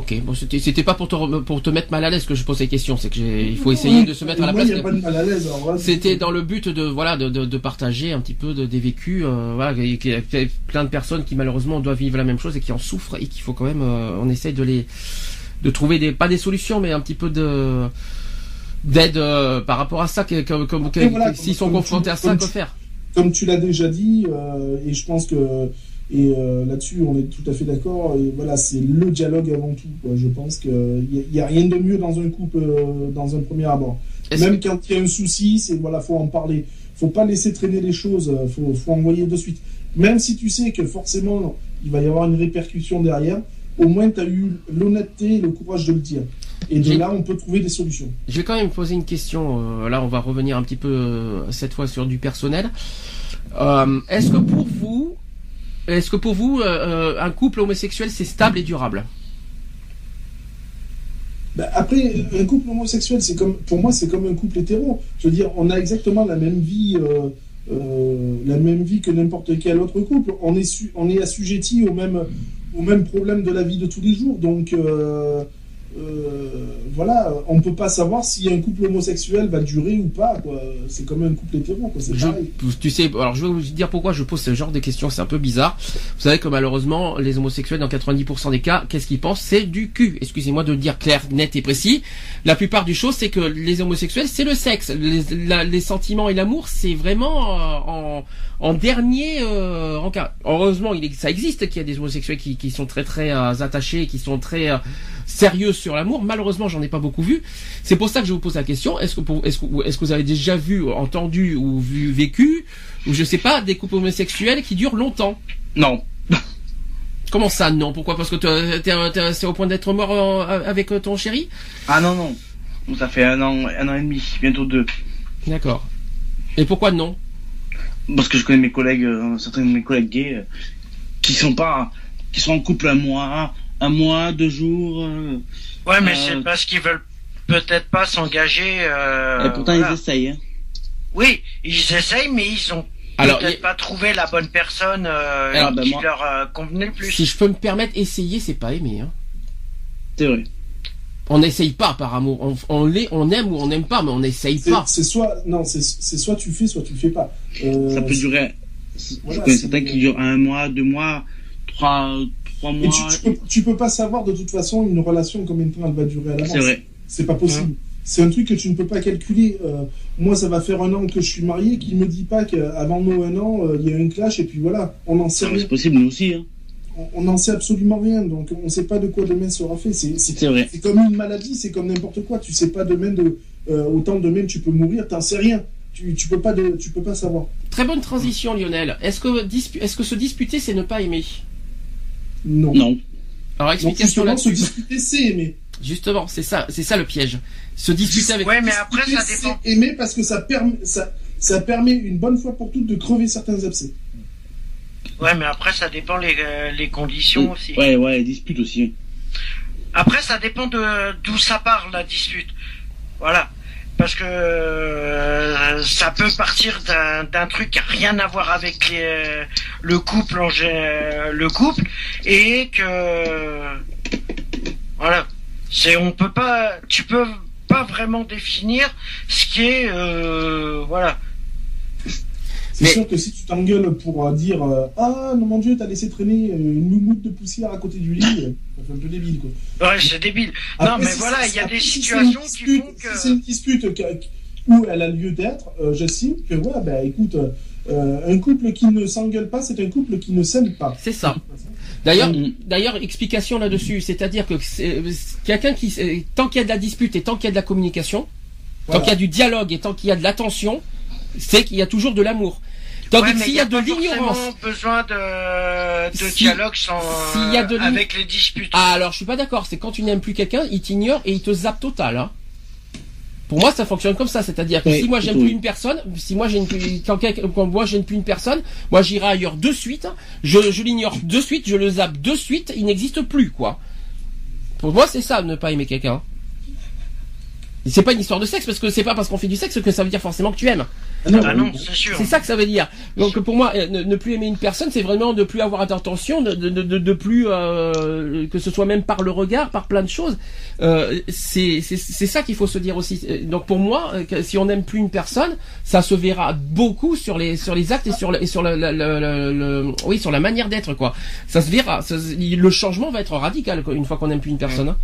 Ok, bon c'était pas pour te pour te mettre mal à l'aise que je pose ces questions, c'est que il faut essayer de se mettre à la Moi, place. C'était dans le but de voilà de, de, de partager un petit peu de, des vécus. euh, voilà, il y a plein de personnes qui malheureusement doivent vivre la même chose et qui en souffrent et qu'il faut quand même euh, on essaye de les de trouver des pas des solutions mais un petit peu de d'aide euh, par rapport à ça que, que, que- que- Et voilà, s'ils sont confrontés tu- à ça que faire comme tu l'as déjà dit, et je pense que et euh, là-dessus on est tout à fait d'accord. Et voilà, c'est le dialogue avant tout. quoi. Je pense qu'il n'y a, rien de mieux dans un couple, euh, dans un premier abord. Même quand il y a un souci, c'est voilà, faut en parler. Faut pas laisser traîner les choses. euh, Faut, faut envoyer de suite. Même si tu sais que forcément il va y avoir une répercussion derrière, au moins tu as eu l'honnêteté et le courage de le dire. Et de là, on peut trouver des solutions. Je vais quand même poser une question. là, on va revenir un petit peu cette fois sur du personnel. Euh, est-ce que pour vous, est-ce que pour vous, euh, euh, un couple homosexuel c'est stable et durable? Bah, après, un couple homosexuel, c'est comme, pour moi, c'est comme un couple hétéro. Je veux dire, on a exactement la même vie, euh, la même vie que n'importe quel autre couple. On est, assujetti au même, au même problème de la vie de tous les jours. Donc, voilà, on peut pas savoir si un couple homosexuel va durer ou pas. quoi. C'est comme un couple hétéro, quoi. Je- tu sais, alors je vais vous dire pourquoi je pose ce genre de questions, c'est un peu bizarre. Vous savez que malheureusement, les homosexuels, dans 90% des cas, qu'est-ce qu'ils pensent? C'est du cul. Excusez-moi de le dire clair, net et précis. La plupart du chose, c'est que les homosexuels, c'est le sexe. Les, la- les sentiments et l'amour, c'est vraiment euh, en, en dernier euh, en cas. Heureusement, il, ça existe qu'il y a des homosexuels qui, qui sont très très euh, attachés, qui sont très euh, sérieux sur l'amour. Malheureusement, j'en ai pas beaucoup vu. C'est pour ça que je vous pose la question. Est-ce que, pour- est-ce que, est-ce que vous avez déjà vu, entendu ou vu, vécu, ou je sais pas, des couples homosexuels qui durent longtemps? Non. [LAUGHS] Comment ça, non? Pourquoi? Parce que t'es- c'est au point d'être mort euh, avec euh, ton chéri? Ah non, non. Ça fait un an, un an et demi, bientôt deux. D'accord. Et pourquoi non? Parce que je connais mes collègues, euh, certains de mes collègues gays, euh, qui sont pas, qui sont en couple un mois, un mois, deux jours. euh, Ouais, mais Euh, c'est parce qu'ils veulent peut-être pas s'engager. euh, et pourtant voilà. ils essayent. Hein. Oui, ils essayent, mais ils ont Alors, peut-être pas trouvé la bonne personne euh, Alors, ben, qui moi- leur euh, convenait le plus. Si je peux me permettre, essayer, c'est pas aimer. Hein. C'est vrai. On n'essaye pas par amour. On, on, on aime ou on n'aime pas, mais on n'essaye pas. c'est soit, non, c'est c'est soit tu fais, soit tu le fais pas. Euh, Ça peut durer. voilà, je connais certains qui durent un mois, deux mois, trois, trois Et mois. tu, tu peux, tu peux pas savoir de toute façon une relation combien de temps elle va durer à l'avance. C'est vrai. C'est pas possible. C'est un truc que tu ne peux pas calculer. Euh, moi, ça va faire un an que je suis marié, qui me dit pas qu'avant nous un an, euh, il y a eu un clash et puis voilà, on n'en sait C'est rien. c'est possible, nous aussi. Hein. On- n'en sait absolument rien, donc on ne sait pas de quoi demain sera fait. C'est comme une maladie, c'est comme n'importe quoi. Tu sais pas demain de euh, autant demain tu peux mourir, t'en sais rien. Tu, tu peux pas de, tu peux pas savoir. Très bonne transition, Lionel. Est-ce que, dispu- est-ce que se disputer, c'est ne pas aimer? Non. Non. Alors, explication justement, se disputer, c'est aimer. Justement, c'est ça, c'est ça le piège. Se disputer avec. Ouais, mais après ça dépend. c'est aimer parce que ça permet, ça, ça permet une bonne fois pour toutes de crever certains abcès. Ouais, mais après ça dépend les, euh, les conditions aussi. Ouais, ouais, dispute aussi. Après, ça dépend de d'où ça part la dispute. Voilà. Parce que euh, ça peut partir d'un truc qui a rien à voir avec les- le couple gé- le couple et que voilà. C'est on peut pas tu peux pas vraiment définir ce qui est euh, voilà. C'est Mais- sûr que si tu t'engueules pour euh, dire euh, Ah non, mon Dieu, t'as laissé traîner euh, une moumoute de poussière à côté du lit, ça fait un peu débile quoi. Ouais, c'est débile. non, mais si voilà, il y a des situations qui dispute- font que Si c'est une dispute où elle a lieu d'être, euh, j'estime que, ouais, ben écoute, euh, un couple qui ne s'engueule pas, c'est un couple qui ne s'aime pas. C'est ça. D'ailleurs, Mm. d'ailleurs, explication là-dessus, c'est-à-dire que c'est- quelqu'un qui, tant qu'il y a de la dispute et tant qu'il y a de la communication, tant qu'il y a du dialogue et tant qu'il y a de l'attention, c'est qu'il y a toujours de l'amour. Tandis Ouais, s'il y y a de pas l'ignorance, besoin de, de Si- dialogue sans, s'il y a de avec les disputes. ah, alors je suis pas d'accord. C'est quand tu n'aimes plus quelqu'un, il t'ignore et il te zappe total. Hein. Pour moi, ça fonctionne comme ça, c'est-à-dire que Oui, si moi j'aime oui. plus une personne, si moi j'aime plus, quand, quelqu'un- quand moi j'aime plus une personne, moi j'irai ailleurs de suite, je, je l'ignore de suite, je le zappe de suite, il n'existe plus quoi. Pour moi, c'est ça, ne pas aimer quelqu'un. C'est pas une histoire de sexe parce que c'est pas parce qu'on fait du sexe que ça veut dire forcément que tu aimes. Ah non, Ah euh, non, c'est sûr. C'est ça que ça veut dire. Donc pour moi, euh, ne, ne plus aimer une personne, c'est vraiment ne plus avoir d'intention, de, de, de, de plus euh, que ce soit même par le regard, par plein de choses. Euh, c'est c'est c'est ça qu'il faut se dire aussi. Euh, Donc pour moi, euh, si on n'aime plus une personne, ça se verra beaucoup sur les sur les actes et sur le, et sur le, le- le- le- le- oui sur la manière d'être quoi. Ça se verra. Ça le changement va être radical une fois qu'on n'aime plus une personne. hein.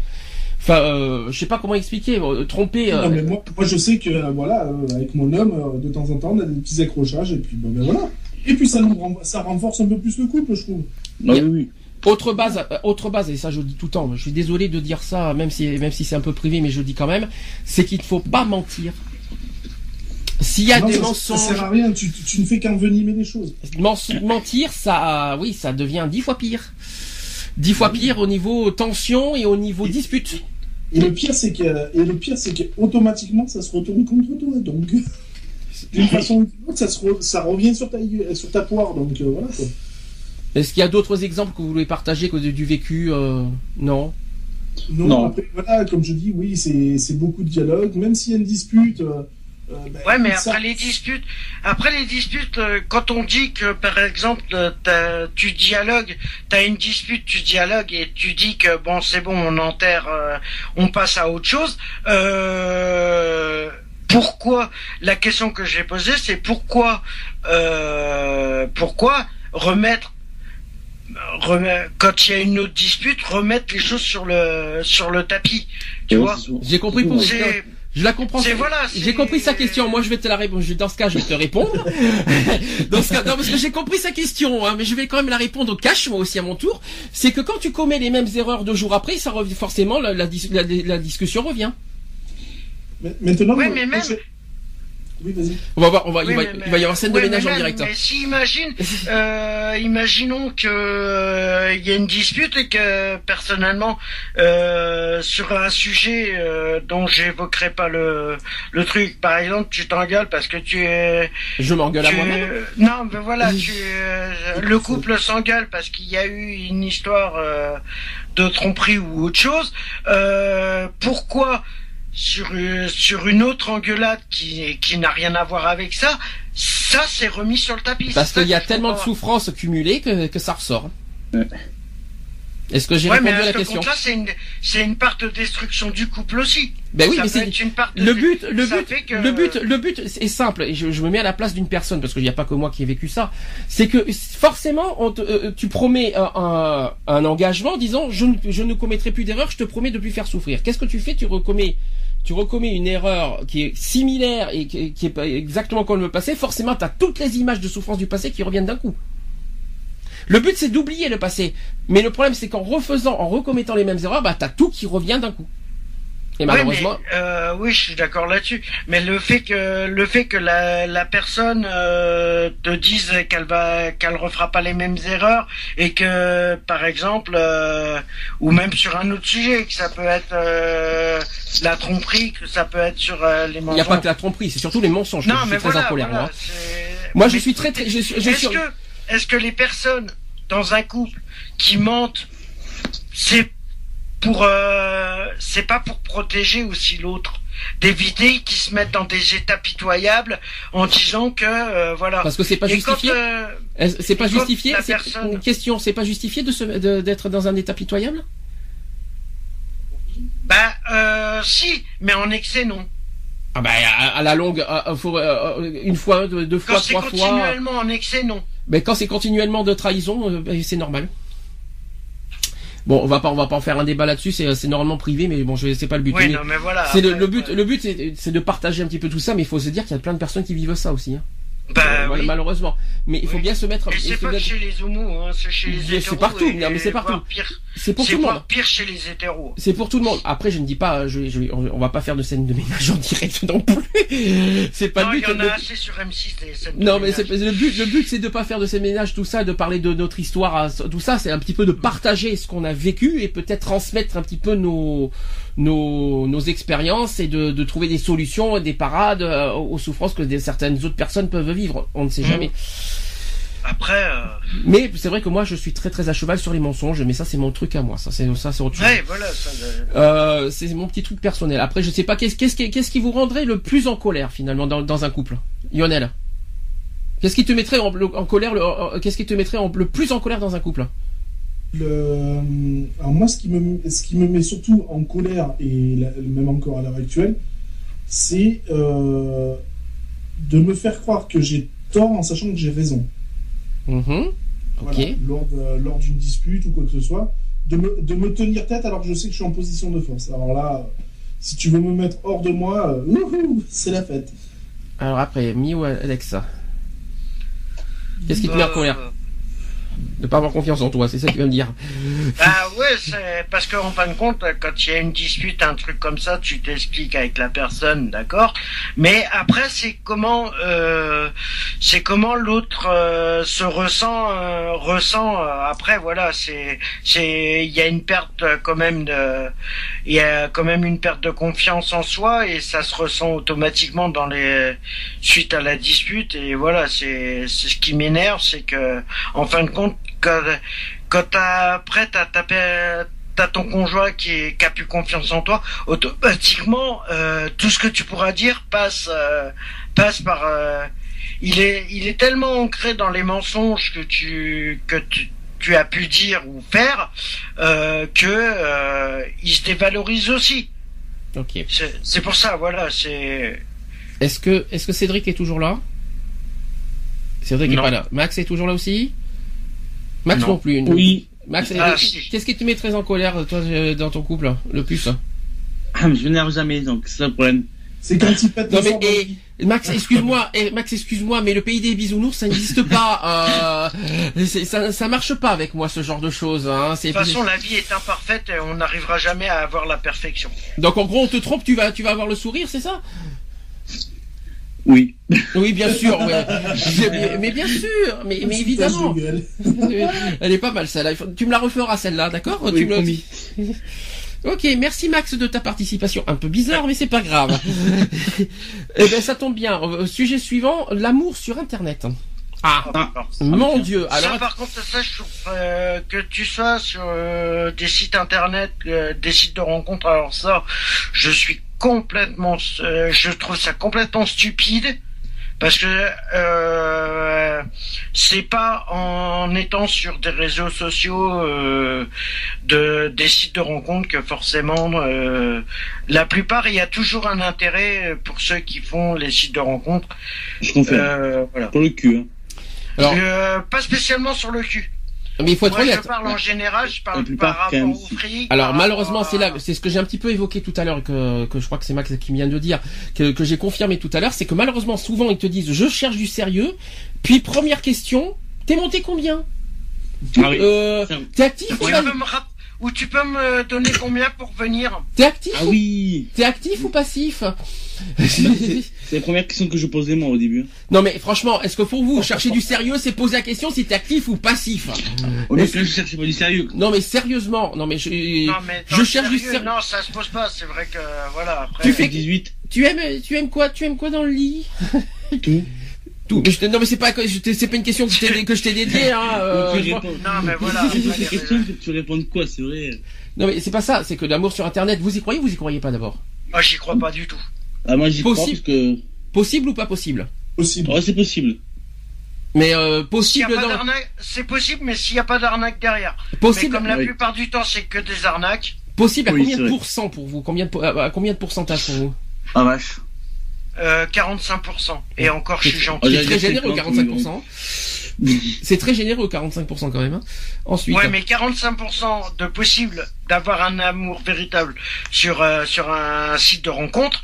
Enfin, euh, je sais pas comment expliquer. euh, Tromper. euh, Non, mais moi, moi, je sais que euh, voilà, euh, avec mon homme, euh, de temps en temps, on a des petits accrochages et puis bon, ben voilà. Et puis ça nous ça renforce un peu plus le couple, je trouve. Ah oui, oui. Autre base, euh, autre base, et ça je le dis tout le temps, je suis désolé de dire ça, même si, même si c'est un peu privé, mais je le dis quand même, c'est qu'il ne faut pas mentir. S'il y a Non, des ça, ça mensonges, sert à rien, tu, tu- tu ne fais qu'envenimer les choses. mentir, ça, oui, ça devient dix fois pire. Dix fois pire au niveau tension et au niveau dispute. Et le pire, c'est que, et le pire, c'est que automatiquement, ça se retourne contre toi. Donc, [LAUGHS] d'une façon ou d'une autre, ça, se re- ça revient sur ta, sur ta poire. Donc, euh, voilà. Quoi. Est-ce qu'il y a d'autres exemples que vous voulez partager que du vécu euh, Non? Non, Non. après, voilà, comme je dis, oui, c'est c'est beaucoup de dialogue. Même s'il y a une dispute, euh, euh, ben, Ouais, mais ça- après les disputes, après les disputes, euh, quand on dit que par exemple euh, t'as- tu dialogues, t'as une dispute, tu dialogues et tu dis que bon c'est bon, on enterre, euh, on passe à autre chose. Euh, pourquoi La question que j'ai posée, c'est pourquoi, euh, pourquoi remettre remet- quand il y a une autre dispute, remettre les choses sur le sur le tapis, tu vois? J'ai compris pour Je la comprends. C'est- voilà, J'ai compris sa question. Moi, je vais te la répondre. Dans ce cas, je vais te répondre. [LAUGHS] Dans ce cas, non, parce que j'ai compris sa question, hein, mais je vais quand même la répondre au cash, moi aussi à mon tour. C'est que quand tu commets les mêmes erreurs deux jours après, ça revient forcément la, la, la- la discussion revient. Mais- Maintenant, Ouais, mais même- Oui, vas-y. On va voir. On va, il, Oui, va, mais- il va y avoir scène de ouais, ménage mais en direct. hein. Mais si imagine, [LAUGHS] euh, imaginons que euh, il y a une dispute et que personnellement euh, sur un sujet euh, dont j'évoquerai pas le le truc, par exemple, tu t'engueules parce que tu es Je m'engueule à moi-même. Non, mais voilà, tu, euh, le couple s'engueule parce qu'il y a eu une histoire euh, de tromperie ou autre chose. Euh, pourquoi sur euh, sur une autre engueulade qui qui n'a rien à voir avec ça, ça c'est remis sur le tapis. Parce qu'il y a tellement de souffrances cumulées que, que ça ressort. Ouais. Est-ce que j'ai Ouais, mais répondu à à la ce question c'est une une part de destruction du couple aussi. Ben oui, ça mais c'est une part de le but, le ça but, que- le but, le but est simple. Et je, je me mets à la place d'une personne parce qu'il n'y a pas que moi qui ai vécu ça. C'est que forcément, on te- euh, tu promets un, un, un engagement en disant je ne, je ne commettrai plus d'erreur, je te promets de plus faire souffrir. Qu'est-ce que tu fais? Tu recommets, tu recommets une erreur qui est similaire et qui, est exactement comme le passé. Forcément, tu as toutes les images de souffrance du passé qui reviennent d'un coup. Le but c'est d'oublier le passé, mais le problème c'est qu'en refaisant, en recommettant les mêmes erreurs, bah t'as tout qui revient d'un coup. Et Oui, malheureusement, mais, euh, oui, je suis d'accord là-dessus. Mais le fait que le fait que la, la personne euh, te dise qu'elle va qu'elle refera pas les mêmes erreurs et que par exemple euh, ou même sur un autre sujet que ça peut être euh, la tromperie, que ça peut être sur euh, les il n'y mensonges. a pas que la tromperie, c'est surtout les mensonges. que Non, je suis mais très voilà, en colère, voilà, moi. Moi, je suis très, très, je, suis- je Est-ce que est-ce que les personnes dans un couple qui mentent, c'est pour euh, c'est pas pour protéger aussi l'autre, d'éviter qu'ils se mettent dans des états pitoyables en disant que euh, voilà. parce que c'est pas quand, justifié. euh, C'est pas quand justifié. personne- Une question, c'est pas justifié de d'être dans un état pitoyable bah euh, si, mais en excès non. Ah bah à, à la longue, à- à- faut, euh, une fois, deux, deux Quand fois, c'est trois fois. continuellement en excès non. Mais quand c'est continuellement de trahison, ben, c'est normal. Bon, on va pas, on va pas en faire un débat là-dessus. C'est, c'est normalement privé, mais bon, je, c'est pas le but. Oui, Mais non mais voilà. c'est le, but, euh, le but, c'est, c'est de partager un petit peu tout ça, mais il faut se dire qu'il y a plein de personnes qui vivent ça aussi. hein. Bah, Euh, oui. malheureusement. Mais il faut Oui. bien se mettre. Et il c'est pas que chez les homos, hein, c'est chez les C'est hétéros. partout, non, mais c'est partout. C'est pour tout le monde. pire chez les hétéros. C'est pour tout le monde. Après, je ne dis pas, je, je- on va pas faire de scène de ménage en direct non plus. [LAUGHS] C'est pas non, le il but. y en Le- a assez sur M6 des scènes de Non, mais c'est le but. Le but, c'est de pas faire de ces ménages, tout ça, de parler de notre histoire, tout ça. C'est un petit peu de partager ce qu'on a vécu et peut-être transmettre un petit peu nos nos, nos expériences et de, de trouver des solutions, des parades euh, aux souffrances que des, certaines autres personnes peuvent vivre. On ne sait Mhm. jamais. Après, euh, Mais c'est vrai que moi, je suis très très à cheval sur les mensonges. Mais ça, c'est mon truc à moi. Ça, c'est ça, c'est autre chose. ouais, voilà. Ça, euh, Euh, c'est mon petit truc personnel. Après, je sais pas qu'est-ce qu'est-ce qui, qu'est-ce qui vous rendrait le plus en colère finalement dans, dans un couple? Lionel, qu'est-ce qui te mettrait en, en colère le, Qu'est-ce qui te mettrait en- le plus en colère dans un couple? Le... Alors moi, ce qui, me, ce qui me met surtout en colère, et la- même encore à l'heure actuelle, c'est euh, de me faire croire que j'ai tort en sachant que j'ai raison. Mhm. Voilà, Ok. lors de- lors d'une dispute ou quoi que ce soit, de me, de me tenir tête alors que je sais que je suis en position de force. Alors là, si tu veux me mettre hors de moi, euh, c'est la fête. Alors après, Mi ou Alexa Qu'est-ce qui te met en euh, colère? De pas avoir confiance en toi, c'est ça que tu vas me dire. Ah ouais, c'est parce qu'en fin de compte, quand il y a une dispute, un truc comme ça, tu t'expliques avec la personne, d'accord? Mais après, c'est comment, euh, c'est comment l'autre euh, se ressent, euh, ressent. euh, après, voilà, c'est, c'est, il y a une perte quand même de, il y a quand même une perte de confiance en soi et ça se ressent automatiquement dans les, suite à la dispute. Et voilà, c'est, c'est ce qui m'énerve, c'est que, en fin de compte, quand, quand t'as après t'as tapé t'as ton conjoint qui, est, qui a plus confiance en toi, automatiquement, euh, tout ce que tu pourras dire passe, euh, passe par. euh, il est, il est tellement ancré dans les mensonges que tu, que tu, tu as pu dire ou faire euh, que euh, il se dévalorise aussi. Ok. C'est c'est pour ça, voilà, c'est. Est-ce que, est-ce que Cédric est toujours là? Cédric est Non. pas là. Max est toujours là aussi? Max non, Non. plus. Oui. Max, Ah, qu'est-ce qui te met très en colère, toi, euh, dans ton couple, le plus Ah, mais je m'énerve jamais, donc c'est ça le problème. C'est quand il pète Non mais Max, excuse-moi, [LAUGHS] eh, Max, excuse-moi, mais le pays des bisounours, ça n'existe pas. Euh, [LAUGHS] c'est- ça, ça marche pas avec moi ce genre de choses. Hein. De toute façon, la vie est imparfaite et on n'arrivera jamais à avoir la perfection. donc en gros, on te trompe, tu vas, tu vas avoir le sourire, c'est ça? Oui. Oui, bien sûr. ouais. [LAUGHS] Mais, mais bien sûr, mais, mais évidemment. [LAUGHS] Elle est pas mal celle-là. Tu me la referas celle-là, d'accord Oui, Tu me la- promis. Ok, merci Max de ta participation. Un peu bizarre, mais c'est pas grave. [LAUGHS] eh ben, ça tombe bien. Euh, Sujet suivant, l'amour sur Internet. Ah, Ah. mon Dieu. Alors, Alors, par contre, ça, je trouve euh, que tu sois sur euh, des sites internet, euh, des sites de rencontres, alors ça, je suis complètement, euh, je trouve ça complètement stupide. Parce que euh, c'est pas en étant sur des réseaux sociaux euh, de des sites de rencontres que forcément euh, la plupart il y a toujours un intérêt pour ceux qui font les sites de rencontres. Je confirme. Euh, voilà. Pour le cul, hein. Alors- Euh, pas spécialement sur le cul. mais il faut être Moi, je honnête. parle en général, je parle plupart, par quand même, rapport au fric. Alors malheureusement rapport c'est là, c'est ce que j'ai un petit peu évoqué tout à l'heure que, que je crois que c'est Max qui vient de dire, que, que j'ai confirmé tout à l'heure, c'est que malheureusement souvent ils te disent je cherche du sérieux, puis première question, t'es monté combien? Ah oui. euh, Ça- T'es actif ou pas ou tu peux me donner combien pour venir T'es actif Ah ou... oui. T'es actif ou passif c'est- C'est la première question que je posais moi au début. Non mais franchement, est-ce que pour vous chercher du sérieux, c'est poser la question si t'es actif ou passif Au lieu que là, je cherchais pas du sérieux. Non mais sérieusement, non mais je, Non, mais je cherche du sérieux, sérieux. Non, ça se pose pas. C'est vrai que voilà. Après, Tu fais- 18. Tu aimes, tu aimes quoi Tu aimes quoi dans le lit? Tout. Tout. Mais je te- non mais c'est pas, c'est pas une question que je t'ai, que je t'ai dédiée. Hein, [LAUGHS] euh, je- réponds- Non, mais voilà. [LAUGHS] Si tu que répondes quoi, c'est vrai? Non mais c'est pas ça, c'est que l'amour sur internet, vous y croyez ou vous y croyez pas d'abord? Moi, j'y crois pas du tout. Ah, moi j'y crois parce Possible. que. Possible ou pas possible? Possible. Ouais, c'est possible. Mais euh, possible dans c'est possible, mais s'il y a pas d'arnaque derrière. possible Mais comme la Oui. plupart du temps, c'est que des arnaques. possible à Oui, combien de pourcents pour vous? Combien de à combien de pourcentage pour vous? Ah vache. Euh, 45%. Et encore, je suis gentil. C'est très généreux 50, 45%. C'est très généreux 45% quand même. hein. Ensuite, Ouais, mais 45% de possible d'avoir un amour véritable sur euh, sur un site de rencontre,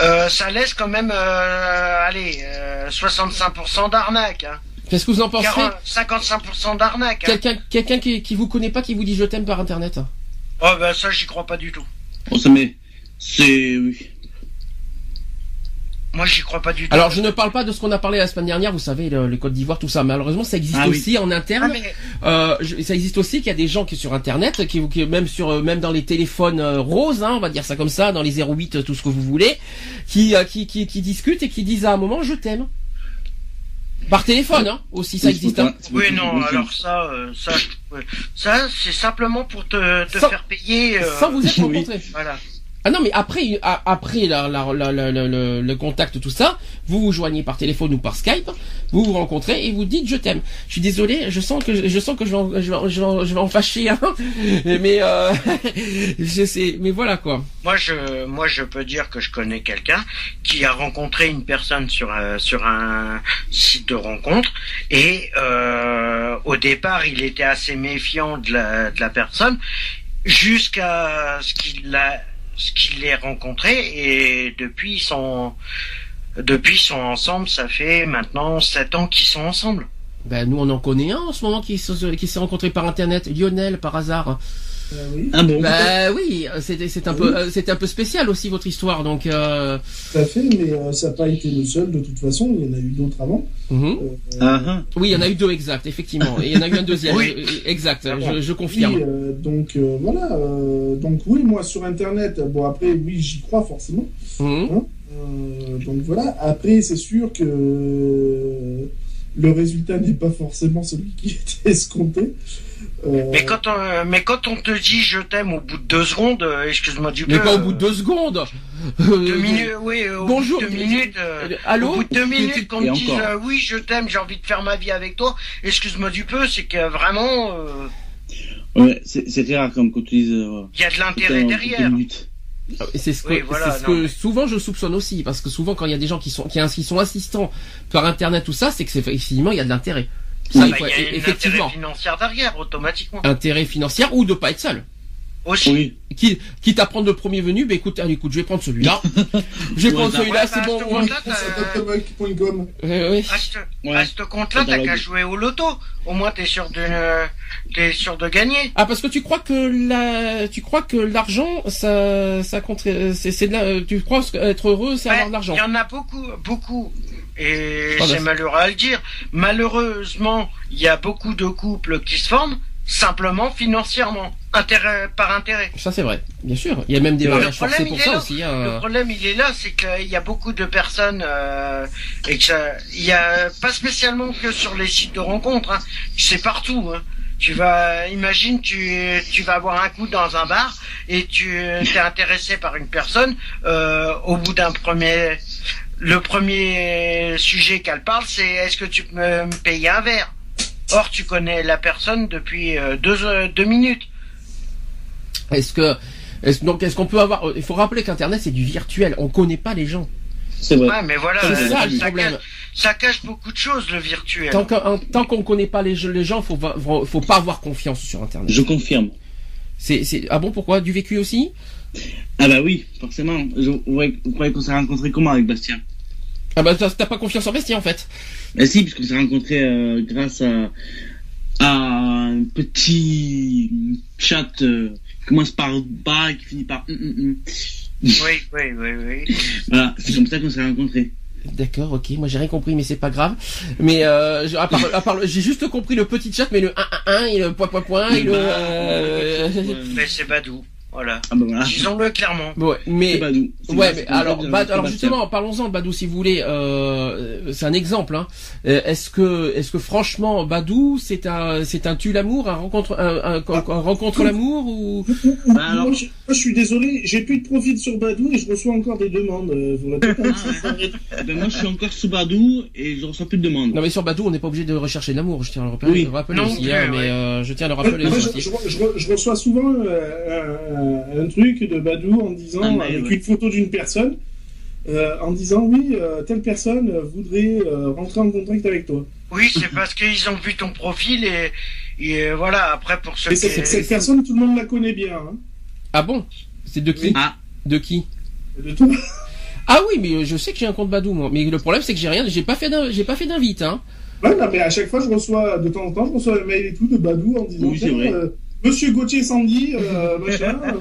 euh, ça laisse quand même, euh, allez, euh, 65% d'arnaque. Hein. qu'est-ce que vous en pensez? 40, 55% d'arnaque. Hein. Quelqu'un, quelqu'un qui, qui vous connaît pas, qui vous dit je t'aime par internet? Oh ben ça, j'y crois pas du tout. Oh, ça met. C'est. Oui. Moi, j'y crois pas du tout. Alors je ne parle pas de ce qu'on a parlé la semaine dernière, vous savez, le, le Côte d'Ivoire, tout ça. Malheureusement, ça existe Ah oui. aussi en Ah, interne. mais Euh, je- ça existe aussi qu'il y a des gens qui sur internet, qui, qui même sur euh, même dans les téléphones euh, roses, hein, on va dire ça comme ça, dans les 08, euh, tout ce que vous voulez, qui, euh, qui, qui, qui discutent et qui disent à un moment je t'aime. Par téléphone, hein, aussi ça existe. Hein. oui, non. Alors ça, ça, ça, c'est simplement pour te, te Sans- faire payer. euh, Sans vous être [LAUGHS] oui. rencontrés. Voilà. Ah non, mais après, après la, la, la, le, contact, tout ça, vous vous joignez par téléphone ou par Skype, vous vous rencontrez et vous dites je t'aime. Je suis désolé, je sens que je sens que je vais je vais je vais en, je vais fâcher, hein. [LAUGHS] mais euh, [LAUGHS] je sais, mais voilà quoi. Moi, je, moi, je peux dire que je connais quelqu'un qui a rencontré une personne sur un, sur un site de rencontre et euh, au départ, il était assez méfiant de la, de la personne jusqu'à ce qu'il l'a, ce qu'il l'ait rencontré et depuis ils sont, depuis ils sont ensemble. Ça fait maintenant sept ans qu'ils sont ensemble. Ben nous on en connaît un en ce moment qui, qui s'est rencontré par internet, Lionel par hasard. Euh, oui, Ah bon Bah oui, c'est c'est un Ah peu oui. euh, un peu spécial aussi votre histoire donc. Euh... tout à fait, mais euh, ça n'a pas été le seul de toute façon. Il y en a eu d'autres avant. mhm. Euh, Ah ah. Oui, il y en a eu deux exact, effectivement, et il y en a eu un deuxième, Oui. euh, exact. Ah Je, je confirme. Oui, euh, donc euh, voilà. euh, donc oui, moi sur Internet, bon après, oui, j'y crois forcément. Mhm. Euh, donc voilà. Après, c'est sûr que le résultat n'est pas forcément celui qui [LAUGHS] était escompté. Euh, Mais quand on, mais quand on te dit je t'aime au bout de deux secondes, euh, excuse-moi du Mais peu. pas au euh, bout de deux secondes. deux minutes, oui, au Bonjour. bout de deux minutes. euh, Euh, Allô Au bout de deux minutes, qu'on me dise euh, oui, je t'aime, j'ai envie de faire ma vie avec toi. Excuse-moi du peu, c'est que vraiment, euh, Ouais, c'est rare comme qu'on utilise. Euh, il y a de l'intérêt derrière. Et C'est ce que, Oui, voilà, ce non, que mais- souvent je soupçonne aussi, parce que souvent quand il y a des gens qui sont qui, qui sont assistants par internet tout ça, c'est que c'est effectivement il y a de l'intérêt. Ça, Bah, il faut- il y a une effectivement, intérêt financier derrière, automatiquement. intérêt financier ou de pas être seul. Aussi. Oui. Qui, quitte à prendre le premier venu, bah écoute, allez, écoute, je vais prendre celui-là. [LAUGHS] je vais prendre bah, celui-là, ouais, c'est bah, bon. ouais. Euh, ouais. À ce, compte-là, t'as qu'à jouer au loto. Au moins, t'es sûr de, t'es sûr de gagner. Ah parce que tu crois que la, tu crois que l'argent, ça, ça compte, c'est, c'est de la, tu crois que être heureux, c'est Ouais, avoir de l'argent. Il y en a beaucoup, beaucoup. Et Ah, c'est malheureux à le dire. Malheureusement, il y a beaucoup de couples qui se forment simplement financièrement, intérêt par intérêt. Ça c'est vrai, bien sûr. Il y a même des Le mariages forcés pour ça là. aussi. Le Hein. problème, il est là, c'est qu'il y a beaucoup de personnes euh, et que ça, il y a pas spécialement que sur les sites de rencontres, hein, c'est partout. Hein. Tu vas, imagine, tu, tu vas avoir un coup dans un bar et tu es intéressé par une personne. euh, au bout d'un premier, le premier sujet qu'elle parle, c'est est-ce que tu peux me payer un verre? Or, tu connais la personne depuis euh, deux, euh, deux minutes. Est-ce que, est-ce, donc est-ce qu'on peut avoir, il faut rappeler qu'Internet c'est du virtuel. On connaît pas les gens. C'est vrai. Ouais, mais voilà, C'est euh, ça le ça, problème. cache, ça cache beaucoup de choses, le virtuel. Tant qu'on, tant qu'on connaît pas les, les gens, faut, faut, faut pas avoir confiance sur Internet. Je confirme. C'est, c'est, ah bon, pourquoi? Du vécu aussi? Ah bah oui, forcément. Je, vous, croyez- vous croyez qu'on s'est rencontrés comment avec Bastien? Ah bah t'as, pas confiance en Bastien en fait. Bah si, puisqu'on s'est rencontrés euh, grâce à, à un petit chat euh, qui commence par bas et qui finit par. Oui, oui, oui, oui. [LAUGHS] Voilà, c'est comme ça qu'on s'est rencontrés. D'accord, ok, moi j'ai rien compris, mais c'est pas grave. Mais euh, à part, à part le- j'ai juste compris le petit chat, mais le 1 1 1 et le point point point et le. Euh. Mais c'est Badou, voilà. Ah bah voilà. Disons-le clairement. Ouais, mais C'est Badou. Ouais, mais alors, justement, parlons-en de Badou si vous voulez. Euh, c'est un exemple. Hein. Euh, Est-ce que, est-ce que franchement, Badou, c'est un, c'est un tue l'amour, un rencontre, un, un- un- un rencontre l'amour ou? Bah alors- moi, je, moi, je suis désolé, j'ai plus de profil sur Badou et je reçois encore des demandes. euh, Vous pas dit. Ben moi je suis encore sous Badou et je reçois plus de demandes. Non, mais sur Badou, on n'est pas obligé de rechercher l'amour. Je tiens à le rappeler, Oui. le rappeler Non aussi. hein, ouais. mais euh, je tiens à le rappeler Moi, aussi. je, je- je reçois souvent euh, un, truc de Badou en disant, avec ouais. une photo d'une personne, euh, en disant oui, euh, telle personne voudrait euh, rentrer en contact avec toi. Oui, c'est parce qu'ils ont vu ton profil et, et euh, voilà, après pour ceux Et qui... cette, cette personne, tout le monde la connaît bien. Hein, Ah bon? C'est de qui? Ah, De qui? De tout. Ah oui, mais je sais que j'ai un compte Badou, moi. Mais le problème, c'est que j'ai rien, j'ai pas fait, j'ai pas fait d'invite, hein. Ouais, non, mais à chaque fois, je reçois, de temps en temps, je reçois un mail et tout de Badou en disant Oui, euh, Monsieur Gauthier Sandy, euh, [LAUGHS] machin. euh,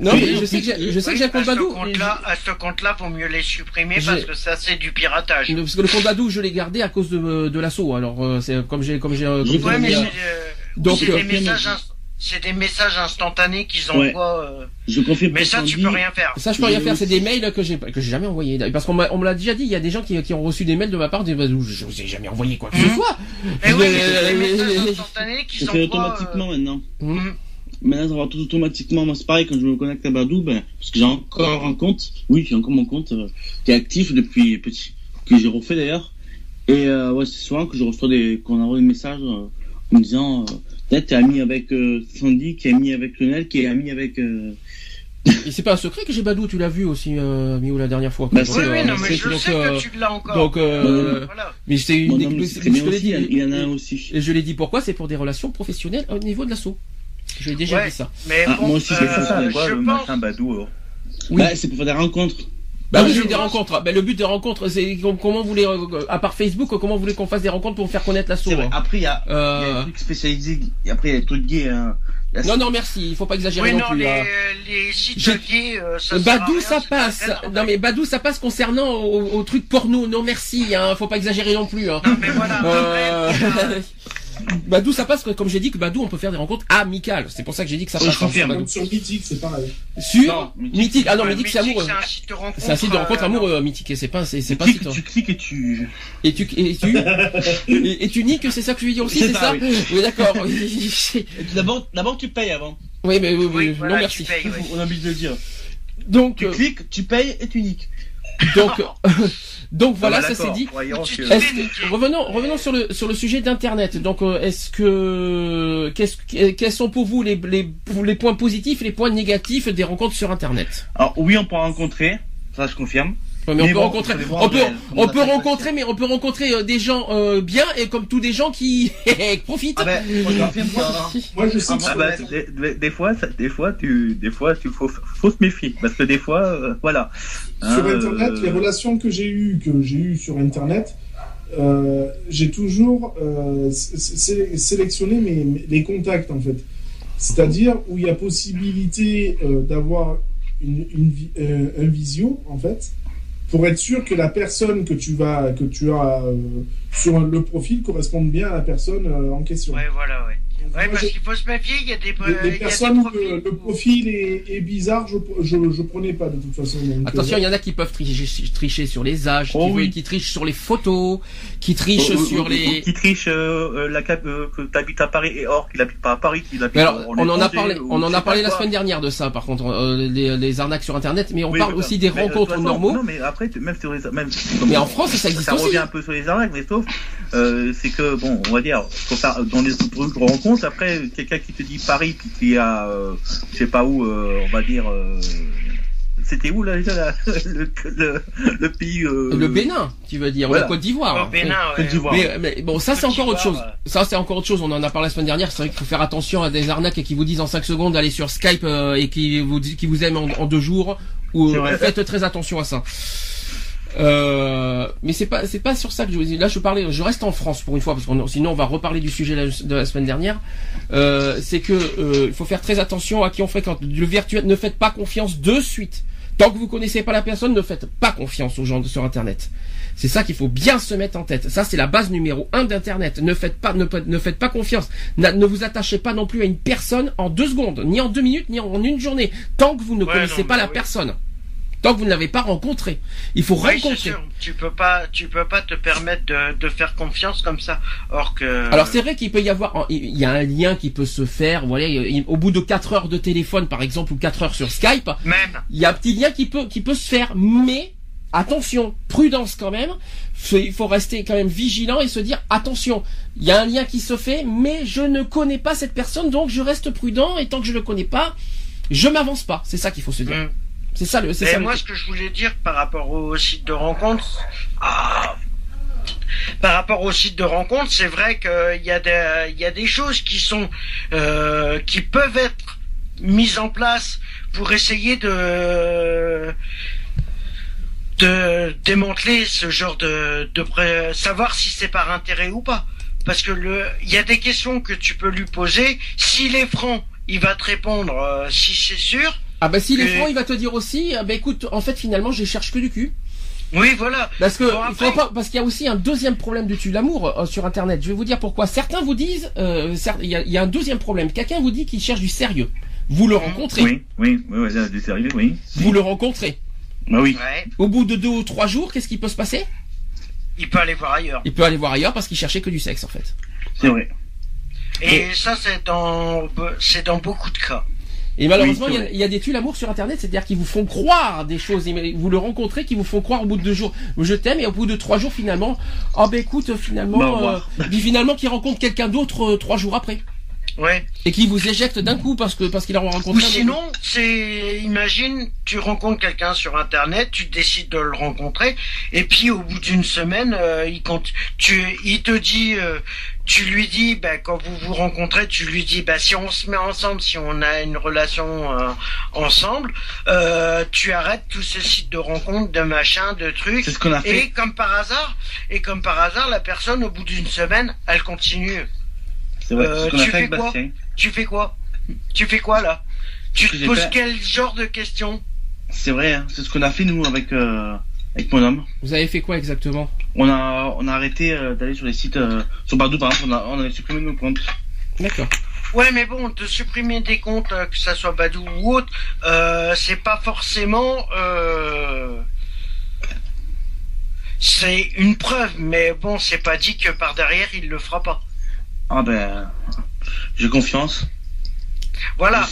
Non, mais je sais que j'ai, je sais que Oui, j'ai un à compte ce Badou. compte-là, à ce compte-là, faut mieux les supprimer parce que ça, c'est du piratage. Le- Parce que le compte Badou, je l'ai gardé à cause de, de l'assaut. Alors, euh, c'est comme j'ai, comme j'ai, euh, Ouais, j'ai- mais euh, euh, donc, euh, des messages, c'est des messages instantanés qu'ils Ouais. envoient. euh, je confirme. Mais ça, tu peux rien faire. Ça, je peux rien faire. C'est des mails que j'ai que j'ai jamais envoyés. Parce qu'on me l'a déjà dit. Il y a des gens qui, qui ont reçu des mails de ma part. Des je je vous ai jamais envoyé quoi que ce Mhm. soit. Oui, Euh, c'est des [LAUGHS] euh, messages euh, instantanés Je qu'ils fais envoient. automatiquement maintenant. Mhm. euh, Maintenant, ça va tout automatiquement. Moi, c'est pareil quand je me connecte à Badou, ben, parce que j'ai encore un compte. Oui, j'ai encore mon compte euh, qui est actif depuis petit, que j'ai refait d'ailleurs. Et euh, ouais, c'est souvent que je reçois des, qu'on envoie des messages euh, en me disant, euh, peut-être t'es ami avec euh, Sandy, qui est ami avec Lionel, qui est ami avec. euh, Et c'est pas un secret que j'ai Badou. Tu l'as vu aussi, euh, Miou, la dernière fois. Bah, Oui, euh, oui, non, mais c'est- je donc, sais euh, que tu l'as encore. Donc, euh, Voilà. mais c'est une. Mon homme, mais je l'ai dit. Il y en a un aussi. Et je l'ai dit pourquoi? C'est pour des relations professionnelles au niveau de l'assaut. Je l'ai déjà Ouais. dit ça. Mais Ah, bon, moi aussi, c'est euh, ça, je le pense. machin Badou alors Oui. Bah, c'est pour faire des rencontres. Bah oui, des rencontres. Bah, le but des rencontres, c'est com- comment vous voulez, euh, à part Facebook, comment vous voulez qu'on fasse des rencontres pour faire connaître vrai. hein Après, il y a, il y a Euh, des trucs spécialisés. Et après, il y a des trucs gays. Hein. Non, non, merci. Il faut pas exagérer Oui, non plus. les, hein. les sites gays, euh, ça Badou, rien, ça passe. Non mais Badou, ça passe concernant au, au truc porno. Non merci, hein. Faut pas exagérer non plus. Hein. Non, mais voilà. [LAUGHS] Euh, Badou, ça passe, comme j'ai dit que Badou, on peut faire des rencontres amicales. C'est pour ça que j'ai dit que ça passe. je confirme. sur Mythique, c'est pareil. Sur Non, Mythique. Mythique. Ah non, Mythique, c'est amoureux. c'est un site de rencontre. C'est un site de rencontre euh, amoureux, Mythique. et C'est pas, c'est, pas cliques, site. tu cliques et tu. Et tu, et tu, [LAUGHS] et, et tu niques, c'est ça que je veux dire aussi, C'est c'est ça, ça? oui. Oui, d'accord. [LAUGHS] [LAUGHS] D'abord, d'abord tu payes avant. oui, mais oui, oui, Oui, non, voilà, merci. tu payes, ouais. On a envie de le dire. Donc, Tu euh, cliques, tu payes et tu niques. Donc, [LAUGHS] donc voilà, Ah bah ça c'est dit. que- revenons, revenons sur le sur le sujet d'internet. Donc, euh, est-ce que qu'est-ce que- quels sont pour vous les, les les points positifs et les points négatifs des rencontres sur internet? Alors, oui, on peut rencontrer. Ça, je confirme. Ouais, mais on peut bon, rencontrer, on peut, on peut rencontrer, mais on peut rencontrer euh, des gens euh, bien et comme tous des gens qui [LAUGHS] profitent. Ah ben, Moi, je ça. Moi, je sais Ah bah, Internet- des, fois, ça- des fois, tu, des fois, tu faut, faut se méfier parce que des fois, euh, voilà. Sur Hein, Internet, euh, les relations que j'ai eues, que j'ai eues sur Internet, euh, j'ai toujours euh, sé- sé- sélectionné mes, mes- les contacts, en fait. C'est-à-dire où il y a possibilité euh, d'avoir une, euh, un visio, en fait, pour être sûr que la personne que tu vas, que tu as euh, sur le profil corresponde bien à la personne euh, en question. Moi, parce qu'il faut se méfier, il y a des, les, euh, les il y a des personnes que profils. le profil est, est bizarre, je, je, je prenais pas de toute façon. donc, Attention, euh, il y en a qui peuvent tricher, tricher sur les âges, Oh qui, oui. qui trichent sur les photos, qui trichent ou- ou- sur les. Qui triche euh, euh, la cap euh, que t'habites à Paris et or qu'il habite pas à Paris, qu'il habite alors, en on en a parlé, on en a parlé la semaine dernière de ça, par contre, euh, les, les arnaques sur Internet, mais on Oui, parle mais- aussi des mais, euh, rencontres façon, normaux. Non, mais après, tu- même sur les, même, Mais en France, ça existe ça aussi. revient un peu sur les arnaques, mais sauf, euh, c'est que bon, on va dire, faut faire dans les trucs Après, quelqu'un qui te dit Paris, puis qui a, euh, je sais pas où, euh, on va dire, euh, c'était où là déjà [LAUGHS] le, le, le pays euh, Le Bénin, tu veux dire, ou Voilà. la Côte d'Ivoire. Bénin, ouais. Mais, mais bon, ça c'est encore autre chose. Ça c'est encore autre chose. On en a parlé la semaine dernière. C'est vrai qu'il faut faire attention à des arnaques qui vous disent en 5 secondes d'aller sur Skype euh, et qui vous qui vous aiment en, en deux jours. Ou vrai. faites très attention à ça. Euh, mais c'est pas c'est pas sur ça que je vous dis. Là je parlais, je reste en France pour une fois parce que sinon on va reparler du sujet la- de la semaine dernière. Euh, c'est que euh, il faut faire très attention à qui on fréquente. Le virtuel, ne faites pas confiance de suite. Tant que vous connaissez pas la personne, ne faites pas confiance aux gens de- sur Internet. C'est ça qu'il faut bien se mettre en tête. Ça, c'est la base numéro un d'Internet. Ne faites pas, ne, ne faites pas confiance. Ne vous attachez pas non plus à une personne en deux secondes, ni en deux minutes, ni en une journée. Tant que vous ne Ouais, connaissez non, pas la oui. personne. Tant que vous ne l'avez pas rencontré. Il faut Oui, rencontrer. sûr. Tu peux pas, tu peux pas te permettre de, de faire confiance comme ça. Or que. Alors c'est vrai qu'il peut y avoir, il y a un lien qui peut se faire, voilà, il- au bout de 4 heures de téléphone par exemple ou 4 heures sur Skype, Même. il y a un petit lien qui peut qui peut se faire, mais attention, prudence quand même. Il faut rester quand même vigilant et se dire attention, il y a un lien qui se fait, mais je ne connais pas cette personne, donc je reste prudent et tant que je ne le connais pas, je m'avance pas. C'est ça qu'il faut se dire. Mm. C'est ça le. Moi, ce que je voulais dire par rapport au site de rencontre, ah, par rapport au site de rencontre, c'est vrai qu'il y a des, il y a des choses qui sont, euh, qui peuvent être mises en place pour essayer de, de démanteler ce genre de, de pré- savoir si c'est par intérêt ou pas. Parce que le, il y a des questions que tu peux lui poser. S'il est franc, il va te répondre euh, si c'est sûr. Ah bah s'il est Et- franc, il va te dire aussi, ah bah écoute, en fait finalement je cherche que du cul. Oui, voilà. Parce que Bon, il après- faut pas, parce qu'il y a aussi un deuxième problème du tue l'amour euh, sur internet. Je vais vous dire pourquoi. Certains vous disent, euh, il y, a, il y a un deuxième problème. Quelqu'un vous dit qu'il cherche du sérieux. Vous le rencontrez, Oui, oui, oui, là, du sérieux, oui. vous le rencontrez. Bah oui. Ouais. Au bout de deux ou trois jours, qu'est-ce qui peut se passer? Il peut aller voir ailleurs. Il peut aller voir ailleurs parce qu'il cherchait que du sexe en fait. C'est vrai. Et ça, c'est dans, c'est dans beaucoup de cas. Et malheureusement, il y a- il y, a des tues l'amour sur internet, c'est-à-dire qu'ils vous font croire des choses. Vous le rencontrez, qui vous font croire au bout de deux jours, je t'aime, et au bout de trois jours finalement, oh ben écoute, finalement, euh, puis finalement, qui rencontre quelqu'un d'autre euh, trois jours après. Ouais. Et qui vous éjecte d'un coup parce que parce qu'il a rencontré. Ou sinon, c'est, imagine, tu rencontres quelqu'un sur Internet, tu décides de le rencontrer, et puis au bout d'une semaine, euh, il compte, tu, il te dit, euh, tu lui dis, bah, quand vous vous rencontrez, tu lui dis, bah, si on se met ensemble, si on a une relation euh, ensemble, euh, tu arrêtes tous ces sites de rencontres, de machin, de trucs. C'est ce qu'on a fait. Et comme par hasard, et comme par hasard, la personne, au bout d'une semaine, elle continue. C'est vrai. Euh, c'est ce qu'on a tu fait avec fais quoi. Tu fais quoi Tu fais quoi là Tu que te poses fait- quel genre de questions C'est vrai. hein. C'est ce qu'on a fait nous avec euh, avec mon homme. Vous avez fait quoi exactement on a, on a arrêté euh, d'aller sur les sites, euh, sur Badou par exemple, on, a, on avait supprimé nos comptes. D'accord. Ouais, mais bon, de supprimer des comptes, euh, que ça soit Badou ou autre, euh, c'est pas forcément. Euh... C'est une preuve, mais bon, c'est pas dit que par derrière il le fera pas. Ah ben, j'ai confiance. Voilà.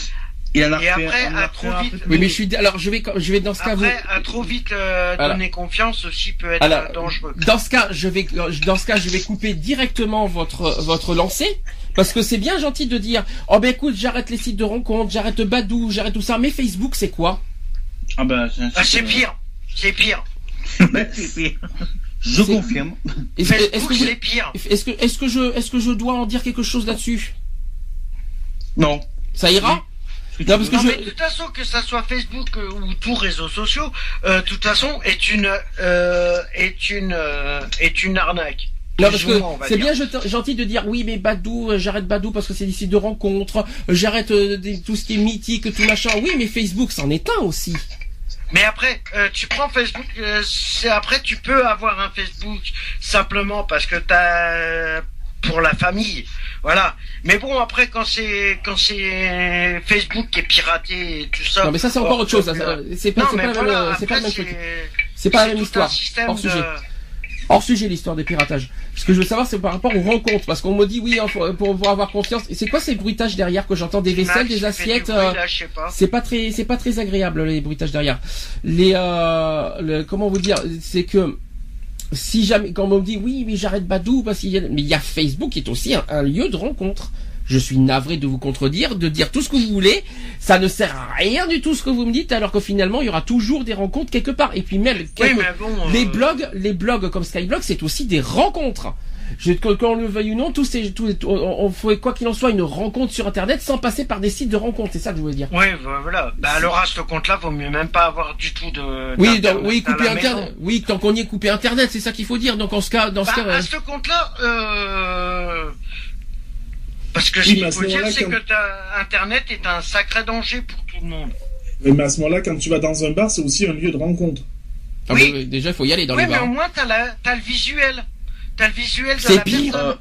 Il en a Et refait- après, on en a à trop vite. Oui, mais je suis. Alors, je vais, je vais dans ce cas vous. Après, à trop vite euh, Voilà. donner confiance aussi peut être Alors, euh, dangereux. Dans ce cas, je vais, dans ce cas, je vais couper directement votre votre lancée parce que c'est bien gentil de dire, oh ben écoute, j'arrête les sites de rencontres, j'arrête Badou, j'arrête tout ça, mais Facebook, c'est quoi? Ah ben, c'est un Ah, euh, pire. C'est pire. [LAUGHS] c'est pire. Je confirme. Est-ce est-ce Facebook, que, c'est pire. est-ce que, est-ce que je, est-ce que je dois en dire quelque chose là-dessus? Non. Ça ira? Ce Non, parce veux. que Non, je- mais de toute façon, que ça soit Facebook euh, ou tous réseaux sociaux, euh, de toute façon, est une euh, est une est une arnaque. Non, parce que c'est bien gentil de dire oui, mais Badou, j'arrête Badou parce que c'est des sites de rencontres, j'arrête tout ce qui est mythique, tout machin. Oui, mais Facebook, c'en est un aussi. Mais après, euh, tu prends Facebook, euh, c'est après tu peux avoir un Facebook simplement parce que t'as pour la famille, voilà. Mais bon, après quand c'est quand c'est Facebook qui est piraté et tout ça. Non, mais ça c'est encore oh, autre chose. euh, ça, ça, C'est pas, c'est mais pas, la même, voilà, euh, pas même truc. c'est- pas la même histoire. Hors sujet. Hors sujet l'histoire des piratages. Ce que je veux savoir, c'est par rapport aux rencontres, parce qu'on me dit oui, hein, pour, pour avoir confiance. Et c'est quoi ces bruitages derrière que j'entends? Des vaisselles, des assiettes euh, pas. C'est pas très, c'est pas très agréable les bruitages derrière. Les, euh, le- comment vous dire, c'est que si jamais, quand on me dit oui, mais j'arrête Badou parce qu'il y a, mais il y a Facebook qui est aussi un, un lieu de rencontre. Je suis navré de vous contredire, de dire tout ce que vous voulez. Ça ne sert à rien du tout ce que vous me dites, alors que finalement il y aura toujours des rencontres quelque part. Et puis même Oui, bon. euh, les blogs, les blogs comme Skyblog, c'est aussi des rencontres. Je, que- qu'on le veuille ou non, tous ces, tous, on, on faut quoi qu'il en soit une rencontre sur Internet sans passer par des sites de rencontres. C'est ça que je voulais dire. Oui, voilà. Bah, alors à ce compte-là, vaut mieux même pas avoir du tout de. Oui, oui, couper internet. Oui, tant qu'on y est coupé internet, c'est ça qu'il faut dire. Donc en ce cas, dans ce Bah, cas, à euh, ce compte-là, euh... parce que Oui, ce mais qu'il faut dire, c'est quand- que Internet est un sacré danger pour tout le monde. Oui, mais à ce moment-là, quand tu vas dans un bar, c'est aussi un lieu de rencontre. ah, oui. bah, oui, déjà il faut y aller dans oui, les mais bars. au moins la, t'as le visuel, t'as le visuel de C'est la pire. personne.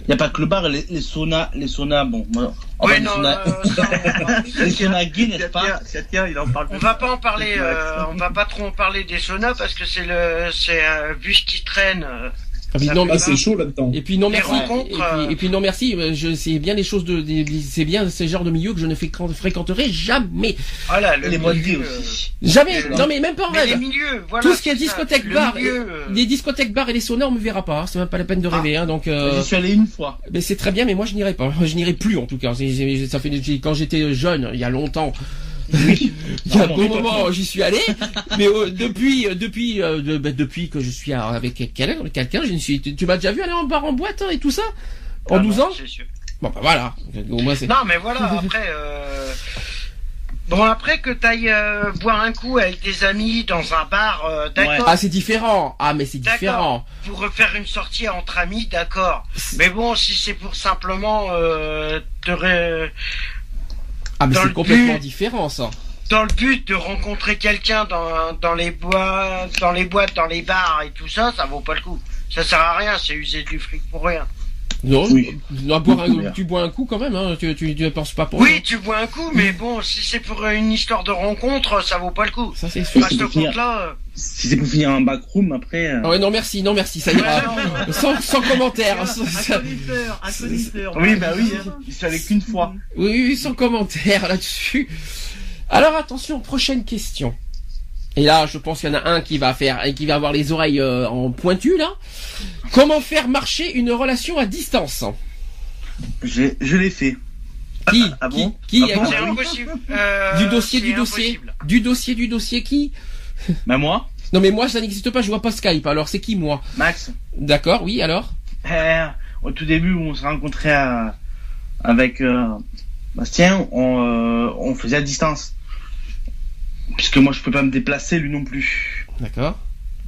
Il n'y a pas que le bar, les, les saunas, les saunas, bon, moi, on Oui, va les non, saunas, euh, ça, on va- [LAUGHS] les saunas gays, n'est-ce pas il en parle. On va pas en parler, euh, on va pas trop en parler des saunas parce que c'est le, c'est un bus qui traîne. euh, Ah, puis non, Ah, c'est chaud là-dedans. et puis non merci. rencontres, et, puis, euh, et puis non merci. euh, Je c'est bien les choses de, c'est bien ces genres de milieux que je ne fréquent- fréquenterai jamais, Voilà, le Les modes milieu, gays euh, aussi. jamais. Mais- Non mais même pas en Mais les rêve. milieux, voilà. Tout ce qui est ça. discothèque, Le bar, milieu, euh, les discothèques, bars et les saunas, on me verra pas. hein, C'est même pas la peine de rêver. Hein, donc. euh, J'y suis allé une fois. Mais c'est très bien, mais moi je n'irai pas. Je n'irai plus en tout cas. Ça fait quand j'étais jeune, il y a longtemps. Il y a un bon moment, j'y suis allé. Mais euh, depuis, euh, depuis, euh, de- bah, depuis que je suis avec quelqu'un, quelqu'un, je ne suis. Tu, tu m'as déjà vu aller en bar en boîte hein, et tout ça en ah 12 non, ans c'est sûr. Bon bah voilà. Au moins c'est. Non, mais voilà, après. Euh... Bon, après que t'ailles euh, boire un coup avec des amis dans un bar, euh, d'accord. Ah c'est différent. Ah mais c'est D'accord. différent. Pour refaire une sortie entre amis, d'accord. Mais bon, si c'est pour simplement euh, te ré- Ah mais c'est complètement but- différent ça. dans le but de rencontrer quelqu'un dans, dans les bois, dans les boîtes, dans les bars et tout ça, ça vaut pas le coup. Ça sert à rien, c'est user du fric pour rien. Non, Oui. boire un- tu bois un coup quand même. Hein. Tu, tu, tu ne penses pas pour Oui, rien. tu bois un coup, mais bon, si c'est pour une histoire de rencontre, ça vaut pas le coup. Ça c'est sûr. À ce c'est pour finir. compte-là, Si c'est pour finir en backroom, après. euh, Ah ouais non merci, non merci, ça ira. sans, sans commentaire. Un un connaisseur. Oui, bah oui, j'y suis allé qu'une fois. Oui, oui, sans commentaire là-dessus. Alors attention, prochaine question. Et là, je pense qu'il y en a un qui va faire, qui va avoir les oreilles euh, en pointu là. Comment faire marcher une relation à distance? J'ai- Je l'ai fait. Qui? Ah Qui, bon? qui Ah bon? C'est impossible. Euh, Du dossier, du dossier, impossible. du dossier, du dossier. Qui? Bah moi, Non mais moi, ça n'existe pas. Je vois pas Skype. Alors c'est qui moi? Max, D'accord, oui. Alors? Euh, au tout début où on s'est rencontrés à- avec euh, Bastien, on, euh, on faisait à distance. Puisque moi je peux pas me déplacer, lui non plus. D'accord.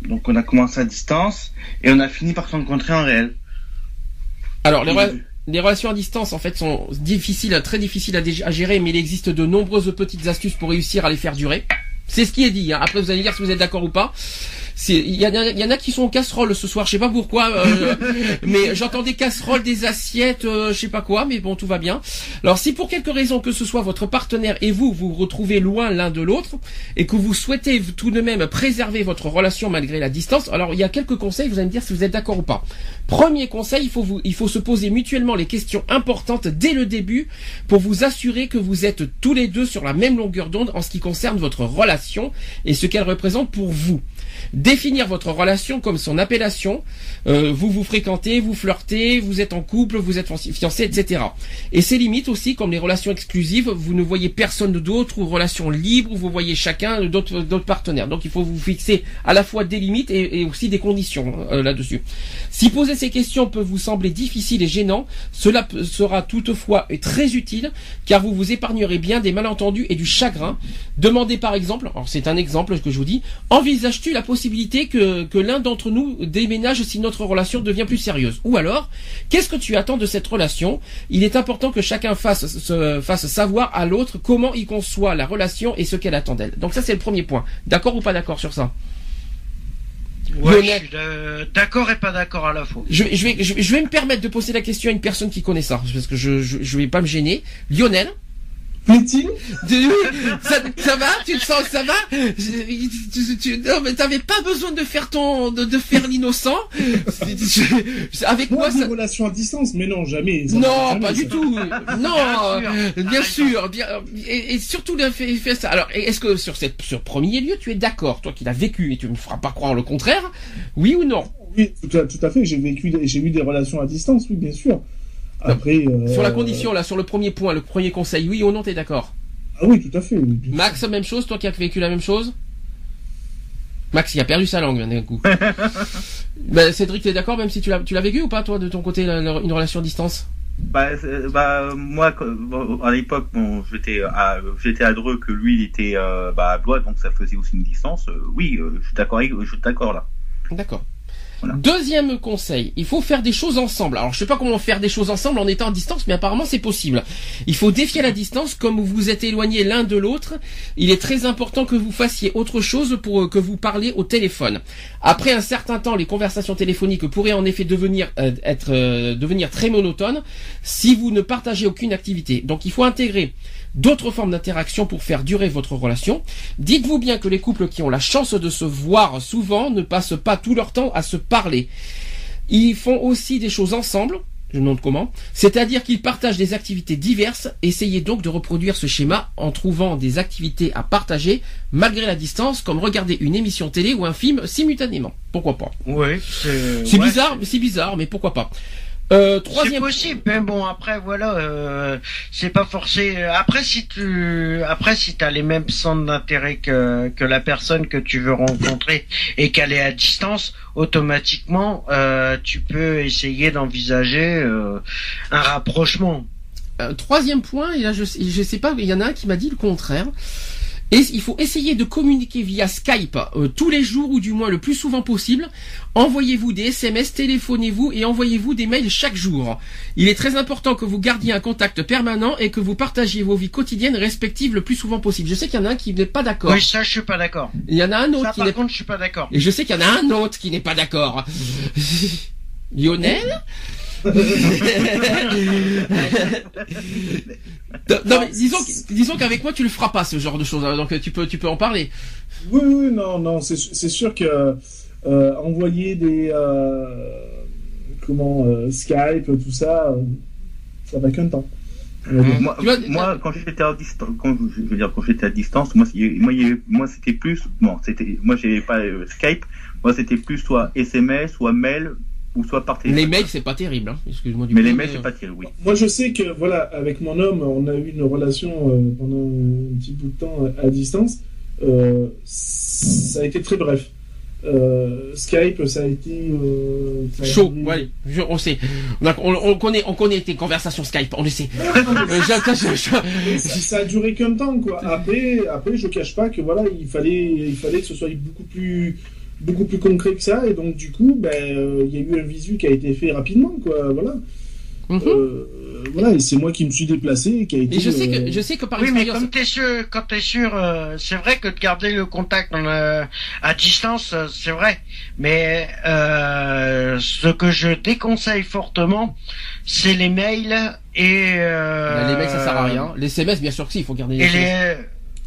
Donc on a commencé à distance et on a fini par se rencontrer en réel. Alors les, relations à distance en fait sont difficiles, très difficiles à, gérer, mais il existe de nombreuses petites astuces pour réussir à les faire durer. C'est ce qui est dit. hein. Après vous allez me dire si vous êtes d'accord ou pas. Il y, en a- il y en a qui sont en casserole ce soir, je sais pas pourquoi, euh, [LAUGHS] mais j'entends des casseroles, des assiettes, euh, je sais pas quoi, mais bon tout va bien. Alors si pour quelque raison que ce soit votre partenaire et vous vous vous retrouvez loin l'un de l'autre et que vous souhaitez tout de même préserver votre relation malgré la distance, alors il y a quelques conseils, vous allez me dire si vous êtes d'accord ou pas. Premier conseil, il faut vous, il faut se poser mutuellement les questions importantes dès le début pour vous assurer que vous êtes tous les deux sur la même longueur d'onde en ce qui concerne votre relation et ce qu'elle représente pour vous. Définir votre relation comme son appellation. Euh, vous vous fréquentez, vous flirtez, vous êtes en couple, vous êtes fiancé, etc. Et ses limites aussi, comme les relations exclusives. Vous ne voyez personne d'autre ou relations libres vous voyez chacun d'autres partenaires. Donc il faut vous fixer à la fois des limites et, aussi des conditions euh, là-dessus. Si poser ces questions peut vous sembler difficile et gênant, cela sera toutefois très utile car vous vous épargnerez bien des malentendus et du chagrin. Demandez par exemple, c'est un exemple que je vous dis, envisages-tu la possibilité que, que l'un d'entre nous déménage si notre relation devient plus sérieuse Ou alors, qu'est-ce que tu attends de cette relation? Il est important que chacun fasse, se, fasse savoir à l'autre comment il conçoit la relation et ce qu'elle attend d'elle. Donc ça c'est le premier point. D'accord ou pas d'accord sur ça? Ouais, je suis d'a- d'accord et pas d'accord à la fois. je, vais- je vais, je, vais- je vais me permettre de poser la question à une personne qui connaît ça, parce que je, je vais pas me gêner. Lionel? Plaît-il ça, ça va Tu te sens ça va Je- tu- tu- Non mais t'avais pas besoin de faire ton de, de faire l'innocent. Avec Moi, moi des ça. relations à distance, mais non, jamais. ça Non, jamais, pas du tout. Non, Bien sûr. bien sûr, bien, et, et surtout de fait, fait ça. Alors, est-ce que sur cette, sur premier lieu, tu es d'accord, toi qui l'as vécu et tu me feras pas croire le contraire, oui ou non? Oui, tout à, tout à fait. J'ai vécu, j'ai eu des relations à distance, oui, bien sûr. Après. euh, Sur la condition là, sur le premier point, le premier conseil, oui ou non, t'es d'accord? Ah oui, tout à fait. oui, Max, même chose, toi qui as vécu la même chose? Max, il a perdu sa langue d'un coup. [LAUGHS] ben, Cédric, t'es d'accord même si tu l'as, tu l'as vécu ou pas toi de ton côté la- la- une relation à distance? Bah, c'est- bah moi, bon, à l'époque, bon, j'étais à, j'étais à Dreux, que lui, il était euh, bah, à Blois, donc ça faisait aussi une distance. Euh, oui, euh, je suis d'accord, avec- je suis d'accord là. D'accord. Deuxième conseil, il faut faire des choses ensemble. Alors je sais pas comment faire des choses ensemble en étant à distance, mais apparemment c'est possible. Il faut défier la distance comme vous vous êtes éloignés l'un de l'autre. Il est très important que vous fassiez autre chose pour euh, que vous parliez au téléphone. Après un certain temps, les conversations téléphoniques pourraient en effet devenir euh, être euh, devenir très monotones si vous ne partagez aucune activité. Donc il faut intégrer d'autres formes d'interaction pour faire durer votre relation. Dites-vous bien que les couples qui ont la chance de se voir souvent ne passent pas tout leur temps à se parler. Ils font aussi des choses ensemble. Je me demande comment. C'est-à-dire qu'ils partagent des activités diverses. Essayez donc de reproduire ce schéma en trouvant des activités à partager malgré la distance, comme regarder une émission télé ou un film simultanément. Pourquoi pas? Oui, c'est ouais, bizarre, c'est bizarre, mais pourquoi pas? Euh, C'est troisième. possible, mais bon après voilà, euh, c'est pas forcé. Après si tu, après si t'as les mêmes centres d'intérêt que que la personne que tu veux rencontrer et qu'elle est à distance, automatiquement euh, tu peux essayer d'envisager euh, un rapprochement. Euh, troisième point, et là je, je sais pas, il y en a un qui m'a dit le contraire. Et il faut essayer de communiquer via Skype euh, tous les jours ou du moins le plus souvent possible. Envoyez-vous des SMS, téléphonez-vous et envoyez-vous des mails chaque jour. Il est très important que vous gardiez un contact permanent et que vous partagiez vos vies quotidiennes respectives le plus souvent possible. Je sais qu'il y en a un qui n'est pas d'accord. Oui, ça je suis pas d'accord. Il y en a un autre Ça qui par contre je suis pas d'accord. et je sais qu'il y en a un autre qui n'est pas d'accord. [LAUGHS] Lionel? [LAUGHS] Non mais disons, disons qu'avec moi tu le feras pas ce genre de choses, hein, donc tu peux tu peux en parler. Oui, oui, non, non, c'est c'est sûr que euh, envoyer des euh, comment euh, Skype, tout ça, euh, ça va qu'un temps. Moi, vois, moi, quand j'étais à distance, quand je veux dire quand j'étais à distance, moi, moi, moi, c'était plus, bon, c'était, moi, j'avais pas euh, Skype, moi, c'était plus soit SMS, soit mail, ou soit par téléphone. Les mails c'est pas terrible, hein. excuse-moi du Mais coup, les mails, c'est pas terrible, oui. Moi, je sais que voilà, avec mon homme, on a eu une relation euh, pendant un petit bout de temps à, à distance. Euh, ça a été très bref. Euh, Skype, ça a été euh, ça a Chaud, duré- ouais, je- on sait. On, a- on- on connaît, on connaît tes conversations Skype, on le sait. [LAUGHS] Euh, je- je- je- ça, ça a duré qu'un temps, quoi. Après, après, je cache pas que voilà, il fallait, il fallait que ce soit beaucoup plus, beaucoup plus concret que ça, et donc du coup, ben, euh, il y a eu un visu qui a été fait rapidement, quoi. Voilà. Mhm. euh, voilà, et c'est moi qui me suis déplacé et qui a été. Et je sais euh, que je sais que par Oui, mais comme t'es sûr, quand t'es sûr, euh, c'est vrai que de garder le contact dans le- à distance, euh, c'est vrai. Mais euh, ce que je déconseille fortement, c'est les mails et euh, Bah, les mails ça sert à rien. Les SMS bien sûr que si, il faut garder les Et les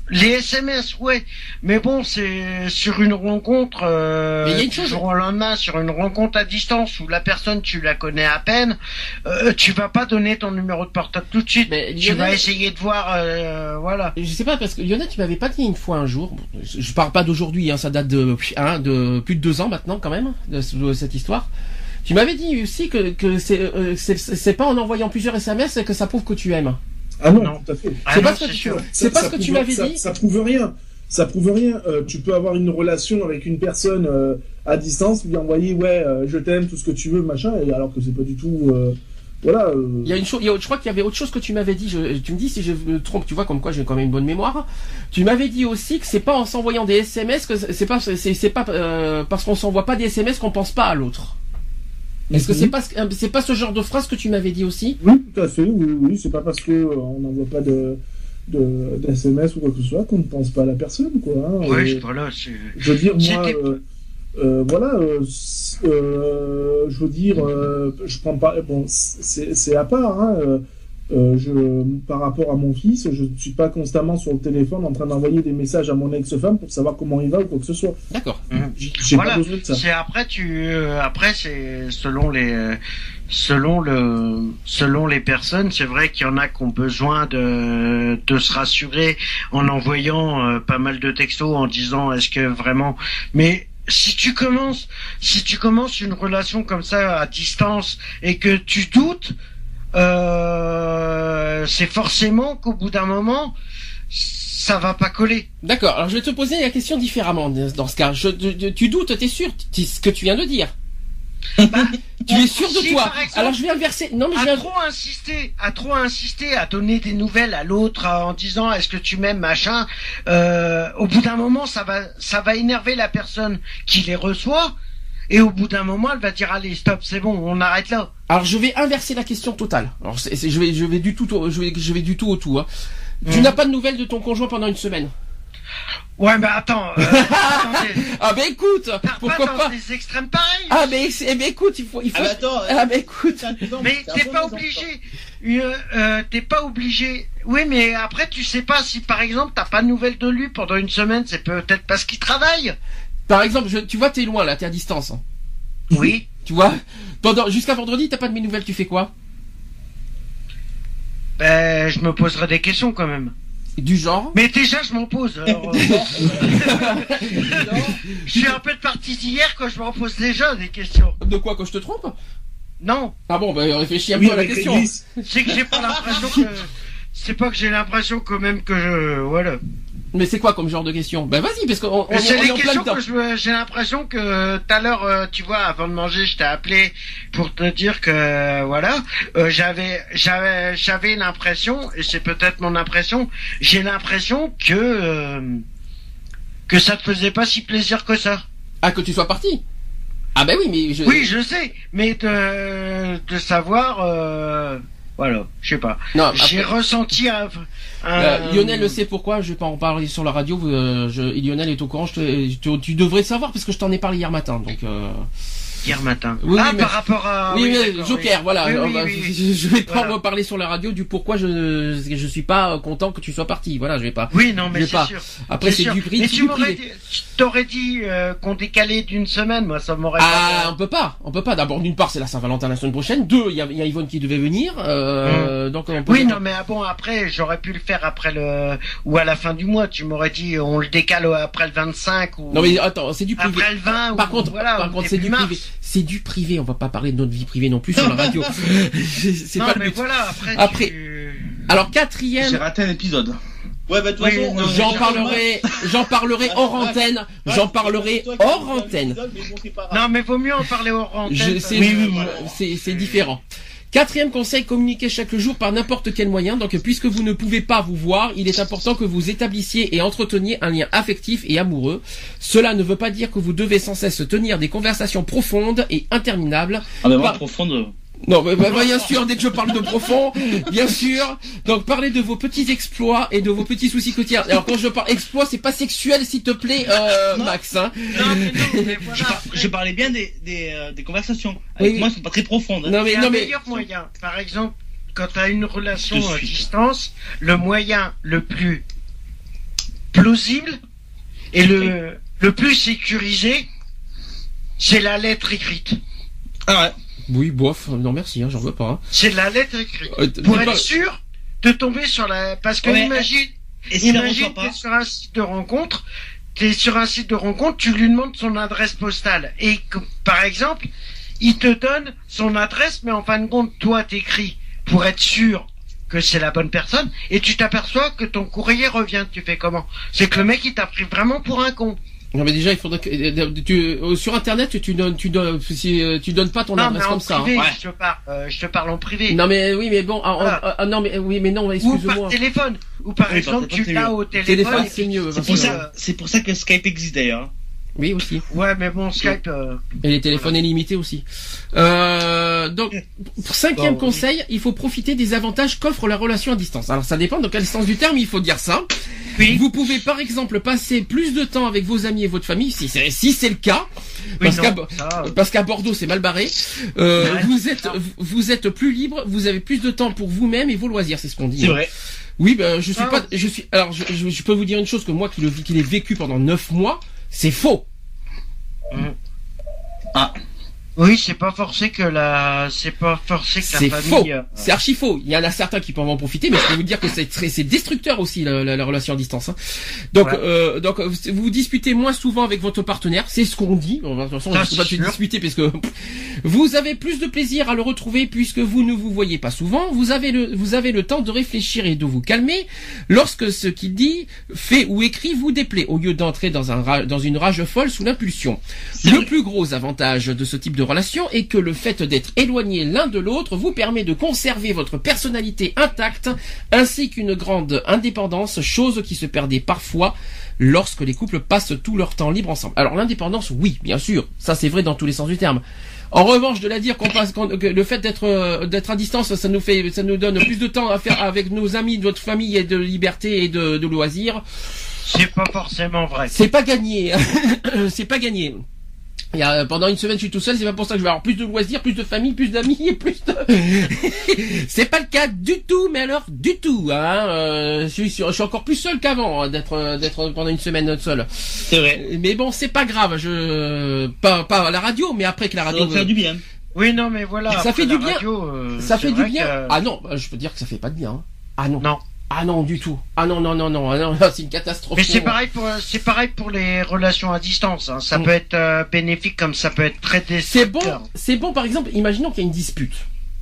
les SMS, ouais. Mais bon, c'est sur une rencontre. Euh, Mais y a une chose- jour au lendemain, sur une rencontre à distance où la personne tu la connais à peine, euh, tu vas pas donner ton numéro de portable tout de suite. Mais tu Lionel- vas essayer de voir, euh, voilà. Je sais pas parce que Lionel, tu m'avais pas dit une fois un jour. Je, parle pas d'aujourd'hui, hein, ça date de, hein, de plus de deux ans maintenant quand même de, ce- de cette histoire. Tu m'avais dit aussi que, que c'est euh, c'est pas en envoyant plusieurs SMS que ça prouve que tu aimes. Ah non, Non. tout à fait. Ah c'est pas ce que tu, sûr. c'est Ça- pas ça ce que tu prouve- m'avais dit. Ça prouve rien. Ça prouve rien. Euh, tu peux avoir une relation avec une personne euh, à distance, lui envoyer ouais, euh, je t'aime, tout ce que tu veux, machin, et alors que c'est pas du tout. voilà. Il y a une chose, je crois qu'il y avait autre chose que tu m'avais dit. Je, tu me dis si je me trompe. Tu vois comme quoi j'ai quand même une bonne mémoire. Tu m'avais dit aussi que c'est pas en s'envoyant des SMS que c'est pas c'est pas parce qu'on s'envoie pas des SMS qu'on pense pas à l'autre. Est-ce que c'est pas ce- c'est pas ce genre de phrase que tu m'avais dit aussi? Oui, tout à fait. Oui, oui, c'est pas parce que euh, on n'envoie pas de de d'SMS ou quoi que ce soit qu'on ne pense pas à la personne, quoi. hein. Ouais, Euh, voilà, c'est. je veux dire, moi, euh, euh, voilà, euh, euh, je veux dire, euh, je prends pas, bon, c'est c'est à part, hein, euh, je, par rapport à mon fils, je ne suis pas constamment sur le téléphone en train d'envoyer des messages à mon ex-femme pour savoir comment il va ou quoi que ce soit. D'accord. J'ai Voilà. pas besoin de ça. C'est après tu euh, après c'est selon les selon le selon les personnes, c'est vrai qu'il y en a qui ont besoin de de se rassurer en envoyant euh, pas mal de textos en disant est-ce que vraiment mais si tu commences si tu commences une relation comme ça à distance et que tu doutes euh, c'est forcément qu'au bout d'un moment ça va pas coller. D'accord. Alors je vais te poser la question différemment dans ce cas. Je, je- tu doutes, t'es sûr de ce que tu viens de dire [LAUGHS] Tu es sûr de si, toi exemple, Alors je vais inverser. Non mais je à vais. trop insister, à trop insister, à donner des nouvelles à l'autre en disant est-ce que tu m'aimes machin. euh, au bout d'un moment, ça va, ça va énerver la personne qui les reçoit. Et au bout d'un moment, elle va dire allez stop, c'est bon, on arrête là. Alors je vais inverser la question totale. Alors je vais je vais du tout au- je vais je vais du tout au tout. hein. Tu Mm. n'as pas de nouvelles de ton conjoint pendant une semaine? Ouais, mais attends. euh, [LAUGHS] Ah ben écoute, pourquoi pas dans pas? des extrêmes pareils. Ah ben c'est- eh ben écoute, il faut il faut. Ah, bah, attends, Ah ben écoute. Mais t'es pas obligé. Euh, euh, t'es pas obligé. Oui, mais après tu sais pas si par exemple t'as pas de nouvelles de lui pendant une semaine, c'est peut-être parce qu'il travaille. Par exemple, je, tu vois t'es loin là, t'es à distance. hein. Oui. [LAUGHS] Tu vois Pendant jusqu'à vendredi, t'as pas de mes nouvelles, tu fais quoi? Ben, je me poserai des questions quand même. Du genre? Mais déjà, je m'en pose. alors, euh, [LAUGHS] je suis un peu de partie d'hier quand je m'en pose déjà des questions. De quoi que je te trompe? Non, Ah bon, ben réfléchis un Oui, peu à la question. c'est que j'ai pas l'impression que. C'est pas que j'ai l'impression quand même que je. Voilà. Mais c'est quoi comme genre de question? Ben vas-y, parce qu'on on, c'est est les en questions que j'ai l'impression que tout à l'heure, euh, tu vois, avant de manger, je t'ai appelé pour te dire que voilà, euh, j'avais j'avais j'avais l'impression, et c'est peut-être mon impression, j'ai l'impression que euh, que ça te faisait pas si plaisir que ça. Ah que tu sois parti? Ah ben oui, mais je... Oui, je sais, mais de de savoir, euh, voilà, je sais pas. Après- J'ai ressenti un, un- Euh, Lionel le sait pourquoi, je vais pas en parler sur la radio, euh, je, Lionel est au courant, je te- tu, tu devrais savoir parce que je t'en ai parlé hier matin, donc... Euh... hier matin. Oui, ah, mais- par rapport à oui, oui, Joker, oui. voilà. Oui. Je, je vais pas Voilà. reparler sur la radio du pourquoi je je suis pas content que tu sois parti. Voilà, je vais pas. Oui, non, mais c'est pas. sûr. Après C'est du prix, Mais tu m'aurais dit, t'aurais dit euh, qu'on décalait d'une semaine, moi, ça m'aurait Ah, pas. on peut pas, on peut pas. D'abord, d'une part, c'est la Saint-Valentin la semaine prochaine. Deux, il y a, il y a Yvonne qui devait venir, euh, donc on peut Oui, non, mais ah bon, après, j'aurais pu le faire après le ou à la fin du mois. Tu m'aurais dit, on le décale après le 25 ou Non mais attends, c'est du privé. après le 20. Par ou, contre, voilà, par contre, c'est du privé. C'est du privé. On va pas parler de notre vie privée non plus sur la radio. c'est pas le mais but. voilà, après. Après, tu- Alors J'ai quatrième, raté un épisode. Ouais, bah, de toute Oui, façon, non, euh, j'en j'ai- parlerai, j'en parlerai hors antenne. J'en parlerai hors antenne. Non, mais vaut mieux en parler hors antenne. Oui, voilà. c'est différent. Quatrième conseil, communiquez chaque jour par n'importe quel moyen. Donc, puisque vous ne pouvez pas vous voir, il est important que vous établissiez et entreteniez un lien affectif et amoureux. Cela ne veut pas dire que vous devez sans cesse tenir des conversations profondes et interminables. Ah, ben, moi, Pas- profonde. Non, mais bah, bah, bien sûr, dès que je parle de profond, bien sûr. Donc, parlez de vos petits exploits et de vos petits soucis quotidiens. Alors, quand je parle exploits, c'est pas sexuel, s'il te plaît, euh, Max. Hein. Non, mais non, mais Je, voilà. par- je parlais bien des, des, euh, des conversations. Avec Oui. moi, elles sont pas très profondes. hein. Non, mais, non, un mais, meilleur moyen. Par exemple, quand tu as une relation à distance, le moyen le plus plausible et le, le plus sécurisé, c'est la lettre écrite. Ah ouais. Oui, bof, non, merci, hein, j'en veux pas. Hein. C'est la lettre écrite. Euh, Pour être pas- sûr de tomber sur la... Parce que Ouais. imagine, Et si imagine t'es sur un site de rencontre, t'es sur un site de rencontre, tu lui demandes son adresse postale. Et que, par exemple, il te donne son adresse, mais en fin de compte, toi t'écris pour être sûr que c'est la bonne personne, et tu t'aperçois que ton courrier revient. Tu fais comment? C'est que le mec il t'a pris vraiment pour un con. Non, mais déjà, il faudrait que, euh, tu, euh, sur Internet, tu donnes, tu donnes, si, euh, tu donnes pas ton non, mais adresse en comme ça. hein. privé, Ouais. je te parle. euh, je te parle en privé. Non, mais oui, mais bon, ah, Voilà. ah, ah, non, mais oui, mais non, Ou par excuse-moi. téléphone. Ou par Oui, par exemple, téléphone, tu l'as au téléphone. Téléphone, c'est mieux. C'est pour, ça, c'est pour ça que Skype existe d'ailleurs. Oui, aussi. Ouais, mais bon, Skype. euh, Et les téléphones illimités aussi. Euh, donc, pour cinquième Bon, conseil, il faut profiter des avantages qu'offre la relation à distance. Alors, ça dépend dans quel sens du terme il faut dire ça. Oui. Vous pouvez, par exemple, passer plus de temps avec vos amis et votre famille, si c'est si c'est le cas. Oui, Parce qu'à euh, qu'à Bordeaux c'est mal barré. Euh, Ouais, vous êtes vous êtes plus libre, vous avez plus de temps pour vous-même et vos loisirs, c'est ce qu'on dit. C'est hein. vrai. Oui, ben je suis Ah. pas, je suis. Alors, je, je, je peux vous dire une chose que moi qui le qui l'ai vécu pendant neuf mois, c'est faux. Oui, c'est pas forcé que la, c'est pas forcé que la faux. famille. euh, C'est archi faux. Il y en a certains qui peuvent en profiter, mais je peux vous dire que c'est très, c'est destructeur aussi la, la- la relation à distance. hein. Donc, Ouais. euh, donc euh, vous vous disputez moins souvent avec votre partenaire, c'est ce qu'on dit. De toute façon, ne pas sûr. parce que vous avez plus de plaisir à le retrouver puisque vous ne vous voyez pas souvent. Vous avez le, vous avez le temps de réfléchir et de vous calmer lorsque ce qu'il dit, fait ou écrit vous déplaît, au lieu d'entrer dans un dans une rage folle sous l'impulsion. Le plus gros avantage de ce type de relation est que le fait d'être éloigné l'un de l'autre vous permet de conserver votre personnalité intacte ainsi qu'une grande indépendance, chose qui se perdait parfois lorsque les couples passent tout leur temps libre ensemble. Alors l'indépendance, oui, bien sûr, ça c'est vrai dans tous les sens du terme. En revanche, de la dire qu'on passe, que le fait d'être euh, d'être à distance, ça nous fait, ça nous donne plus de temps à faire avec nos amis, notre famille et de liberté et de, de loisirs. C'est pas forcément vrai. C'est pas gagné. [COUGHS] c'est pas gagné. Il y a, pendant une semaine, je suis tout seul. C'est pas pour ça que je vais avoir plus de loisirs, plus de famille, plus d'amis et plus de. [LAUGHS] c'est pas le cas du tout, mais alors du tout. Hein. Euh, je, suis, sur- je suis encore plus seul qu'avant hein, d'être euh, d'être pendant une semaine seul. C'est vrai. Mais bon, c'est pas grave. Je pas pas à la radio, mais après que la Ça radio. doit faire du bien. Oui, non, mais voilà. Ça fait du bien. radio, euh, ça fait du bien. que- Ah non, bah, je peux dire que ça fait pas de bien. hein. Ah non. Non. Ah non, du tout. Ah non, non, non, non. Ah non, [LAUGHS] c'est une catastrophe. Mais c'est pareil pour c'est pareil pour les relations à distance. hein. Ça Mm. peut être euh, bénéfique comme ça peut être très C'est bon, destructeur. c'est bon par exemple, imaginons qu'il y a une dispute.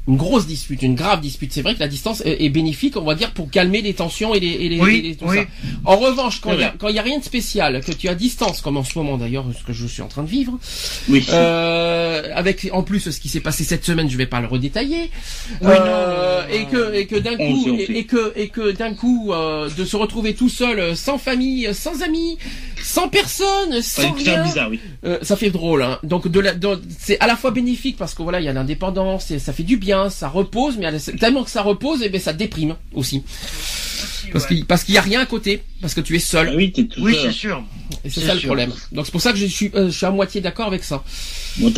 Une grosse dispute, une grave dispute. C'est vrai que la distance est, est bénéfique, on va dire, pour calmer les tensions et les, et les, Oui, et les- tout oui. ça. En revanche, quand il y a, vrai. quand il y a rien de spécial, que tu as distance, comme en ce moment d'ailleurs, ce que je suis en train de vivre, Oui. euh, avec en plus ce qui s'est passé cette semaine, je vais pas le redétailler, Oui, Euh, non, et que et que d'un coup et, et que et que d'un coup euh, de se retrouver tout seul, sans famille, sans amis, sans personne, sans rien. bizarre, oui. Euh, ça fait drôle, hein. Donc de la, de- c'est à la fois bénéfique parce que voilà, il y a l'indépendance, et ça fait du bien, ça repose, mais tellement que ça repose, et ben ça déprime aussi, parce ouais. qu'il parce qu'il y a rien à côté, parce que tu es Ah seul, oui, t'es tout Oui, seul. c'est sûr. et c'est ça le problème. Donc c'est pour ça que je suis, euh, je suis à moitié d'accord avec ça. Bon,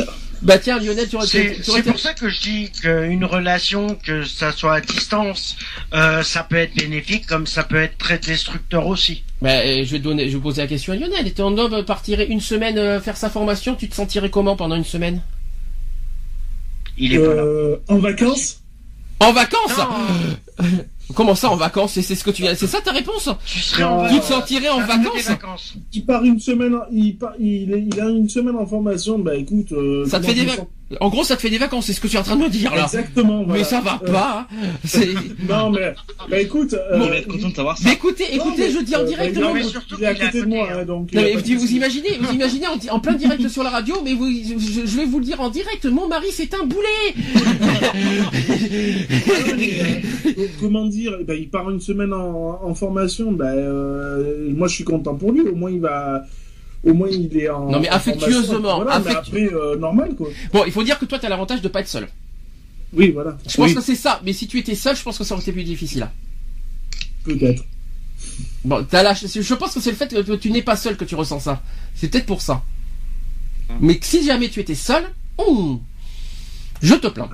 Bah tiens, Lionel, tu C'est pour ça que je dis qu'une relation, que ça soit à distance, euh, ça peut être bénéfique comme ça peut être très destructeur aussi. Bah, euh, je vais donner, je vais poser la question à Lionel. Et ton homme partirait une semaine euh, faire sa formation, tu te sentirais comment pendant une semaine? Il est pas là. Euh, en vacances? En vacances? Non, [LAUGHS] Comment ça en vacances? C'est c'est ce que tu viens, c'est ça ta réponse? Tu serais en. Tu te sentirais en vacances? vacances. Il part une semaine, en- il, part, il, est- il a une semaine en formation. Bah écoute, euh, Ça te fait des vacances En gros, ça te fait des vacances, c'est ce que tu es en train de me dire là. Exactement. voilà. Mais ça va Euh, pas. hein. [LAUGHS] Non mais, bah écoute. euh, va être content de savoir ça. Mais écoutez, non, écoutez, mais, je dis en euh, direct. bah, non, mais surtout il est à côté de moi, hein. donc. Non, a mais vous, imaginez, vous imaginez en, en plein direct sur la radio, mais vous, je, je vais vous le dire en direct. Mon mari, c'est un boulet. Euh, [LAUGHS] comment dire ben, Il part une semaine en, en formation. Ben, euh, moi, je suis content pour lui. Au moins, il va. Au moins, il est en. Non, mais en affectueusement. Voilà, mais affectu- après, euh, normal, quoi. Bon, il faut dire que toi, t'as l'avantage de pas être seul. Oui, voilà. Je pense Oui. que c'est ça. Mais si tu étais seul, je pense que ça aurait été plus difficile. Peut-être. Bon, t'as la- je pense que c'est le fait que tu n'es pas seul que tu ressens ça. C'est peut-être pour ça. Mais si jamais tu étais seul, hum, je te plains.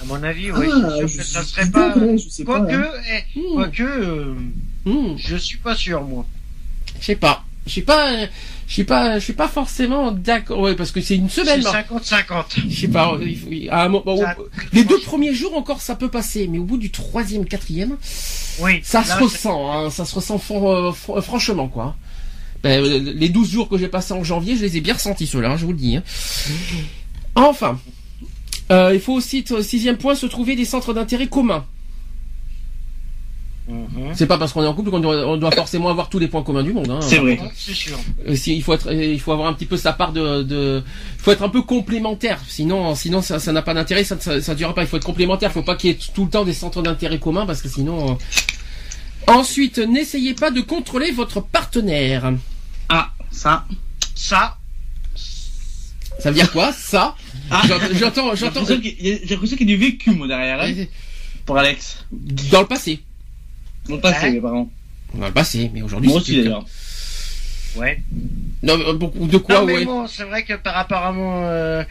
À mon avis, Ah, oui. c'est sûr je que ça serait pas. désolé, je sais pas. Quoique, hein. eh, quoique, euh, Hum, je suis pas sûr, moi. je sais pas. Je suis pas, je suis pas, je suis pas forcément d'accord. Ouais, parce que c'est une semaine. hein. 50-50. Je sais pas. il faut- à un moment- Ça- les deux premiers jours encore, ça peut passer, mais au bout du troisième, quatrième, Oui. ça là, se ressent. hein, ça se ressent fran- euh, fr- franchement, quoi. Ben, euh, les 12 jours que j'ai passés en janvier, je les ai bien ressentis ceux-là, hein, je vous le dis. hein. Enfin, euh, il faut aussi, sixième point, se trouver des centres d'intérêt communs. Mhm. C'est pas parce qu'on est en couple qu'on doit, on doit forcément avoir tous les points communs du monde. Hein. C'est vrai. C'est sûr. Euh, si- il faut être, il faut avoir un petit peu sa part de, de il faut être un peu complémentaire. Sinon, sinon ça, ça n'a pas d'intérêt, ça, ça, ça durera pas. Il faut être complémentaire. Il faut pas qu'il y ait tout le temps des centres d'intérêt communs parce que sinon. euh. Ensuite, n'essayez pas de contrôler votre partenaire. Ah, ça. Ça, Ça veut dire quoi Ça? Ah. J'entends, j'entends, J'ai j'entends. l'impression qu'il y a- j'ai l'impression qu'il y a du vécu, moi, derrière, hein, pour Alex. Dans le passé. Dans le passé, Ouais. mes parents. Dans le passé, mais aujourd'hui. Moi c'est aussi, d'ailleurs. ouais. cas. Non, mais beaucoup de quoi non, mais ouais. bon, c'est vrai que par rapport à mon, euh,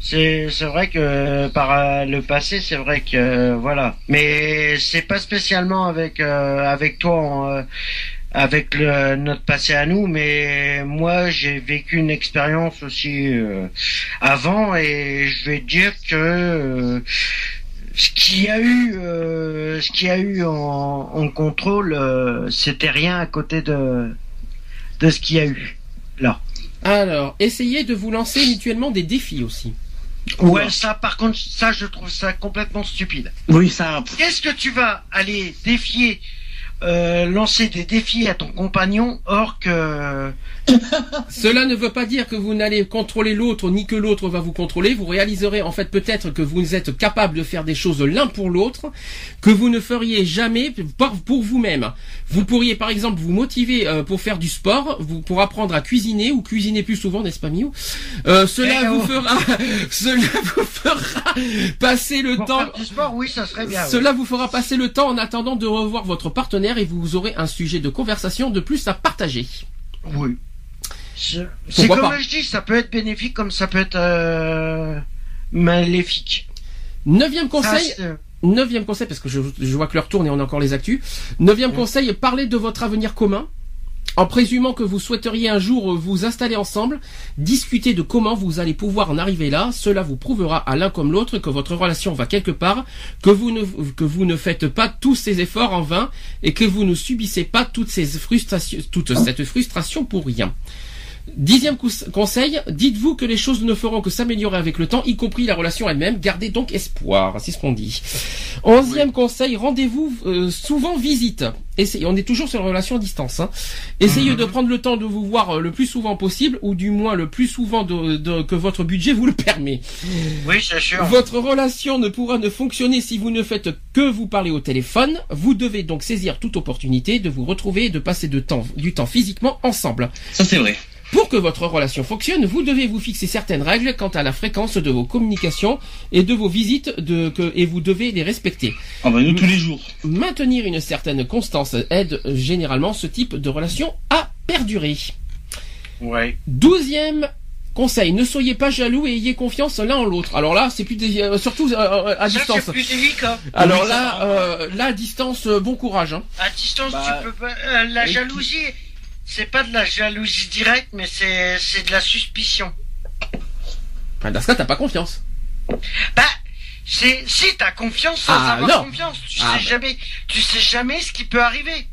c'est c'est vrai que par euh, le passé, c'est vrai que euh, voilà. Mais c'est pas spécialement avec euh, avec toi. en, euh, avec le, notre passé à nous, mais moi j'ai vécu une expérience aussi euh, avant et je vais te dire que euh, ce qu'il y a eu, euh, ce qu'il y a eu en, en contrôle, euh, c'était rien à côté de de ce qu'il y a eu là. Alors, essayez de vous lancer mutuellement des défis aussi. Ouais, ça par contre, ça je trouve ça complètement stupide. Oui, ça. Qu'est-ce que tu vas aller défier, euh, lancer des défis à ton compagnon, or que Cela ne veut pas dire que vous n'allez contrôler l'autre ni que l'autre va vous contrôler. Vous réaliserez en fait peut-être que vous êtes capable de faire des choses l'un pour l'autre que vous ne feriez jamais pour vous-même. Vous pourriez par exemple vous motiver euh, pour faire du sport, vous pour apprendre à cuisiner ou cuisiner plus souvent, n'est-ce pas Miou euh, Cela Eh vous oh. fera, [LAUGHS] cela vous fera passer le pour temps. faire du sport, oui, ça serait bien. Cela vous fera passer le temps en attendant de revoir votre partenaire et vous aurez un sujet de conversation de plus à partager. Oui. C'est comme pas je dis, ça peut être bénéfique comme ça peut être euh, maléfique. Neuvième conseil, Neuvième conseil, parce que je, je vois que l'heure tourne et on a encore les actus. Neuvième conseil, parlez de votre avenir commun. En présumant que vous souhaiteriez un jour vous installer ensemble, discutez de comment vous allez pouvoir en arriver là. Cela vous prouvera à l'un comme l'autre que votre relation va quelque part, que vous ne, que vous ne faites pas tous ces efforts en vain et que vous ne subissez pas toutes ces toute cette frustration pour rien. Dixième conseil, dites-vous que les choses ne feront que s'améliorer avec le temps, y compris la relation elle-même. Gardez donc espoir, c'est ce qu'on dit. Onzième conseil, rendez-vous euh, souvent visite. Essayez, on est toujours sur la relation à distance. Hein. Essayez de prendre le temps de vous voir euh, le plus souvent possible, ou du moins le plus souvent de- de- que votre budget vous le permet. Oui, c'est sûr. Votre relation ne pourra ne fonctionner si vous ne faites que vous parler au téléphone. Vous devez donc saisir toute opportunité de vous retrouver et de passer de temps, du temps physiquement ensemble. Ça, c'est vrai. Pour que votre relation fonctionne, vous devez vous fixer certaines règles quant à la fréquence de vos communications et de vos visites de, que, et vous devez les respecter. Ah bah, nous, tous les jours. Maintenir une certaine constance aide généralement ce type de relation à perdurer. Ouais. Douzième conseil, ne soyez pas jaloux et ayez confiance l'un en l'autre. Alors là, c'est plus des- euh, surtout euh, à Ça, distance. c'est plus délicat. Alors Oui, là, euh, là à distance, euh, bon courage. Hein. À distance, Bah, tu peux pas. euh, la jalousie, c'est pas de la jalousie directe, mais c'est c'est de la suspicion. Enfin, dans ce cas, t'as pas confiance. Bah, c'est si t'as confiance sans Ah, avoir non. confiance, tu Ah, sais bah. jamais, tu sais jamais ce qui peut arriver.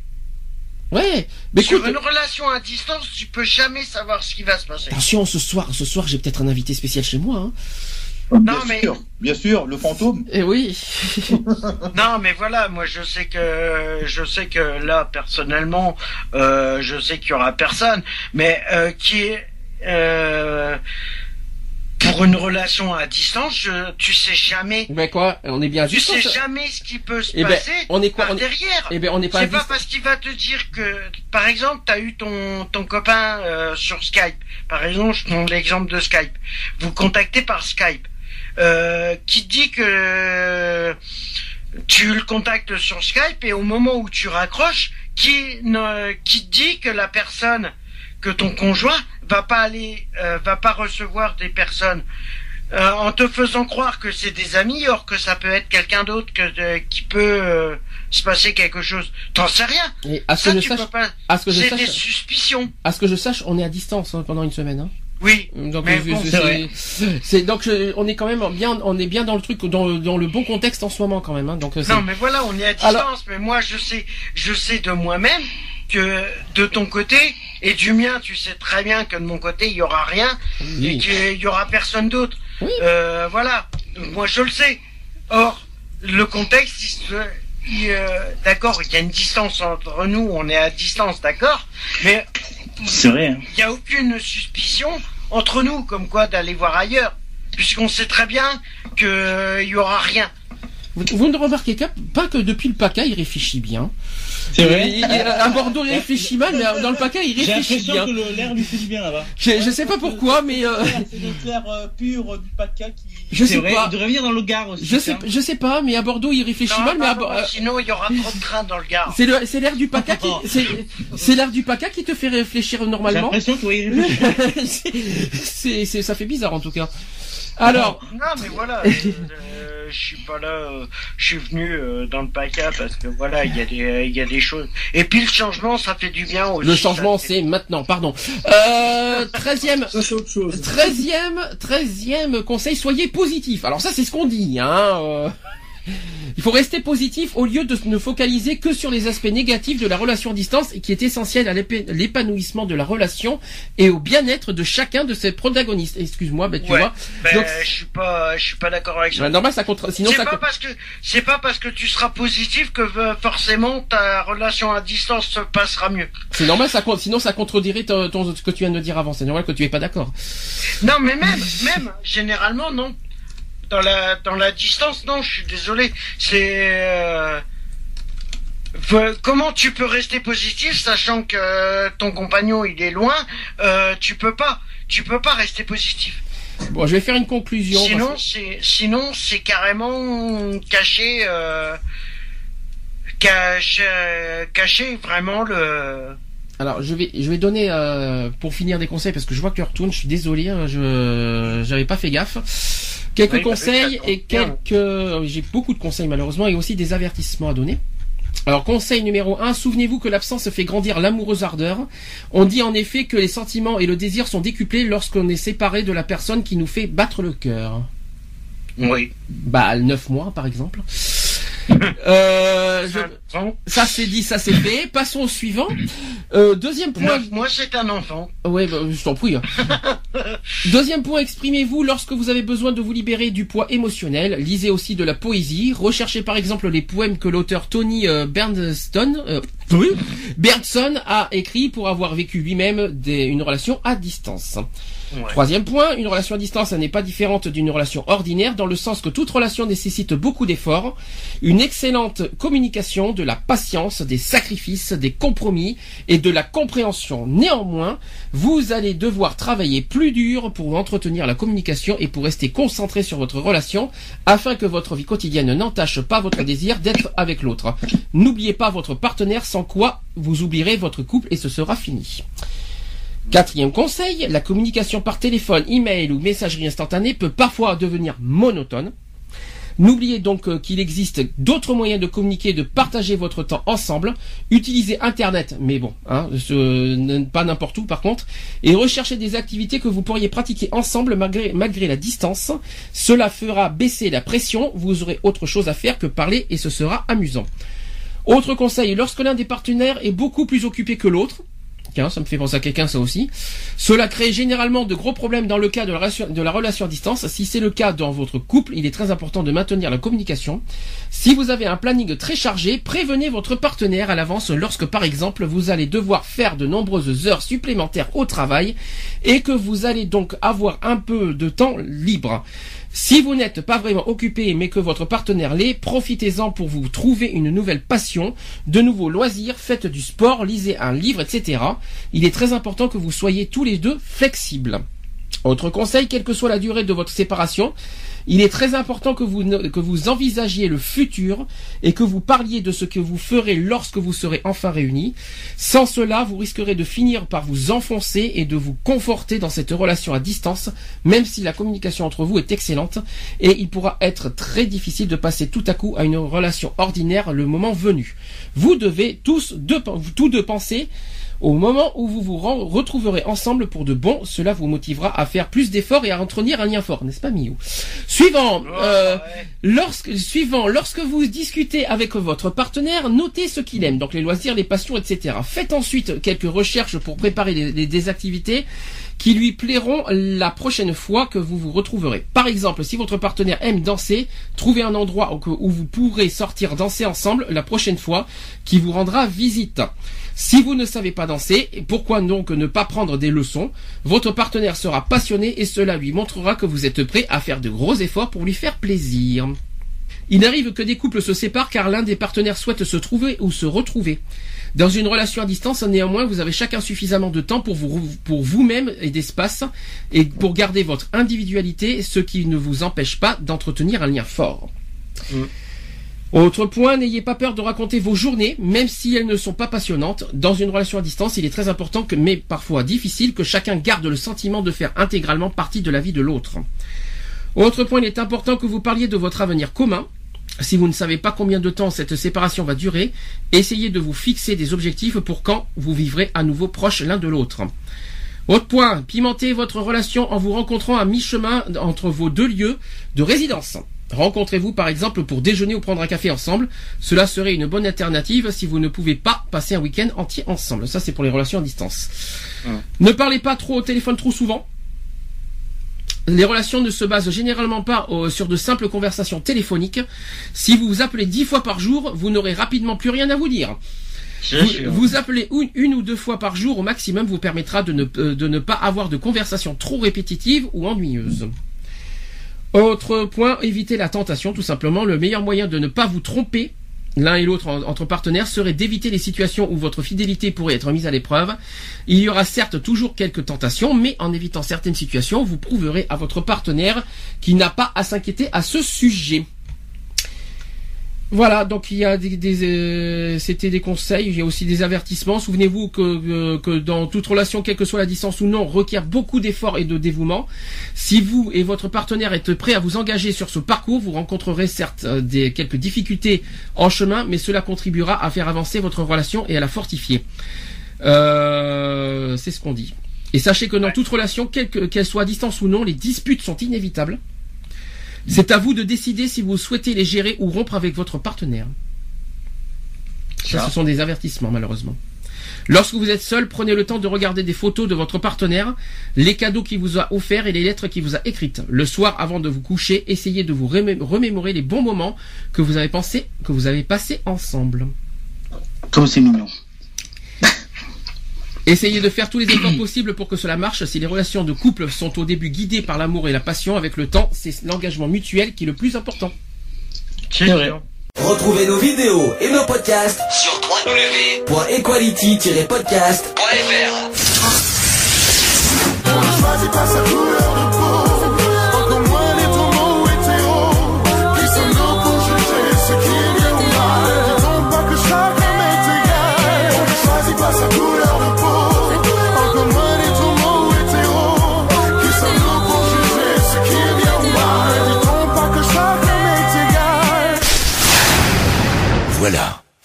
Ouais, mais Sur écoute, une relation à distance, tu peux jamais savoir ce qui va se passer. attention, ce soir, ce soir, j'ai peut-être un invité spécial chez moi. Hein. Non, bien mais- sûr, bien sûr, le fantôme. Eh oui. [LAUGHS] Non, mais voilà, moi je sais que je sais que là personnellement, euh, je sais qu'il y aura personne, mais euh, qui est euh, pour une relation à distance, je- tu sais jamais, ben quoi, on est bien à tu distance. sais jamais ce qui peut se Eh ben, passer on est quoi par on est... derrière. Eh ben, on n'est pas C'est pas parce qu'il va te dire que, par exemple, t'as eu ton ton copain euh, sur Skype. Par exemple, je prends l'exemple de Skype. Vous contactez par Skype. Euh, qui te dit que tu le contactes sur Skype et au moment où tu raccroches, qui ne, qui te dit que la personne, que ton conjoint va pas aller, euh, va pas recevoir des personnes. euh, en te faisant croire que c'est des amis, or que ça peut être quelqu'un d'autre que qui peut euh, se passer quelque chose. T'en sais rien. Et à ce Ça, que je tu sache, peux pas. à ce que je C'est sache- des suspicions. à ce que je sache, on est à distance hein, pendant une semaine. Hein. Oui. Donc bon, c'est- je- on est quand même bien, on est bien dans le truc, dans, le- dans le bon contexte en ce moment quand même. Hein. Donc euh, Non, mais voilà, on est à distance. Alors- Mais moi, je sais, je sais de moi-même que de ton côté et du mien, tu sais très bien que de mon côté, il y aura rien et Oui. qu'il y aura personne d'autre. Oui. Euh, voilà. Moi, je le sais. Or, le contexte, il se- il, euh, d'accord, il y a une distance entre nous, on est à distance, d'accord, mais C'est vrai. hein. il n'y a aucune suspicion entre nous, comme quoi d'aller voir ailleurs, puisqu'on sait très bien qu'il y aura rien. Vous, vous ne remarquez pas que depuis le PACA, il réfléchit bien. C'est vrai. Il- il- à Bordeaux, il réfléchit mal, mais dans le PACA, il J'ai réfléchit l'impression bien. que le- l'air lui fait du bien là-bas. Je, je sais pas pourquoi, mais euh, C'est le clair euh, pur du PACA qui. je sais vrai. pas. Il devrait venir dans le Gard aussi. Je sais, je sais pas, mais à Bordeaux, il réfléchit Non, mal, mais à, non, Bo- non, euh, sinon il y aura trop de trains dans le Gard. c'est le, c'est l'air du PACA qui, c'est, c'est l'air du PACA qui te fait réfléchir J'ai normalement. l'impression que oui, [LAUGHS] c'est, ça fait bizarre en tout cas. Alors, Non, mais voilà, euh, [LAUGHS] euh, je suis pas là, euh, je suis venu euh, dans le PACA parce que voilà, il y a des, il y a des choses. Et puis le changement, ça fait du bien aussi. le changement, fait- c'est maintenant, pardon. [LAUGHS] Euh, treizième, Ça, c'est autre chose. Treizième, treizième conseil, soyez positif. Alors ça, c'est ce qu'on dit. Hein. euh. Il faut rester positif au lieu de ne focaliser que sur les aspects négatifs de la relation à distance et qui est essentiel à l'épanouissement de la relation et au bien-être de chacun de ses protagonistes. Excuse-moi, ben tu Ouais. vois. Ben, Donc, je suis pas, je suis pas d'accord avec ça. ben, normal, ça contre. Sinon, C'est ça. pas parce que c'est pas parce que tu seras positif que euh, forcément ta relation à distance se passera mieux. C'est normal, ça. Sinon, ça contredirait ton, ton- ce que tu viens de dire avant. C'est normal que tu es pas d'accord. Non, mais même, même, généralement, non. Dans la, dans la distance, non, je suis désolé. C'est, euh, comment tu peux rester positif sachant que euh, ton compagnon il est loin, euh, tu peux pas, tu peux pas rester positif. Bon, je vais faire une conclusion. Sinon, parce c'est, sinon, c'est carrément cacher, cacher, cacher vraiment le, Alors, je vais, je vais donner euh, pour finir des conseils parce que je vois que tu retournes. Je suis désolé, hein, je, j'avais pas fait gaffe. Quelques bah, conseils et quelques, j'ai beaucoup de conseils malheureusement et aussi des avertissements à donner. Alors conseil numéro 1, souvenez-vous que l'absence fait grandir l'amoureuse ardeur. On dit en effet que les sentiments et le désir sont décuplés lorsqu'on est séparé de la personne qui nous fait battre le cœur. oui. Bah, 9 mois par exemple. Euh, je- ça c'est dit, ça c'est fait. Passons au suivant. Euh, deuxième point. Mois, c'est un enfant. Ouais, bah, je t'en prie. hein. [LAUGHS] Deuxième point, exprimez-vous lorsque vous avez besoin de vous libérer du poids émotionnel. Lisez aussi de la poésie. Recherchez par exemple les poèmes que l'auteur Tony euh, Bernston, euh, oui, Berndson a écrit pour avoir vécu lui-même une relation à distance. Ouais. Troisième point, une relation à distance n'est pas différente d'une relation ordinaire dans le sens que toute relation nécessite beaucoup d'efforts, une excellente communication, de la patience, des sacrifices, des compromis et de la compréhension. Néanmoins, vous allez devoir travailler plus dur pour entretenir la communication et pour rester concentré sur votre relation afin que votre vie quotidienne n'entache pas votre désir d'être avec l'autre. N'oubliez pas votre partenaire sans quoi vous oublierez votre couple et ce sera fini. Quatrième conseil, la communication par téléphone, email ou messagerie instantanée peut parfois devenir monotone. N'oubliez donc euh, qu'il existe d'autres moyens de communiquer, de partager votre temps ensemble. Utilisez Internet, mais bon, hein, pas n'importe où par contre, et recherchez des activités que vous pourriez pratiquer ensemble malgré la distance. Cela fera baisser la pression, vous aurez autre chose à faire que parler et ce sera amusant. Autre conseil, lorsque l'un des partenaires est beaucoup plus occupé que l'autre, Ça me fait penser à quelqu'un ça aussi. Cela crée généralement de gros problèmes dans le cas de la, de la relation à distance. Si c'est le cas dans votre couple, il est très important de maintenir la communication. Si vous avez un planning très chargé, prévenez votre partenaire à l'avance lorsque par exemple vous allez devoir faire de nombreuses heures supplémentaires au travail et que vous allez donc avoir un peu de temps libre. Si vous n'êtes pas vraiment occupé mais que votre partenaire l'est, profitez-en pour vous trouver une nouvelle passion, de nouveaux loisirs, faites du sport, lisez un livre, etc. Il est très important que vous soyez tous les deux flexibles. Autre conseil, quelle que soit la durée de votre séparation, il est très important que vous, que vous envisagiez le futur et que vous parliez de ce que vous ferez lorsque vous serez enfin réunis. Sans cela, vous risquerez de finir par vous enfoncer et de vous conforter dans cette relation à distance, même si la communication entre vous est excellente, et il pourra être très difficile de passer tout à coup à une relation ordinaire le moment venu. Vous devez tous deux, tous deux penser au moment où vous vous retrouverez ensemble pour de bon, cela vous motivera à faire plus d'efforts et à entretenir un lien fort, n'est-ce pas Miou? Suivant, euh, lorsque, suivant, lorsque vous discutez avec votre partenaire, notez ce qu'il aime, donc les loisirs, les passions, etc. Faites ensuite quelques recherches pour préparer les- les- des activités qui lui plairont la prochaine fois que vous vous retrouverez. Par exemple, si votre partenaire aime danser, trouvez un endroit où vous pourrez sortir danser ensemble la prochaine fois qui vous rendra visite. Si vous ne savez pas danser, pourquoi donc ne pas prendre des leçons? Votre partenaire sera passionné et cela lui montrera que vous êtes prêt à faire de gros efforts pour lui faire plaisir. Il arrive que des couples se séparent car l'un des partenaires souhaite se trouver ou se retrouver. Dans une relation à distance, néanmoins, vous avez chacun suffisamment de temps pour vous, pour vous-même et d'espace et pour garder votre individualité, ce qui ne vous empêche pas d'entretenir un lien fort. Autre point, n'ayez pas peur de raconter vos journées, même si elles ne sont pas passionnantes. Dans une relation à distance, il est très important mais parfois difficile, que chacun garde le sentiment de faire intégralement partie de la vie de l'autre. Autre point, il est important que vous parliez de votre avenir commun. Si vous ne savez pas combien de temps cette séparation va durer, essayez de vous fixer des objectifs pour quand vous vivrez à nouveau proches l'un de l'autre. Autre point, pimentez votre relation en vous rencontrant à mi-chemin entre vos deux lieux de résidence. Rencontrez-vous par exemple pour déjeuner ou prendre un café ensemble. Cela serait une bonne alternative si vous ne pouvez pas passer un week-end entier ensemble. Ça c'est pour les relations à distance. Ne parlez pas trop au téléphone trop souvent. Les relations ne se basent généralement pas euh, sur de simples conversations téléphoniques. Si vous vous appelez dix fois par jour, vous n'aurez rapidement plus rien à vous dire. Vous, appelez une, une ou deux fois par jour au maximum vous permettra de ne, euh, de ne pas avoir de conversations trop répétitives ou ennuyeuses. Autre point, évitez la tentation, tout simplement. Le meilleur moyen de ne pas vous tromper l'un et l'autre en- entre partenaires serait d'éviter les situations où votre fidélité pourrait être mise à l'épreuve. Il y aura certes toujours quelques tentations, mais en évitant certaines situations, vous prouverez à votre partenaire qu'il n'a pas à s'inquiéter à ce sujet. Voilà, donc il y a des, des, euh, c'était des conseils, il y a aussi des avertissements. Souvenez-vous que, que, que dans toute relation, quelle que soit la distance ou non, requiert beaucoup d'efforts et de dévouement. Si vous et votre partenaire êtes prêts à vous engager sur ce parcours, vous rencontrerez certes euh, des, quelques difficultés en chemin, mais cela contribuera à faire avancer votre relation et à la fortifier. Euh, c'est ce qu'on dit. Et sachez que dans toute relation, quelle que- qu'elle soit à distance ou non, les disputes sont inévitables. C'est à vous de décider si vous souhaitez les gérer ou rompre avec votre partenaire. Ça, ce sont des avertissements, malheureusement. Lorsque vous êtes seul, prenez le temps de regarder des photos de votre partenaire, les cadeaux qu'il vous a offerts et les lettres qu'il vous a écrites. Le soir, avant de vous coucher, essayez de vous remé- remémorer les bons moments que vous avez pensé, que vous avez passés ensemble. Comme c'est mignon. Essayez de faire tous les efforts possibles pour que cela marche. Si les relations de couple sont au début guidées par l'amour et la passion, avec le temps, c'est l'engagement mutuel qui est le plus important. C'est sûr. Retrouvez nos vidéos et nos podcasts sur www.equality-podcast.fr.